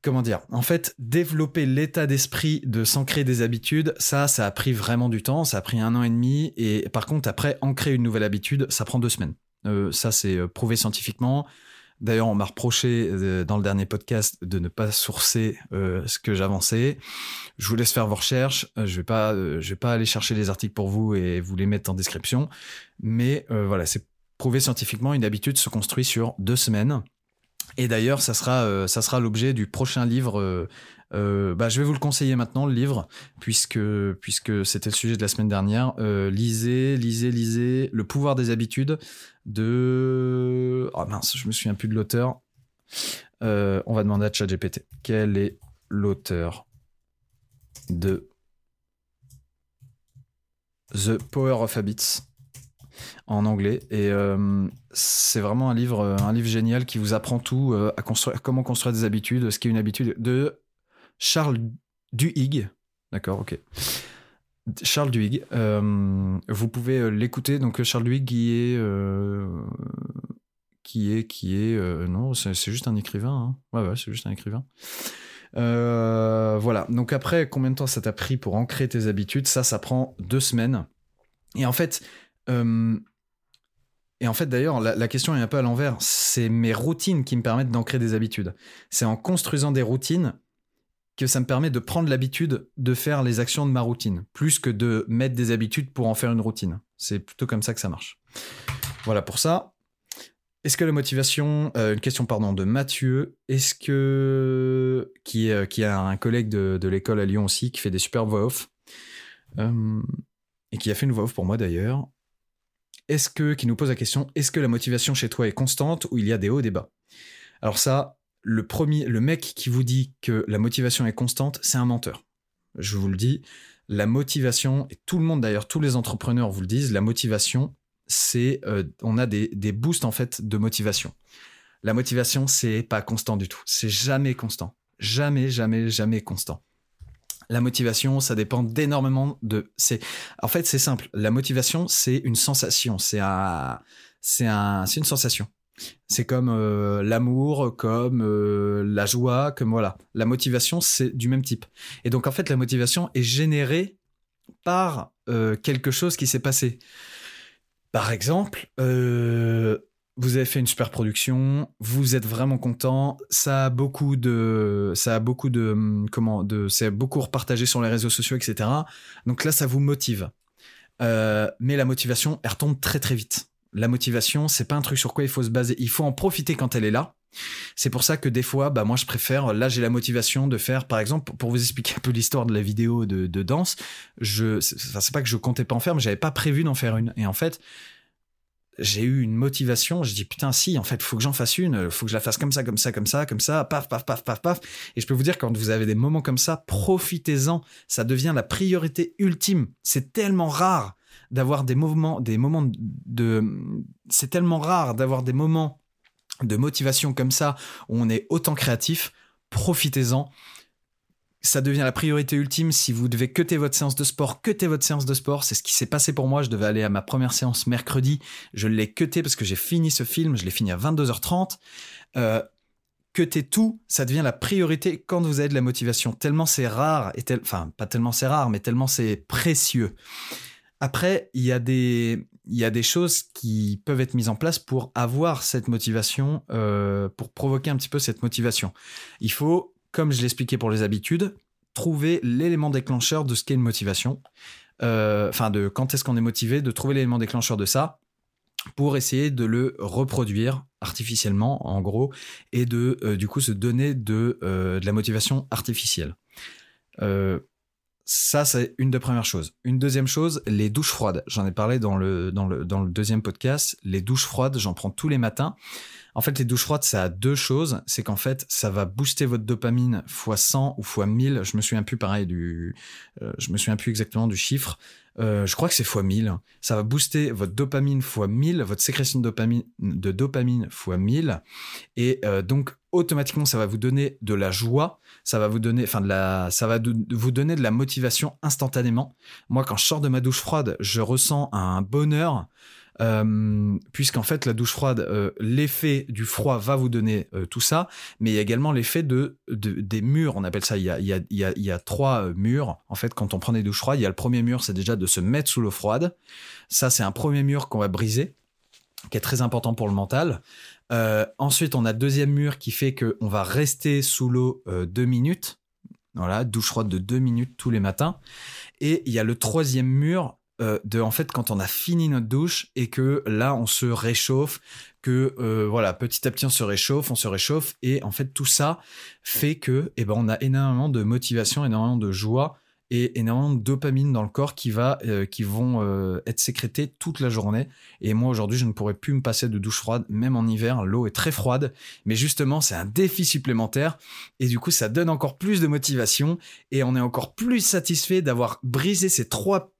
comment dire? En fait, développer l'état d'esprit de s'ancrer des habitudes, ça, ça a pris vraiment du temps. Ça a pris un an et demi. Et par contre, après, ancrer une nouvelle habitude, ça prend deux semaines. Euh, ça, c'est euh, prouvé scientifiquement. D'ailleurs, on m'a reproché euh, dans le dernier podcast de ne pas sourcer ce que j'avançais. Je vous laisse faire vos recherches. je vais vais pas aller chercher les articles pour vous et vous les mettre en description. Mais voilà, c'est prouvé scientifiquement. Une habitude se construit sur deux semaines. Et d'ailleurs, ça sera, euh, sera l'objet du prochain livre. Euh, euh, bah, je vais vous le conseiller maintenant, le livre, puisque, puisque c'était le sujet de la semaine dernière. lisez, lisez, lisez Le pouvoir des habitudes de. Oh mince, je me souviens plus de l'auteur. on va demander à ChatGPT. Quel est l'auteur de The Power of Habits? En anglais. Et euh, c'est vraiment un livre, un livre génial qui vous apprend tout euh, à construire, comment construire des habitudes, ce qui est une habitude de Charles Duhigg. D'accord, ok. Charles Duhigg. Euh, vous pouvez l'écouter. Donc Charles Duhigg qui est qui est qui est non, c'est juste un écrivain. Hein. Ouais, ouais, c'est juste un écrivain. voilà. Donc après, combien de temps ça t'a pris pour ancrer tes habitudes? Ça, ça prend deux semaines. Et en fait, euh, et en fait, d'ailleurs, la, question est un peu à l'envers. C'est mes routines qui me permettent d'ancrer des habitudes. C'est en construisant des routines que ça me permet de prendre l'habitude de faire les actions de ma routine, plus que de mettre des habitudes pour en faire une routine. C'est plutôt comme ça que ça marche. Voilà pour ça. Est-ce que la motivation, euh, une question pardon de Mathieu, est-ce que qui est qui a un collègue de, l'école à Lyon aussi qui fait des super voix off euh, et qui a fait une voix off pour moi d'ailleurs est-ce que, qui nous pose la question, est-ce que la motivation chez toi est constante ou il y a des hauts et des bas? Alors ça, le premier, le mec qui vous dit que la motivation est constante, c'est un menteur. Je vous le dis, la motivation, et tout le monde d'ailleurs, tous les entrepreneurs vous le disent, la motivation, c'est, euh, on a des, des boosts en fait de motivation. La motivation, c'est pas constant du tout. C'est jamais constant. Jamais, jamais, jamais constant. La motivation, ça dépend d'énormément de. En fait c'est simple. La motivation, c'est une sensation. C'est un, c'est un, c'est une sensation. C'est comme euh, l'amour, comme euh, la joie, comme voilà. La motivation, c'est du même type. Et donc en fait, la motivation est générée par euh, quelque chose qui s'est passé. Par exemple, vous avez fait une super production, vous êtes vraiment content, ça a beaucoup de, ça a beaucoup de, hum, comment, de, c'est beaucoup repartagé sur les réseaux sociaux, etc. Donc là, ça vous motive. Euh, mais la motivation, elle retombe très très vite. La motivation, c'est pas un truc sur quoi il faut se baser. Il faut en profiter quand elle est là. C'est pour ça que des fois, bah moi je préfère. Là, j'ai la motivation de faire, par exemple, pour vous expliquer un peu l'histoire de la vidéo de, de danse. Je, c'est pas que je comptais pas en faire, mais j'avais pas prévu d'en faire une. Et en fait, j'ai eu une motivation. Je dis putain, si, en fait, faut que j'en fasse une. Faut que je la fasse comme ça, comme ça, comme ça, comme ça. Paf, paf, paf, paf, paf. Et je peux vous dire, quand vous avez des moments comme ça, profitez-en. Ça devient la priorité ultime. C'est tellement rare d'avoir des moments, des moments de. C'est tellement rare d'avoir des moments de motivation comme ça où on est autant créatif. Profitez-en ça devient la priorité ultime si vous devez cuter votre séance de sport, cuter votre séance de sport. C'est ce qui s'est passé pour moi. Je devais aller à ma première séance mercredi. Je l'ai cuté parce que j'ai fini ce film. Je l'ai fini à 22h30. Euh, cuter tout, ça devient la priorité quand vous avez de la motivation. Tellement c'est rare, et enfin, pas tellement c'est rare, mais tellement c'est précieux. Après, il y, a des, il y a des choses qui peuvent être mises en place pour avoir cette motivation, euh, pour provoquer un petit peu cette motivation. Il faut comme je l'expliquais pour les habitudes, trouver l'élément déclencheur de ce qu'est une motivation. Euh, enfin, de quand est-ce qu'on est motivé, de trouver l'élément déclencheur de ça pour essayer de le reproduire artificiellement, en gros, et de euh, du coup se donner de, euh, de la motivation artificielle. Ça, c'est une des premières choses. Une deuxième chose, les douches froides. J'en ai parlé dans le, dans, le, dans le deuxième podcast. Les douches froides, j'en prends tous les matins. En fait, les douches froides, ça a deux choses. C'est qu'en fait, ça va booster votre dopamine x 100 ou x 1000. Je me souviens plus pareil du, euh, je me souviens plus exactement du chiffre. Euh, je crois que c'est x 1000. Ça va booster votre dopamine x 1000, votre sécrétion de dopamine, de dopamine x 1000. Et euh, donc, automatiquement, ça va vous donner de la joie. Ça va vous donner, enfin, de la, ça va vous donner de la motivation instantanément. Moi, quand je sors de ma douche froide, je ressens un bonheur. Euh, puisqu'en fait la douche froide, euh, l'effet du froid va vous donner euh, tout ça, mais il y a également l'effet de, des murs, on appelle ça, il y a, il y a, il y a, il y a trois murs, en fait quand on prend des douches froides, il y a le premier mur, c'est déjà de se mettre sous l'eau froide, ça c'est un premier mur qu'on va briser, qui est très important pour le mental. ensuite, on a deuxième mur qui fait qu'on va rester sous l'eau deux minutes. Voilà, douche froide de deux minutes tous les matins. Et il y a le troisième mur euh, de en fait quand on a fini notre douche et que là on se réchauffe que euh, voilà petit à petit on se réchauffe on se réchauffe et en fait tout ça fait que eh ben on a énormément de motivation énormément de joie et énormément de dopamine dans le corps qui va euh, qui vont être sécrétés toute la journée. Et moi aujourd'hui je ne pourrais plus me passer de douche froide même en hiver. L'eau est très froide. Mais justement c'est un défi supplémentaire et du coup ça donne encore plus de motivation et on est encore plus satisfait d'avoir brisé ces trois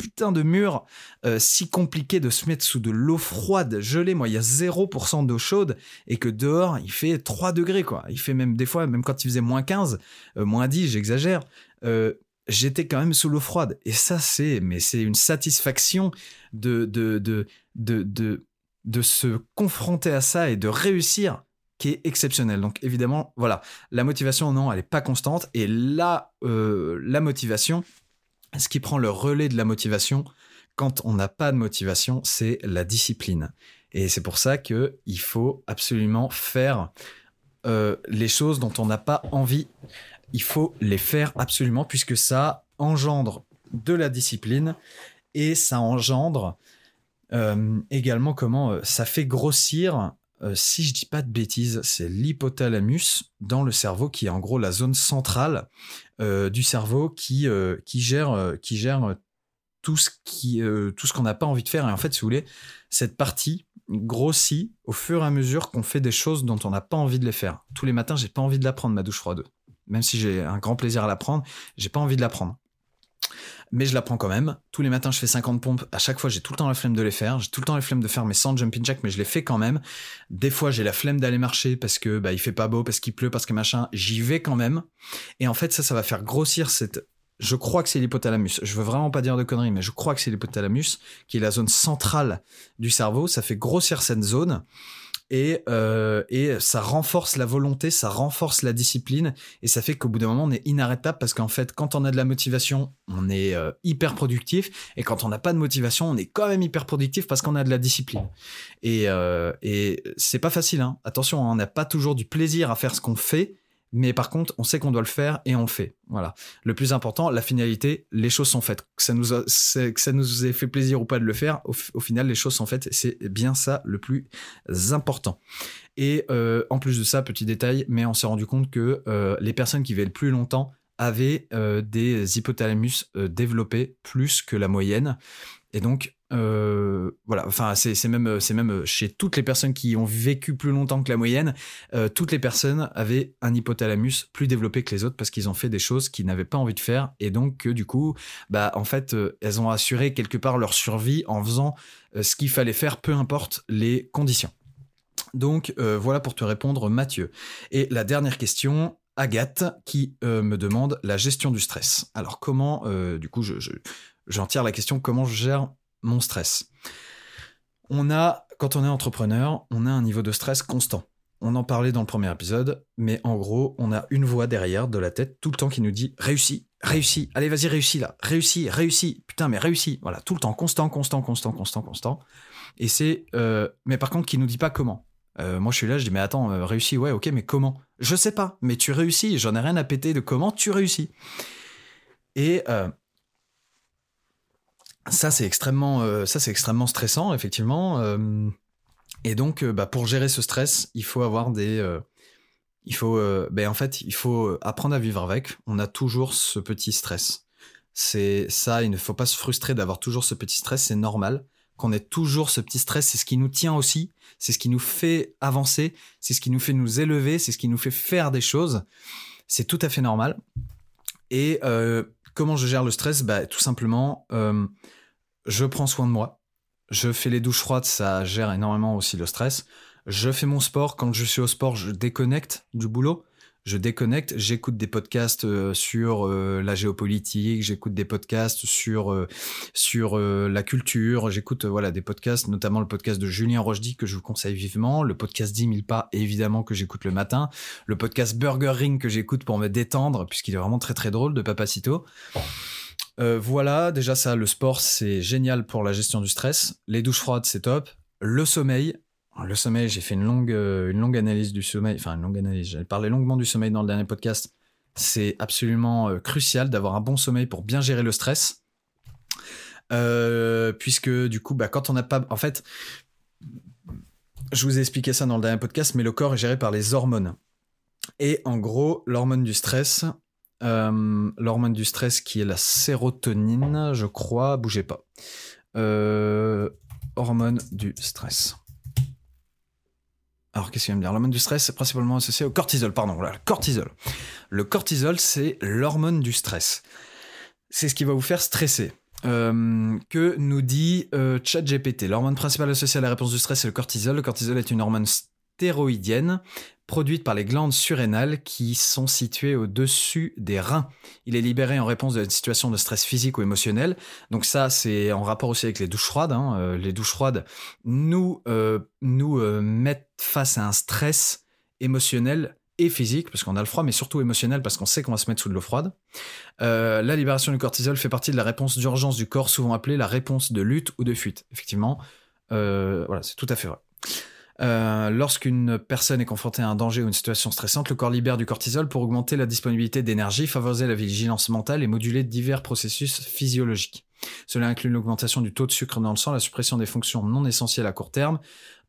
putain de mur euh, si compliqué de se mettre sous de l'eau froide, gelée. Moi, il y a 0% d'eau chaude et que dehors, il fait 3 degrés, quoi. Il fait même des fois, même quand il faisait moins 15, euh, moins 10, j'exagère. Euh, j'étais quand même sous l'eau froide. Et ça, c'est, mais c'est une satisfaction de, de, de, de, de, se confronter à ça et de réussir qui est exceptionnelle. Donc évidemment, voilà, la motivation, non, elle n'est pas constante. Et là, la motivation, ce qui prend le relais de la motivation quand on n'a pas de motivation, c'est la discipline. Et c'est pour ça que il faut absolument faire euh, les choses dont on n'a pas envie. Il faut les faire absolument puisque ça engendre de la discipline et ça engendre euh, également comment euh, ça fait grossir. Si je dis pas de bêtises, c'est l'hypothalamus dans le cerveau qui est en gros la zone centrale euh, du cerveau qui, euh, gère, euh, qui gère tout ce qui tout ce qu'on n'a pas envie de faire. Et en fait si vous voulez cette partie grossit au fur et à mesure qu'on fait des choses dont on n'a pas envie de les faire. Tous les matins j'ai pas envie de la prendre ma douche froide. Même si j'ai un grand plaisir à la prendre j'ai pas envie de la prendre mais je la prends quand même. Tous les matins, je fais 50 pompes. À chaque fois, j'ai tout le temps la flemme de les faire. J'ai tout le temps la flemme de faire mes 100 jumping jack, mais je les fais quand même. Des fois, j'ai la flemme d'aller marcher parce que bah, il fait pas beau, parce qu'il pleut, parce que machin. J'y vais quand même. Et en fait, ça, ça va faire grossir cette. Je crois que c'est l'hypothalamus. Je veux vraiment pas dire de conneries, mais je crois que c'est l'hypothalamus, qui est la zone centrale du cerveau. Ça fait grossir cette zone et, euh, et ça renforce la volonté, ça renforce la discipline et ça fait qu'au bout d'un moment on est inarrêtable parce qu'en fait quand on a de la motivation on est euh, hyper productif et quand on n'a pas de motivation on est quand même hyper productif parce qu'on a de la discipline et, euh, et c'est pas facile hein. attention hein, on n'a pas toujours du plaisir à faire ce qu'on fait mais par contre, on sait qu'on doit le faire et on le fait. Voilà. Le plus important, la finalité, les choses sont faites. Que ça nous, a, ça nous ait fait plaisir ou pas de le faire, au, final, les choses sont faites. C'est bien ça le plus important. Et euh, en plus de ça, petit détail, mais on s'est rendu compte que euh, les personnes qui vivent le plus longtemps avaient des hypothalamus développés plus que la moyenne. Et donc, euh, voilà, enfin, c'est même, même chez toutes les personnes qui ont vécu plus longtemps que la moyenne, euh, toutes les personnes avaient un hypothalamus plus développé que les autres parce qu'ils ont fait des choses qu'ils n'avaient pas envie de faire et donc du coup, bah, en fait, euh, elles ont assuré quelque part leur survie en faisant ce qu'il fallait faire, peu importe les conditions. Donc voilà pour te répondre, Mathieu. Et la dernière question, Agathe, qui me demande la gestion du stress. Alors comment, du coup, je, j'en tire la question comment je gère mon stress? On a, quand on est entrepreneur, on a un niveau de stress constant. On en parlait dans le premier épisode, mais en gros, on a une voix derrière de la tête tout le temps qui nous dit réussis, réussis, allez vas-y réussis là, réussis, réussis, putain mais réussis, voilà tout le temps, constant, constant, constant, constant, constant. Et c'est, euh, mais par contre qui nous dit pas comment. Euh, moi je suis là, je dis mais attends, euh, réussis, ouais ok, mais comment? Je sais pas, mais tu réussis, j'en ai rien à péter de comment tu réussis. Et ça c'est extrêmement, euh, ça c'est extrêmement stressant effectivement. Euh, et donc, euh, bah, pour gérer ce stress, il faut avoir des, il faut, ben en fait, il faut apprendre à vivre avec. On a toujours ce petit stress. C'est ça, il ne faut pas se frustrer d'avoir toujours ce petit stress. C'est normal qu'on ait toujours ce petit stress. C'est ce qui nous tient aussi. C'est ce qui nous fait avancer. C'est ce qui nous fait nous élever. C'est ce qui nous fait faire des choses. C'est tout à fait normal. Et comment je gère le stress bah, Tout simplement, je prends soin de moi. Je fais les douches froides, ça gère énormément aussi le stress. Je fais mon sport. Quand je suis au sport, je déconnecte du boulot. Je déconnecte, j'écoute des podcasts euh, sur euh, la géopolitique, j'écoute des podcasts sur euh, la culture, j'écoute voilà des podcasts, notamment le podcast de Julien Rochdy que je vous conseille vivement, le podcast 10 000 pas évidemment que j'écoute le matin, le podcast Burger Ring que j'écoute pour me détendre puisqu'il est vraiment très très drôle de Papacito. Voilà, déjà ça, le sport, c'est génial pour la gestion du stress. Les douches froides, c'est top. Le sommeil. Le sommeil, j'ai fait une longue, euh, une longue analyse du sommeil. Enfin, une longue analyse. J'ai parlé longuement du sommeil dans le dernier podcast. C'est absolument euh, crucial d'avoir un bon sommeil pour bien gérer le stress. puisque du coup, bah, quand on n'a pas... En fait, je vous ai expliqué ça dans le dernier podcast, mais le corps est géré par les hormones. Et en gros, l'hormone du stress, euh, l'hormone du stress qui est la sérotonine, je crois. Bougez pas. Euh, hormone du stress. Alors, qu'est-ce qu'il va me dire? L'hormone du stress, c'est principalement associé au cortisol. Pardon, voilà, le cortisol. Le cortisol, c'est l'hormone du stress. C'est ce qui va vous faire stresser. Euh, que nous dit ChatGPT? L'hormone principale associée à la réponse du stress, c'est le cortisol. Le cortisol est une hormone stéroïdienne produite par les glandes surrénales qui sont situées au-dessus des reins. Il est libéré en réponse à une situation de stress physique ou émotionnel. Donc ça, c'est en rapport aussi avec les douches froides. Hein. Euh, les douches froides nous, euh, nous euh, mettent face à un stress émotionnel et physique, parce qu'on a le froid, mais surtout émotionnel, parce qu'on sait qu'on va se mettre sous de l'eau froide. la libération du cortisol fait partie de la réponse d'urgence du corps, souvent appelée la réponse de lutte ou de fuite. Effectivement, voilà, c'est tout à fait vrai. Euh, lorsqu'une personne est confrontée à un danger ou une situation stressante, le corps libère du cortisol pour augmenter la disponibilité d'énergie, favoriser la vigilance mentale et moduler divers processus physiologiques. Cela inclut l'augmentation du taux de sucre dans le sang, la suppression des fonctions non essentielles à court terme,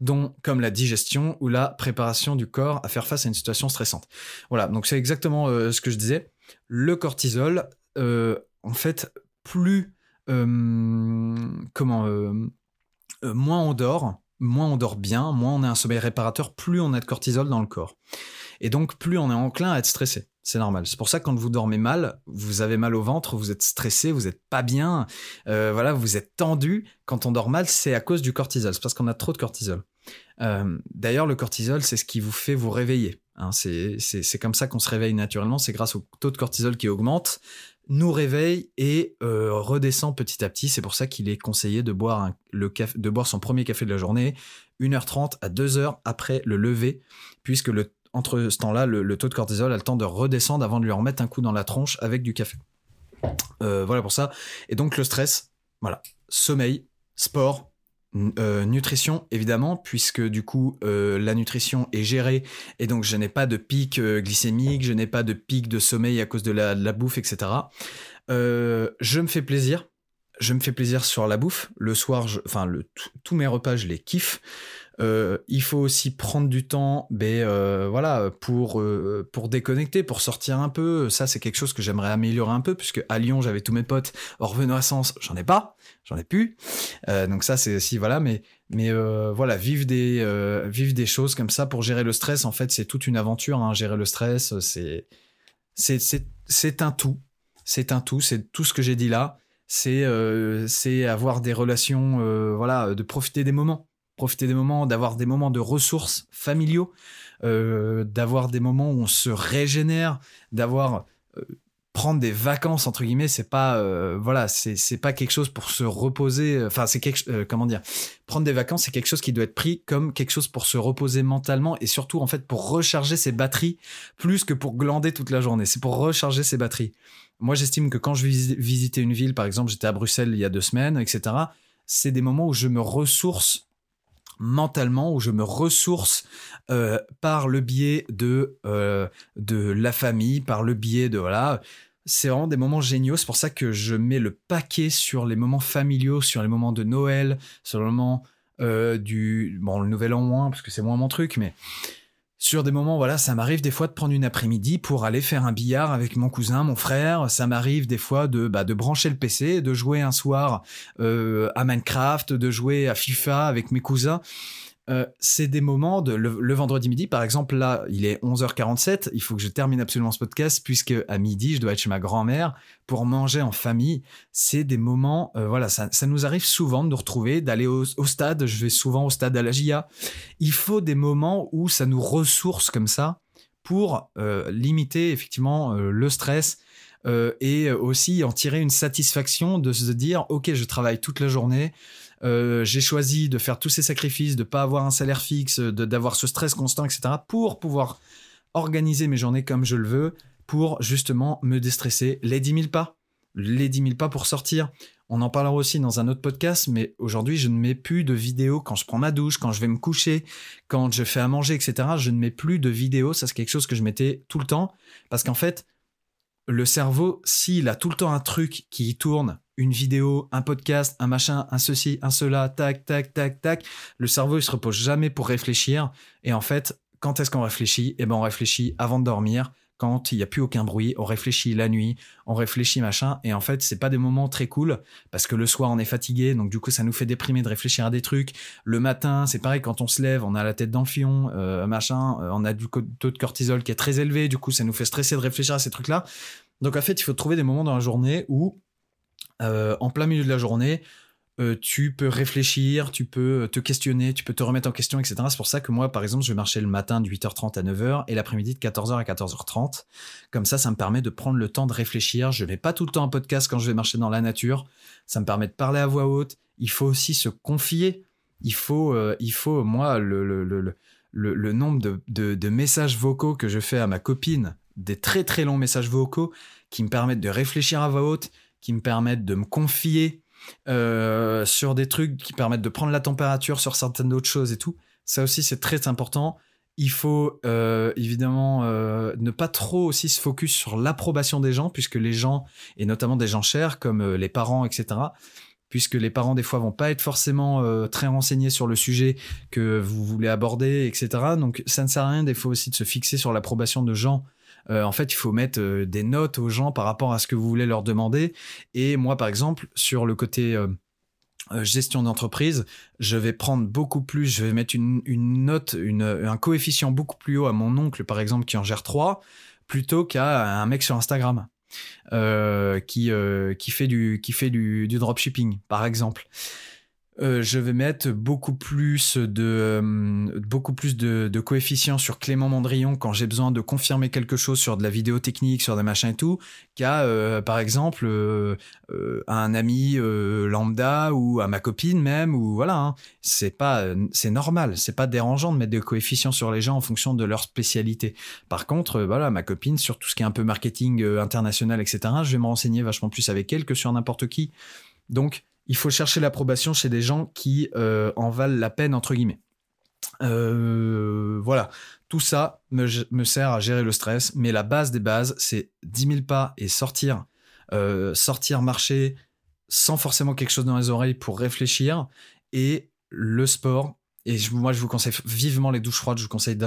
dont comme la digestion ou la préparation du corps à faire face à une situation stressante. Voilà, donc c'est exactement euh, ce que je disais. Le cortisol, euh, en fait, plus comment moins on dort, moins on dort bien, moins on a un sommeil réparateur, plus on a de cortisol dans le corps. Et donc, plus on est enclin à être stressé. C'est normal. C'est pour ça que quand vous dormez mal, vous avez mal au ventre, vous êtes stressé, vous n'êtes pas bien, euh, voilà, vous êtes tendu. Quand on dort mal, c'est à cause du cortisol. C'est parce qu'on a trop de cortisol. Euh, d'ailleurs, le cortisol, c'est ce qui vous fait vous réveiller. Hein. c'est comme ça qu'on se réveille naturellement. C'est grâce au taux de cortisol qui augmente nous réveille et euh, redescend petit à petit. C'est pour ça qu'il est conseillé de boire, le de son premier café de la journée 1h30 à 2h après le lever, puisque le, entre ce temps-là, le, taux de cortisol a le temps de redescendre avant de lui remettre un coup dans la tronche avec du café. Euh, voilà pour ça. Et donc le stress, voilà, sommeil, sport, euh, nutrition, évidemment, puisque du coup, euh, la nutrition est gérée et donc je n'ai pas de pic euh, glycémique, je n'ai pas de pic de sommeil à cause de la, bouffe, etc. je me fais plaisir. je me fais plaisir sur la bouffe. Le soir, enfin, le, tous mes repas, je les kiffe. Euh, il faut aussi prendre du temps, ben, euh, voilà, pour, euh, pour déconnecter, pour sortir un peu. Ça, c'est quelque chose que j'aimerais améliorer un peu, puisque à Lyon, j'avais tous mes potes. Hors Renaissance, j'en ai pas, j'en ai plus. donc ça, c'est aussi, voilà, mais, mais voilà, vivre des, des choses comme ça pour gérer le stress, en fait, c'est toute une aventure. Hein. Gérer le stress, c'est, c'est, un tout. C'est un tout, c'est tout ce que j'ai dit là. C'est, c'est avoir des relations, voilà, de profiter des moments profiter des moments, d'avoir des moments de ressources familiaux, euh, d'avoir des moments où on se régénère, d'avoir euh, prendre des vacances entre guillemets, c'est pas euh, voilà, c'est c'est pas quelque chose pour se reposer. Enfin, c'est quelque comment dire, prendre des vacances, c'est quelque chose qui doit être pris comme quelque chose pour se reposer mentalement et surtout en fait pour recharger ses batteries plus que pour glander toute la journée. C'est pour recharger ses batteries. Moi, j'estime que quand je visitais une ville, par exemple, j'étais à Bruxelles il y a deux semaines, etc. C'est des moments où je me ressource mentalement, où je me ressource euh, par le biais de, euh, de la famille, par le biais de... Voilà, c'est vraiment des moments géniaux. C'est pour ça que je mets le paquet sur les moments familiaux, sur les moments de Noël, sur le moment euh, du... Bon, le nouvel an moins, parce que c'est moins mon truc, mais sur des moments, voilà, ça m'arrive des fois de prendre une après-midi pour aller faire un billard avec mon cousin, mon frère. Ça m'arrive des fois de, bah, de brancher le PC, de jouer un soir euh, à Minecraft, de jouer à FIFA avec mes cousins. Euh, c'est des moments de le, vendredi midi, par exemple, là, il est 11h47, il faut que je termine absolument ce podcast, puisque à midi, je dois être chez ma grand-mère pour manger en famille. C'est des moments, euh, voilà, ça, nous arrive souvent de nous retrouver, d'aller au, stade, je vais souvent au stade à la GIA. Il faut des moments où ça nous ressource comme ça pour euh, limiter effectivement le stress, et aussi en tirer une satisfaction de se dire ok je travaille toute la journée euh, j'ai choisi de faire tous ces sacrifices, de pas avoir un salaire fixe, d'avoir ce stress constant, etc., pour pouvoir organiser mes journées comme je le veux, pour justement me déstresser. Les 10 000 pas, les 10 000 pas pour sortir. On en parlera aussi dans un autre podcast, mais aujourd'hui, je ne mets plus de vidéos quand je prends ma douche, quand je vais me coucher, quand je fais à manger, etc. Je ne mets plus de vidéos. Ça, c'est quelque chose que je mettais tout le temps. Parce qu'en fait, le cerveau, s'il a tout le temps un truc qui tourne, une vidéo, un podcast, un machin, un ceci, un cela, tac, tac, tac, tac, le cerveau, il se repose jamais pour réfléchir. Et en fait, quand est-ce qu'on réfléchit? Eh ben, on réfléchit avant de dormir, quand il n'y a plus aucun bruit, on réfléchit la nuit, on réfléchit machin, et en fait, c'est pas des moments très cool, parce que le soir, on est fatigué, donc du coup, ça nous fait déprimer de réfléchir à des trucs. Le matin, c'est pareil, quand on se lève, on a la tête dans le fion, euh, machin, euh, on a du taux de cortisol qui est très élevé, du coup, ça nous fait stresser de réfléchir à ces trucs-là. Donc en fait, il faut trouver des moments dans la journée où, euh, en plein milieu de la journée, euh, tu peux réfléchir, tu peux te questionner, tu peux te remettre en question, etc. C'est pour ça que moi, par exemple, je vais marcher le matin de 8h30 à 9h et l'après-midi de 14h à 14h30. Comme ça, ça me permet de prendre le temps de réfléchir. Je ne mets pas tout le temps un podcast quand je vais marcher dans la nature. Ça me permet de parler à voix haute. Il faut aussi se confier. Il faut, euh, il faut moi, le, le, le, le nombre de, de messages vocaux que je fais à ma copine des très très longs messages vocaux qui me permettent de réfléchir à voix haute, qui me permettent de me confier euh, sur des trucs, qui permettent de prendre la température sur certaines autres choses et tout. Ça aussi, c'est très important. Il faut euh, évidemment euh, ne pas trop aussi se focus sur l'approbation des gens, puisque les gens, et notamment des gens chers comme les parents, etc., puisque les parents des fois vont pas être forcément très renseignés sur le sujet que vous voulez aborder, etc. Donc ça ne sert à rien des fois aussi de se fixer sur l'approbation de gens euh, en fait, il faut mettre euh, des notes aux gens par rapport à ce que vous voulez leur demander. Et moi, par exemple, sur le côté euh, gestion d'entreprise, je vais prendre beaucoup plus, je vais mettre une, note, un coefficient beaucoup plus haut à mon oncle, par exemple, qui en gère trois, plutôt qu'à un mec sur Instagram. qui, fait du dropshipping par exemple euh, je vais mettre beaucoup plus de euh, beaucoup plus de, de, coefficients sur Clément Mandrillon quand j'ai besoin de confirmer quelque chose sur de la vidéo technique, sur des machins et tout, qu'à euh, par exemple à un ami lambda ou à ma copine même ou voilà. Hein. C'est pas c'est normal, c'est pas dérangeant de mettre des coefficients sur les gens en fonction de leur spécialité. Par contre, voilà, ma copine sur tout ce qui est un peu marketing international, etc. Je vais me renseigner vachement plus avec elle que sur n'importe qui. Donc il faut chercher l'approbation chez des gens qui euh, en valent la peine, entre guillemets. Euh, voilà, tout ça me, sert à gérer le stress, mais la base des bases, c'est 10 000 pas et sortir, euh, sortir, marcher, sans forcément quelque chose dans les oreilles pour réfléchir, et le sport. Et moi, je vous conseille vivement les douches froides. Je vous conseille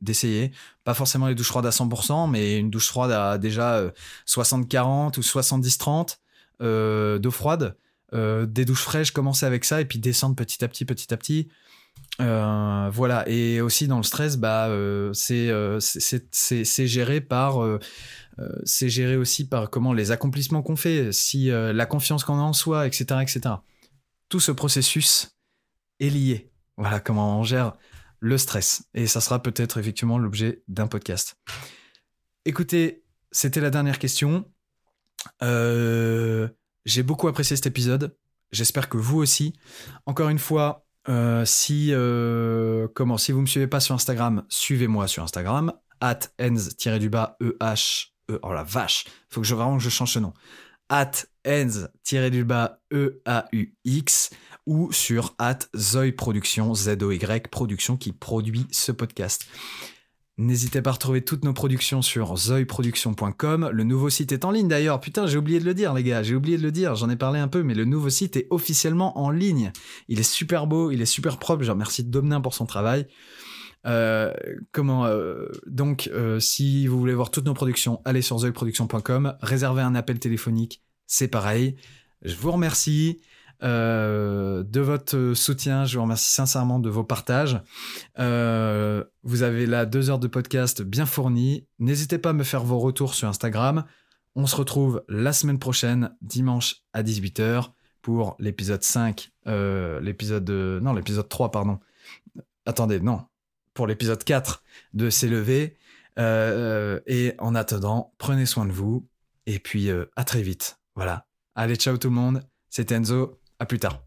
d'essayer. Pas forcément les douches froides à 100%, mais une douche froide à déjà 60-40 ou 70-30 d'eau froide. Des douches fraîches, commencer avec ça et puis descendre petit à petit, petit à petit. Euh, voilà, et aussi dans le stress, bah, euh, euh, c'est géré par, c'est géré aussi par comment les accomplissements qu'on fait, si la confiance qu'on a en soi, etc., etc. Tout ce processus est lié. Voilà comment on gère le stress, et ça sera peut-être effectivement l'objet d'un podcast. Écoutez, c'était la dernière question. J'ai beaucoup apprécié cet épisode. J'espère que vous aussi. Encore une fois, euh, si, euh, comment, si vous me suivez pas sur Instagram, suivez-moi sur Instagram, at ens-du-bas e-h, e, oh la vache, faut que je vraiment que je change ce nom, at ens-du-bas e-a-u-x, ou sur at Zoy Production, Z-O-Y Production, qui produit ce podcast. N'hésitez pas à retrouver toutes nos productions sur zoiproduction.com. Le nouveau site est en ligne d'ailleurs. Putain, j'ai oublié de le dire, les gars. J'ai oublié de le dire. J'en ai parlé un peu, mais le nouveau site est officiellement en ligne. Il est super beau, il est super propre. Je remercie Domnin pour son travail. Euh, comment euh, donc euh, si vous voulez voir toutes nos productions, allez sur zoiproduction.com, réservez un appel téléphonique, c'est pareil. Je vous remercie. Euh, de votre soutien. Je vous remercie sincèrement de vos partages. Euh, vous avez là deux heures de podcast bien fournies. N'hésitez pas à me faire vos retours sur Instagram. On se retrouve la semaine prochaine, dimanche à 18h, pour l'épisode 5, euh, l'épisode... non, l'épisode 3, pardon. Attendez, non. Pour l'épisode 4 de S'élever. et en attendant, prenez soin de vous. Et puis, à très vite. Voilà. Allez, ciao tout le monde. C'est Enzo. À plus tard.